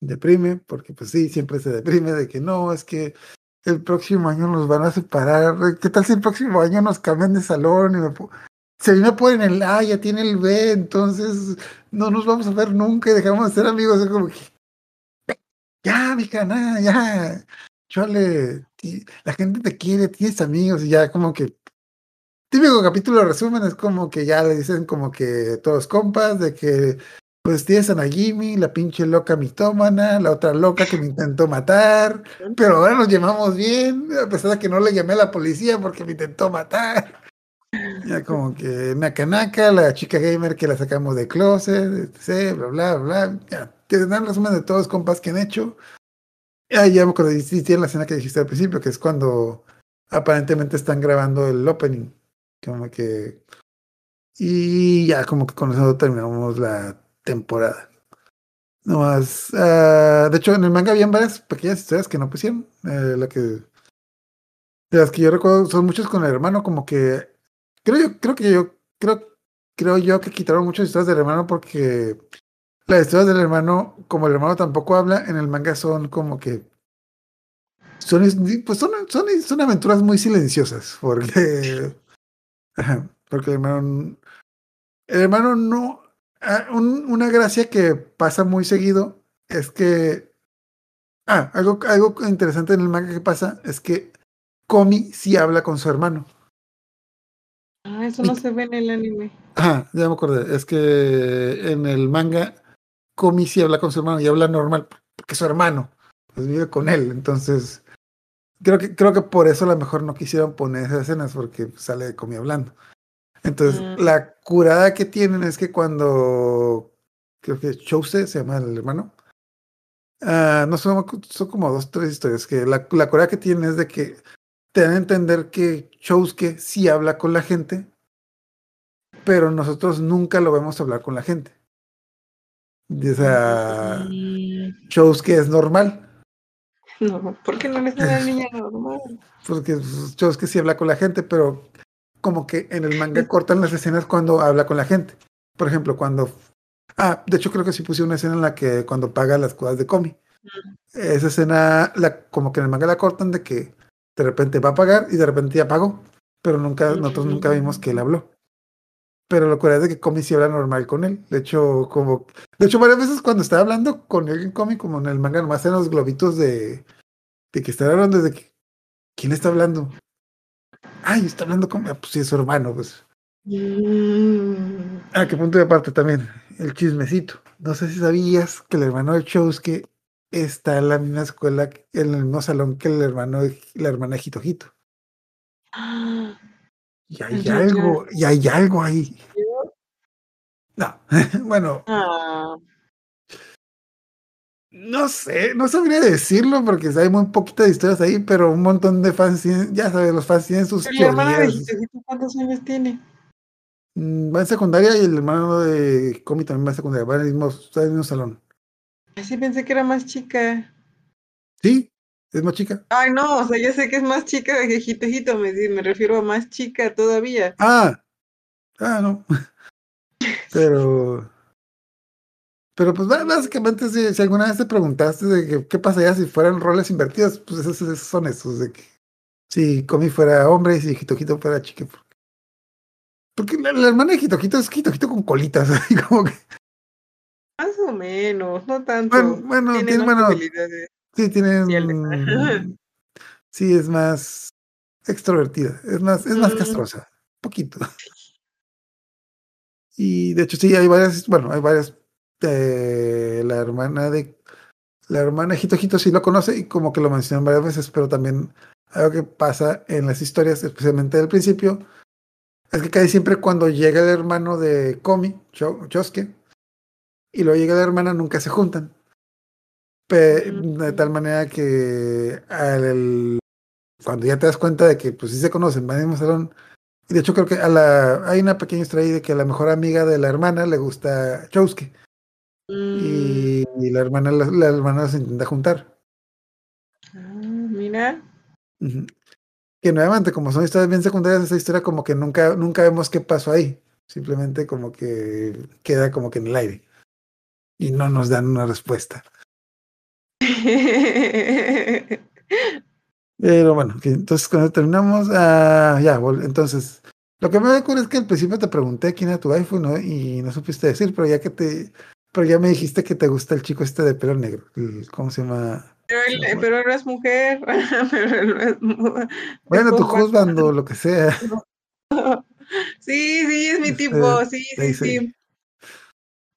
deprime, porque pues sí, siempre se deprime de que no, es que el próximo año nos van a separar. ¿Qué tal si el próximo año nos cambian de salón? Y me si a mí me el A, ya tiene el B, entonces no nos vamos a ver nunca y dejamos de ser amigos. Es como que, ya, mi canal, ya. Chole, la gente te quiere, tienes amigos y ya como que típico capítulo de resumen es como que ya le dicen como que todos compas de que pues tienes a Nagimi, la pinche loca mitómana, la otra loca que me intentó matar, pero ahora nos llamamos bien, a pesar de que no le llamé a la policía porque me intentó matar. Ya como que Nakanaka, la chica gamer que la sacamos de closet, etc, bla, bla, bla. Ya, te dan resumen de todos los compas que han hecho. Ya me acuerdo, y sí, tiene la escena que dijiste al principio, que es cuando aparentemente están grabando el opening. Como que. Y ya, como que con eso terminamos la temporada. No más. ah, de hecho, en el manga habían varias pequeñas historias que no pusieron. eh, la que. De las que yo recuerdo, son muchas con el hermano, como que. Creo yo, creo que yo. Creo, creo yo que quitaron muchas historias del hermano porque. Las historias del hermano, como el hermano tampoco habla, en el manga son como que. Son, pues son, son, son aventuras muy silenciosas, porque. Porque el hermano. El hermano no. Ah, un- una gracia que pasa muy seguido es que. Ah, algo, algo interesante en el manga que pasa es que Komi sí habla con su hermano. Ah, eso no se ve en el anime. Ajá, ya me acordé. Es que en el manga Komi sí habla con su hermano y habla normal porque su hermano. Pues vive con él. Entonces, creo que, creo que por eso a lo mejor no quisieron poner esas escenas porque sale Komi hablando. Entonces, Mm. la curada que tienen es que cuando creo que Chose se llama el hermano. ah, no son, son como dos, tres historias. Que la, la curada que tienen es de que te dan a entender que Chousuke sí habla con la gente, pero nosotros nunca lo vemos hablar con la gente. Y, o sea, Chousuke es normal, No, ¿por qué no le sale a la niña normal? porque pues, Chousuke sí habla con la gente, pero como que en el manga cortan las escenas cuando habla con la gente. Por ejemplo, cuando... Ah, de hecho creo que sí puse una escena en la que cuando paga las cosas de Comi. Esa escena, la, como que en el manga la cortan de que de repente va a pagar y de repente ya pagó, pero nunca, nosotros nunca vimos que él habló. Pero lo curioso es de que Comi sí habla normal con él. De hecho, como. De hecho, varias veces cuando estaba hablando con él en Comi, como en el manga, nomás eran los globitos de. de que están hablando de que. ¿Quién está hablando? Ay, está hablando con. ah, Pues sí, es su hermano, pues. Mm, Ah, qué punto de aparte también. El chismecito. No sé si sabías que el hermano de Chousuke está en la misma escuela, en el mismo salón que el hermano, de- la hermana Hito. Ah, Y hay Ya, ya. algo, y hay algo ahí. No, bueno, ah, no sé, no sabría decirlo porque hay muy poquitas historias ahí, pero un montón de fans, tienen- ya sabes, los fans tienen sus hermana de ¿cuántos años tiene? Mm, Va en secundaria y el hermano de Comi también va en secundaria, va en el mismo, está en el mismo salón. Así pensé que era más chica. Sí, es más chica. Ay, no, o sea, ya sé que es más chica que Hijito, me, me refiero a más chica todavía. Ah, ah, no. Pero, pero pues básicamente si, si alguna vez te preguntaste de que, qué pasaría si fueran roles invertidos, pues esos, esos son esos, de que si Comi fuera hombre y si Hitojito fuera chica. Porque, la, la hermana de Hitojito es Hitojito con colitas, así como que, Más o menos, no tanto. bueno, bueno, Tiene tiene, más bueno, sí, sociales. sí, es más extrovertida, es más, es más Mm. castrosa, poquito. Y de hecho sí, hay varias, bueno, hay varias, eh, la hermana de, la hermana Hito Hito sí lo conoce y como que lo mencionan varias veces, pero también algo que pasa en las historias, especialmente del principio, es que casi siempre cuando llega el hermano de Komi, Cho- Chosuke, y luego llega la hermana, nunca se juntan. De tal manera que al- cuando ya te das cuenta de que pues sí se conocen, van el mismo salón, y de hecho creo que a la, hay una pequeña historia ahí de que a la mejor amiga de la hermana le gusta Chosuke y, y la hermana la, la hermana se intenta juntar. ah, mira. Que nuevamente, como son historias bien secundarias, esa historia como que nunca, nunca vemos qué pasó ahí. Simplemente como que queda como que en el aire. Y no nos dan una respuesta. Pero bueno, que entonces cuando terminamos, ah, ya, entonces, lo que me cura es que al principio te pregunté quién era tu iPhone, ¿no? Y no supiste decir, pero ya que te, pero ya me dijiste que te gusta el chico este de pelo negro, el- ¿cómo se llama? Pero él, fue. pero él no es mujer. pero él no es Bueno, Juan- juzgando, lo que sea. Sí, sí, es mi Este, tipo. Sí, sí, sí.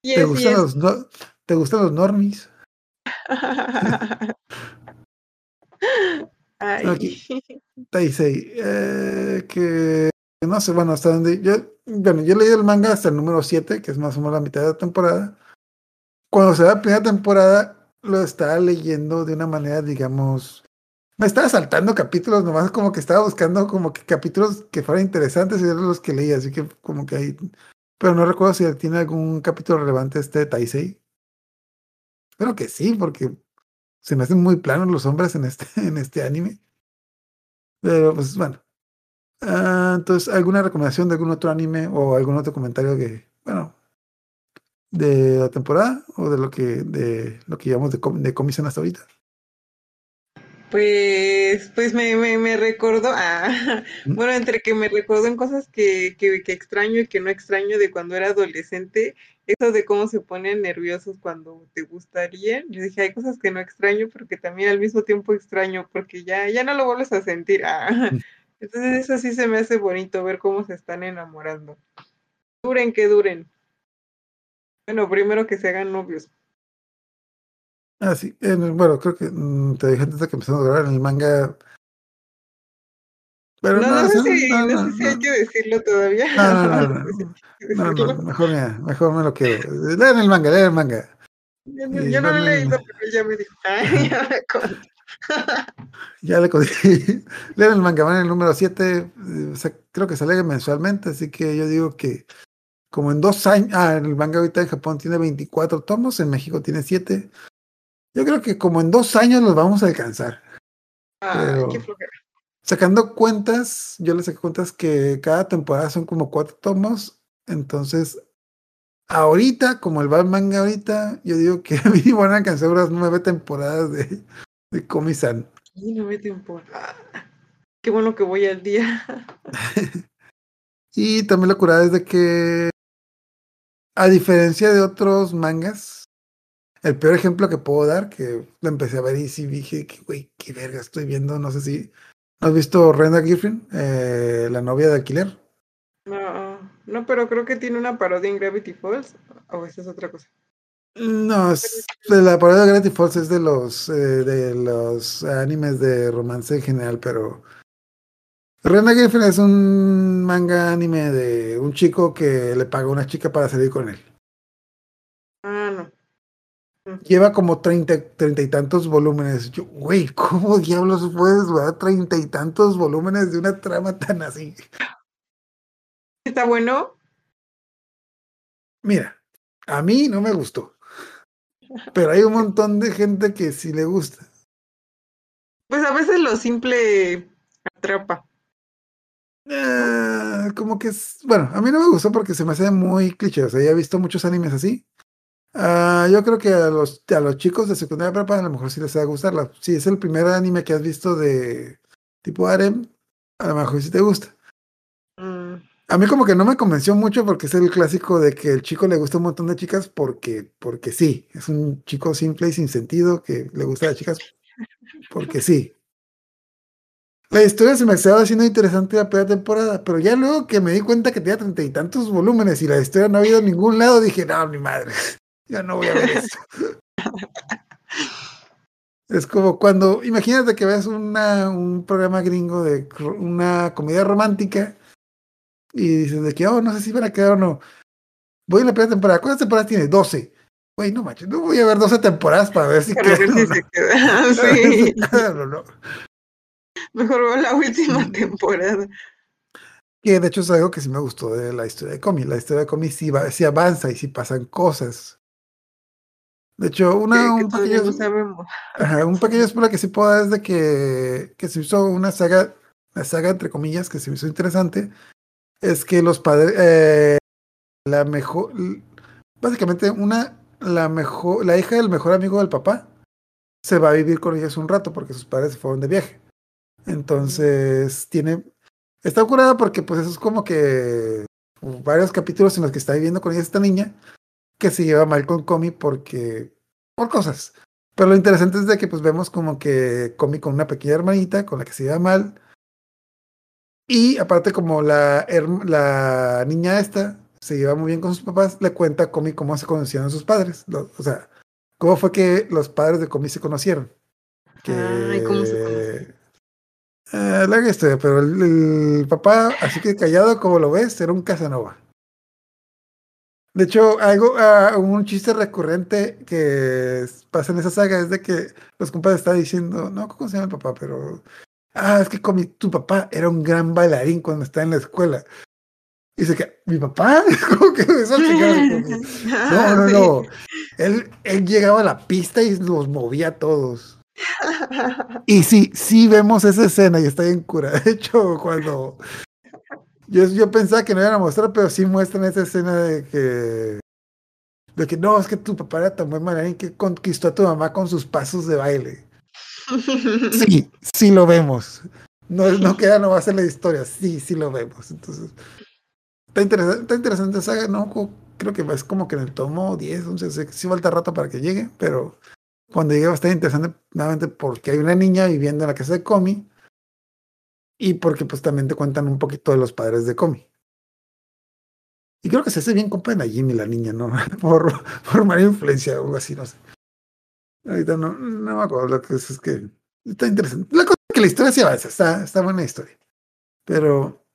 ¿Te gustan los, no- te gustan los normies? Ay. Aquí. Taisei, eh, que no sé, bueno, hasta donde yo, bueno, yo leí el manga hasta el número 7, que es más o menos la mitad de la temporada. Cuando se da la primera temporada, lo estaba leyendo de una manera, digamos, me estaba saltando capítulos, nomás como que estaba buscando como que capítulos que fueran interesantes y eran los que leía, así que como que ahí, pero no recuerdo si tiene algún capítulo relevante este de Taisei. Espero que sí, porque se me hacen muy planos los hombres en este, en este anime. Pero pues bueno. Ah, entonces, ¿alguna recomendación de algún otro anime o algún otro comentario que, bueno, de la temporada o de lo que, de lo que llevamos de, com- de comisión hasta ahorita? Pues, pues me, me, me recordó, ah, ¿Mm? bueno, entre que me recordó en cosas que, que, que extraño y que no extraño de cuando era adolescente, eso de cómo se ponen nerviosos cuando te gustaría, yo dije, hay cosas que no extraño, pero que también al mismo tiempo extraño, porque ya, ya no lo vuelves a sentir, ah, Mm. entonces eso sí se me hace bonito ver cómo se están enamorando. Duren que duren. Bueno, primero que se hagan novios. Ah, sí. bueno, creo que mm, te dije antes de que empezamos a grabar en el manga. Pero No, no, no sé si, no, no no, sé si hay que decirlo todavía. No, no, mejor, me- mejor me lo quedo. Lean el manga, lean el manga. Yo, no- Y yo no lo he leído, pero él ya me dijo. Ay, ya me contó. Ya le conseguí. Lean el manga, van en el número 7. creo que sale mensualmente, así que yo digo que como en dos años. Ah, el manga ahorita en Japón tiene 24 tomos, en México tiene 7. Yo creo que como en dos años los vamos a alcanzar. Pero- qué flojera. Sacando cuentas, yo les saqué cuentas que cada temporada son como cuatro tomos. Entonces, ahorita, como el va manga ahorita, yo digo que a mí van a alcanzar unas nueve temporadas de, de Komi-san. Tiempo. Ah, qué bueno que voy al día. Y también la curada es de que, a diferencia de otros mangas, el peor ejemplo que puedo dar, que lo empecé a ver y sí dije que, güey, qué verga estoy viendo, no sé si... ¿Has visto Renda Giffrin, eh, la novia de alquiler? No, no, pero creo que tiene una parodia en Gravity Falls. O esa es otra cosa. No, es la parada de Gravity Falls es de los eh, de los animes de romance en general, pero Renegade Friend es un manga anime de un chico que le paga a una chica para salir con él. Ah, no. Lleva como treinta, treinta y tantos volúmenes. Yo, güey, ¿cómo diablos puedes dar treinta y tantos volúmenes de una trama tan así? ¿Está bueno? Mira, a mí no me gustó. Pero hay un montón de gente que sí le gusta. Pues a veces lo simple atrapa. Ah, como que es. Bueno, a mí no me gustó porque se me hace muy cliché. O sea, ya he visto muchos animes así. Ah, yo creo que a los, a los chicos de secundaria prepa a lo mejor sí les va a gustar. La- Si es el primer anime que has visto de tipo harem, a lo mejor sí te gusta. Mm, A mí como que no me convenció mucho porque es el clásico de que el chico le gusta un montón de chicas porque, porque sí. Es un chico simple y sin sentido que le gusta a las chicas porque sí. La historia se me estaba haciendo interesante la primera temporada, pero ya luego que me di cuenta que tenía treinta y tantos volúmenes y la historia no ha habido en ningún lado, dije, no, mi madre, ya no voy a ver eso. Es como cuando, imagínate que ves una, un programa gringo de una comedia romántica y dices de que, oh, no sé si van a quedar o no. Voy en la primera temporada. ¿Cuántas temporadas tiene? 12. Güey, no manches, no voy a ver 12 temporadas para ver si quedan. Sí. Mejor veo la última temporada. Que de hecho es algo que sí me gustó de la historia de Comi. La historia de Comi sí, va, sí avanza y sí pasan cosas. De hecho, Que, una, que un todavía pequeño, no ajá, un pequeño spoiler que sí puedo dar es de que, que se hizo una saga, una saga entre comillas, que se hizo interesante, es que los padres, eh, la mejor, básicamente una, la mejor, la hija del mejor amigo del papá se va a vivir con ellos un rato porque sus padres se fueron de viaje. Entonces, tiene, está curada porque pues eso es como que varios capítulos en los que está viviendo con ella esta niña que se lleva mal con Comi porque, por cosas. Pero lo interesante es de que pues vemos como que Comi con una pequeña hermanita con la que se lleva mal. Y aparte como la, la niña esta se lleva muy bien con sus papás, le cuenta a Comi cómo se conocieron sus padres. Lo- o sea, cómo fue que los padres de Comi se conocieron. Que... Ay, ¿cómo se conocieron? Eh, larga historia, pero el, el papá, así que callado como lo ves, era un Casanova. De hecho, algo, ah, un chiste recurrente que pasa en esa saga es de que los compadres están diciendo, no, ¿cómo se llama el papá? Pero, ah, es que con mi- tu papá era un gran bailarín cuando estaba en la escuela. Y dice que, ¿mi papá? ¿Cómo que eso No, no, Sí. no. Él, él llegaba a la pista y los movía a todos. Y sí, sí vemos esa escena y está bien cura. De hecho, cuando yo, yo pensaba que no iban a mostrar, pero sí muestran esa escena de que de que no, es que tu papá era tan buen bailarín que conquistó a tu mamá con sus pasos de baile. Sí, sí lo vemos. No, no queda nomás en la historia, sí, sí lo vemos. Entonces, está interesante, está interesante esa saga, ¿no? Creo que es como que en el tomo 10, 11, sé que sí falta rato para que llegue, pero cuando a estar interesante nuevamente porque hay una niña viviendo en la casa de Comi y porque pues también te cuentan un poquito de los padres de Comi. Y creo que se hace bien compa de Najimi la niña, ¿no? por, por mala influencia o algo así, no sé. Ahorita no, no me acuerdo lo que es, es que está interesante. La cosa es que la historia sí avanza, está, está buena historia. Pero.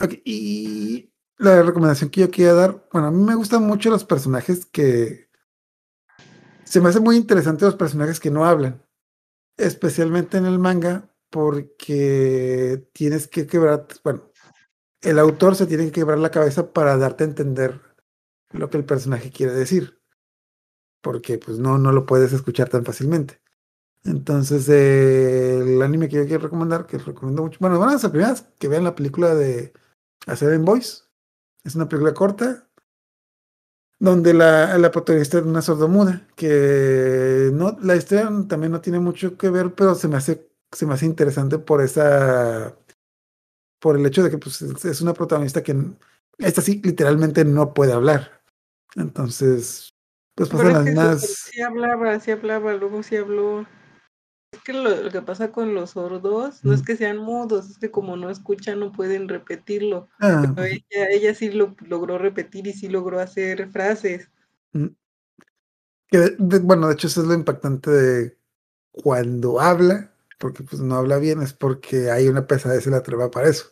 ok, y la recomendación que yo quería dar, bueno, a mí me gustan mucho los personajes que. Se me hacen muy interesantes los personajes que no hablan. Especialmente en el manga, porque tienes que quebrar. Bueno, el autor se tiene que quebrar la cabeza para darte a entender lo que el personaje quiere decir. Porque pues no, no lo puedes escuchar tan fácilmente. Entonces, el anime que yo quiero recomendar, que recomiendo mucho, bueno, van a ser primeras que vean la película de A Seven Boys. Es una película corta, donde la, la protagonista es una sordomuda, que no, la historia también no tiene mucho que ver, pero se me hace, se me hace interesante por esa, por el hecho de que pues, es una protagonista que esta sí literalmente no puede hablar. Entonces, pues pasan las más... sí, sí hablaba, sí hablaba, luego sí habló. Es que lo, lo que pasa con los sordos no es que sean mudos, es que como no escuchan no pueden repetirlo. Ah, Pero pues, ella, ella sí lo logró repetir y sí logró hacer frases. mm, Que de- de- bueno, de hecho eso es lo impactante de cuando habla, porque pues no habla bien, es porque hay una pesadez en la trama para eso.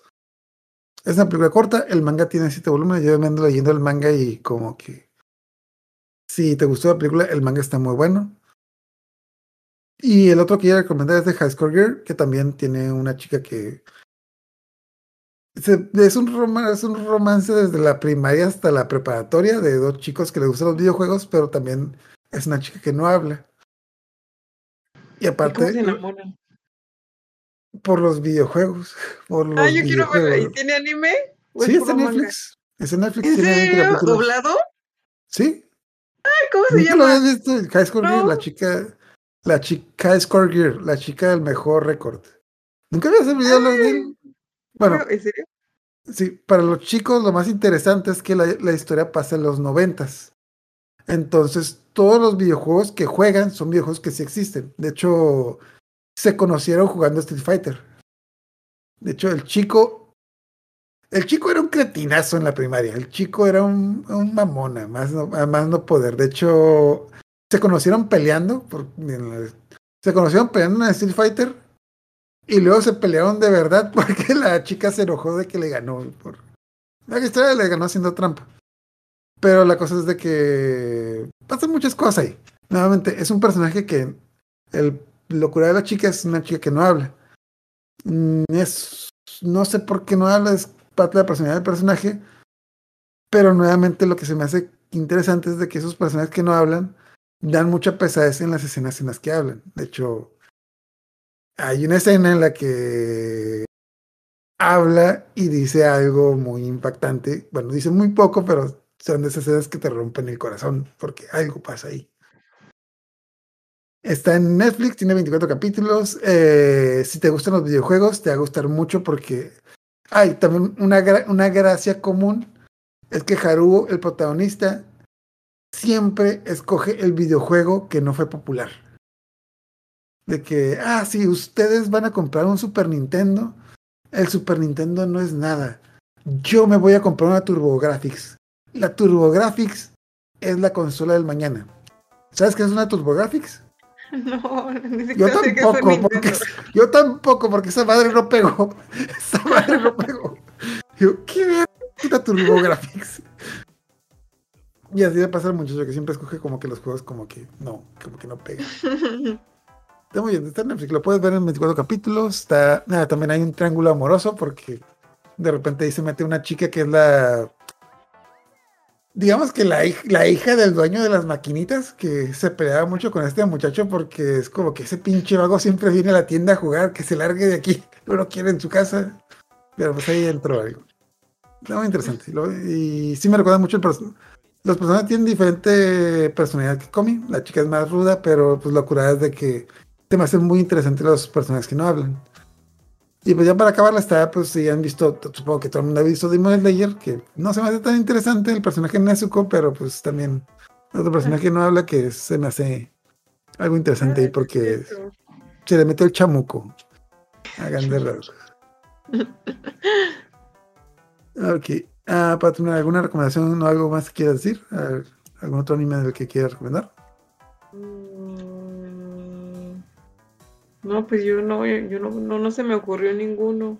Es una película corta, el manga tiene siete volúmenes, yo me ando leyendo el manga y como que si te gustó la película, el manga está muy bueno. Y el otro que quiero recomendar es de High School Girl, que también tiene una chica que se- es un, romance, es un romance desde la primaria hasta la preparatoria de dos chicos que les gustan los videojuegos, pero también es una chica que no habla. Y ¿Y cómo se aparte, enamoran? por los videojuegos. Por los Ah, yo quiero ver. ¿Y tiene anime? ¿O es Sí, es en manga? Netflix. Es en Netflix. ¿En tiene 20 serio? capítulos. ¿Doblado? Sí. Ay, ¿Cómo se ¿Nunca lo llama? habías visto? High School Girl, la No. chica, la chica School Girl, la chica del mejor récord. ¿Nunca habías olvidado lo de él? Bueno, ¿En serio? sí, para los chicos lo más interesante es que la, la historia pasa en los noventas. Entonces, todos los videojuegos que juegan son videojuegos que sí existen. De hecho, se conocieron jugando Street Fighter. De hecho, el chico, el chico era un cretinazo en la primaria. El chico era un, un mamona, más no, más no poder. De hecho, se conocieron peleando, por, se conocieron peleando en Street Fighter y luego se pelearon de verdad porque la chica se enojó de que le ganó. Por, la historia le ganó haciendo trampa. Pero la cosa es de que pasan muchas cosas ahí. Nuevamente, es un personaje que el locura de la chica es una chica que no habla. Mm, Es, no sé por qué no habla, es parte de la personalidad del personaje. Pero nuevamente lo que se me hace interesante es de que esos personajes que no hablan dan mucha pesadez en las escenas en las que hablan. De hecho, hay una escena en la que habla y dice algo muy impactante. Bueno, dice muy poco, pero son de esas escenas que te rompen el corazón porque algo pasa ahí. Está en Netflix, tiene 24 capítulos. eh, si te gustan los videojuegos, te va a gustar mucho porque hay también una, una gracia común. Es que Haruo, el protagonista, siempre escoge el videojuego que no fue popular. De que, ah, si ustedes van a comprar un Super Nintendo, el Super Nintendo no es nada. Yo me voy a comprar una TurboGrafx. La TurboGrafx es la consola del mañana. ¿Sabes qué es una TurboGrafx? No, ni Yo tampoco, porque, Nintendo. yo tampoco, porque esa madre no pegó. Esa madre no pegó. Yo, ¿qué es una TurboGrafx? Y así le pasa al muchacho que siempre escoge como que los juegos como que no, como que no pegan. Está muy bien, está en Netflix, lo puedes ver en 24 capítulos. Está, nada, también hay un triángulo amoroso porque de repente ahí se mete una chica que es la. Digamos que la, la hija del dueño de las maquinitas que se peleaba mucho con este muchacho porque es como que ese pinche vago siempre viene a la tienda a jugar, que se largue de aquí, no lo quiere en su casa. Pero pues ahí entró algo. Está muy interesante. Y sí me recuerda mucho el personaje. Los personajes tienen diferente personalidad que Comi. La chica es más ruda, pero pues la curada es de que se me hacen muy interesantes los personajes que no hablan. Y pues ya para acabar la está, pues si han visto, supongo que todo el mundo ha visto Demon Slayer, que no se me hace tan interesante el personaje de Nezuko, pero pues también otro personaje que no habla que se me hace algo interesante ahí porque Eso. se le metió el chamuco. Hagan de rasgos. Ok. Ah, para terminar, ¿alguna recomendación o algo más que quieras decir? Ah, ¿Algún otro anime del que quieras recomendar? Mm, No, pues yo no, yo no, no, no se me ocurrió ninguno.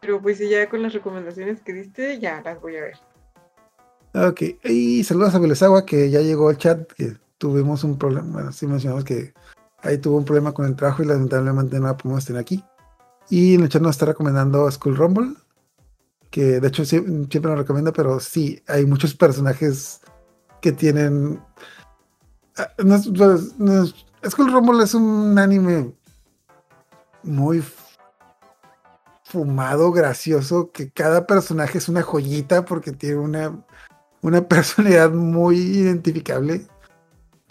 Pero pues ya con las recomendaciones que diste, ya las voy a ver. Ok. Y saludos a Velesawa, que ya llegó al chat, que tuvimos un problema. Bueno, sí mencionamos que ahí tuvo un problema con el trabajo y lamentablemente no la podemos tener aquí. Y en el chat nos está recomendando Skull Rumble, que de hecho sie- siempre nos recomienda, pero sí, hay muchos personajes que tienen... ah, no es- es- Skull Rumble es un anime muy fumado, gracioso, que cada personaje es una joyita porque tiene una, una personalidad muy identificable.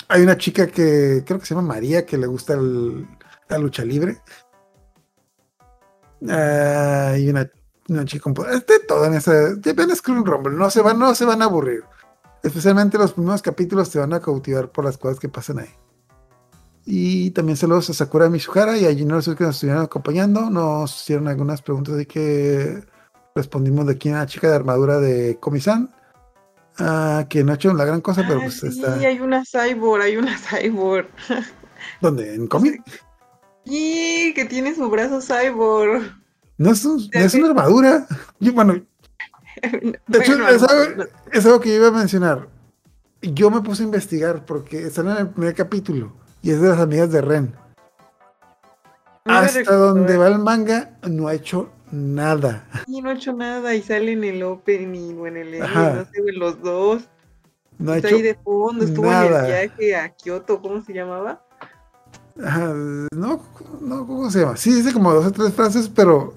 Hay una chica que creo que se llama María que le gusta el- la lucha libre. Ah, Hay una, una chica con poder. De todo en esa. Ven Screen Rumble. No se, van, no se van a aburrir. Especialmente los primeros capítulos te van a cautivar por las cosas que pasan ahí. Y también saludos a Sakura Mizuhara y a Junior Sur que nos estuvieron acompañando. Nos hicieron algunas preguntas de que respondimos de quién era la chica de armadura de Comisan. Ah, que no ha hecho la gran cosa, pero Ah, pues sí, está. hay una cyborg, hay una cyborg. ¿Dónde? ¿En cómic? Y que tiene su brazo cyborg. No es, un- no es una armadura. Yo, bueno, de hecho, Bueno, es, algo, es algo que yo iba a mencionar. Yo me puse a investigar porque están en el primer capítulo y es de las amigas de Ren. no Hasta donde eh. va el manga, no ha hecho nada. Y no ha hecho nada y sale en el opening o en el no sé, en los dos. No ha Está hecho ahí de fondo, estuvo en el viaje a Kioto, ¿cómo se llamaba? No, no, ¿cómo se llama? Sí, dice como dos o tres frases, pero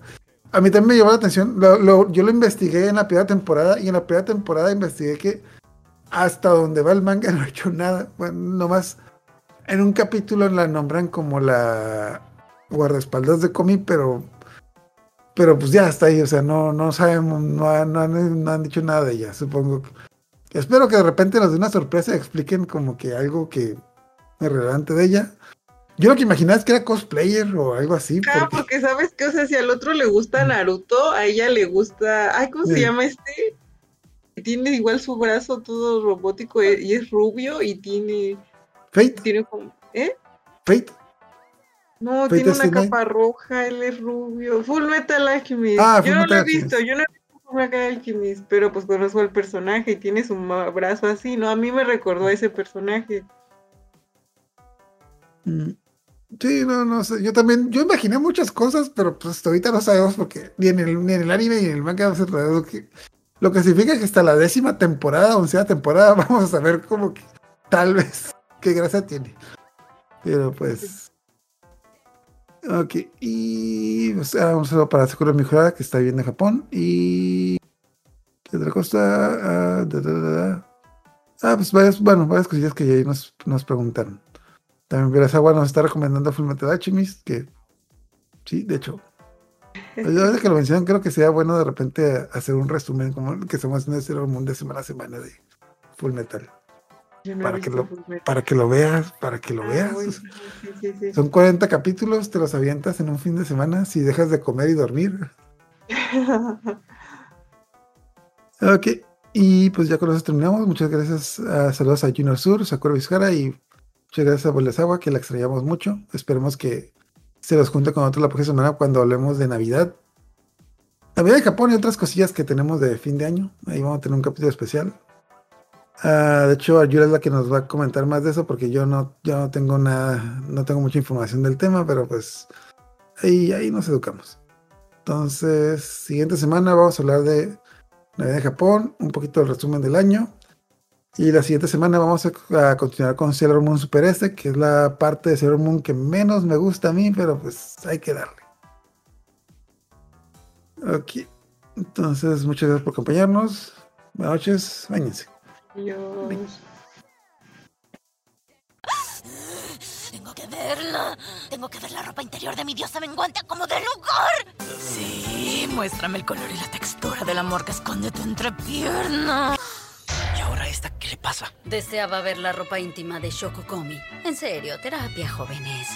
a mí también me llamó la atención. Yo lo investigué en la primera temporada y en la primera temporada investigué que hasta donde va el manga no ha hecho nada. Bueno, nomás en un capítulo la nombran como la guardaespaldas de Comi, pero pero pues ya está ahí, o sea, no, no sabemos, no, no no han dicho nada de ella, supongo. Espero que de repente nos dé una sorpresa y expliquen como que algo que es relevante de ella. Yo lo que imaginaba es que era cosplayer o algo así. Ah, porque- porque sabes que, o sea, si al otro le gusta Naruto, a ella le gusta. Ay, ¿cómo se llama este? Tiene igual su brazo todo robótico eh, y es rubio y tiene. Fate, tiene como. ¿Eh? Fate. No, Fate tiene una Night. capa roja, él es rubio. Full Metal Alchemist. Ah, yo no lo he visto, yo no he visto Full Metal Alchemist, pero pues conozco al personaje y tiene su brazo así, ¿no? A mí me recordó a ese personaje. Mm. Sí, no, no sé. Yo también, yo imaginé muchas cosas, pero pues ahorita no sabemos porque ni en el, ni en el anime ni en el manga saber lo que, lo que significa que hasta la décima temporada, oncea temporada, vamos a saber como que tal vez qué gracia tiene. Pero pues. Ok, y o sea, un saludo para Sakura Mejorada que está viviendo en Japón. Y. ¿Qué otra cosa? Ah. Ah, pues varias, bueno, varias cosillas que ya nos, nos preguntaron. También Verazawa nos está recomendando Full Metal Alchemist, que sí, de hecho. Yo que lo mencionan, creo que sería bueno de repente hacer un resumen como el que estamos haciendo Sailor Moon de semana a semana de Full Metal. No Para que lo-. Para que lo veas, para que lo Ah, veas. bueno, sí, sí, sí. Son 40 capítulos, te los avientas en un fin de semana si dejas de comer y dormir. Ok, y pues ya con eso terminamos. Muchas gracias, ah, saludos a Junior Sur, Sakura Vizcara y muchas gracias a Bolesawa, que la extrañamos mucho. Esperemos que se los junte con otros la próxima semana cuando hablemos de Navidad. Navidad en Japón y otras cosillas que tenemos de fin de año. Ahí vamos a tener un capítulo especial. Ah, de hecho, Ayura es la que nos va a comentar más de eso porque yo no, yo no tengo nada, no tengo mucha información del tema, pero pues ahí, ahí nos educamos. Entonces, siguiente semana vamos a hablar de Navidad en Japón, un poquito del resumen del año. Y la siguiente semana vamos a, a continuar con Sailor Moon Super S, que es la parte de Sailor Moon que menos me gusta a mí, pero pues hay que darle. Ok. Entonces, muchas gracias por acompañarnos. Buenas noches, bañense. Dios. Tengo que verla. Tengo que ver la ropa interior de mi diosa menguante como de lugar. Sí, muéstrame el color y la textura del amor que esconde tu entrepierna. ¿Y ahora esta qué le pasa? Deseaba ver la ropa íntima de Shokokomi. En serio, terapia, jóvenes.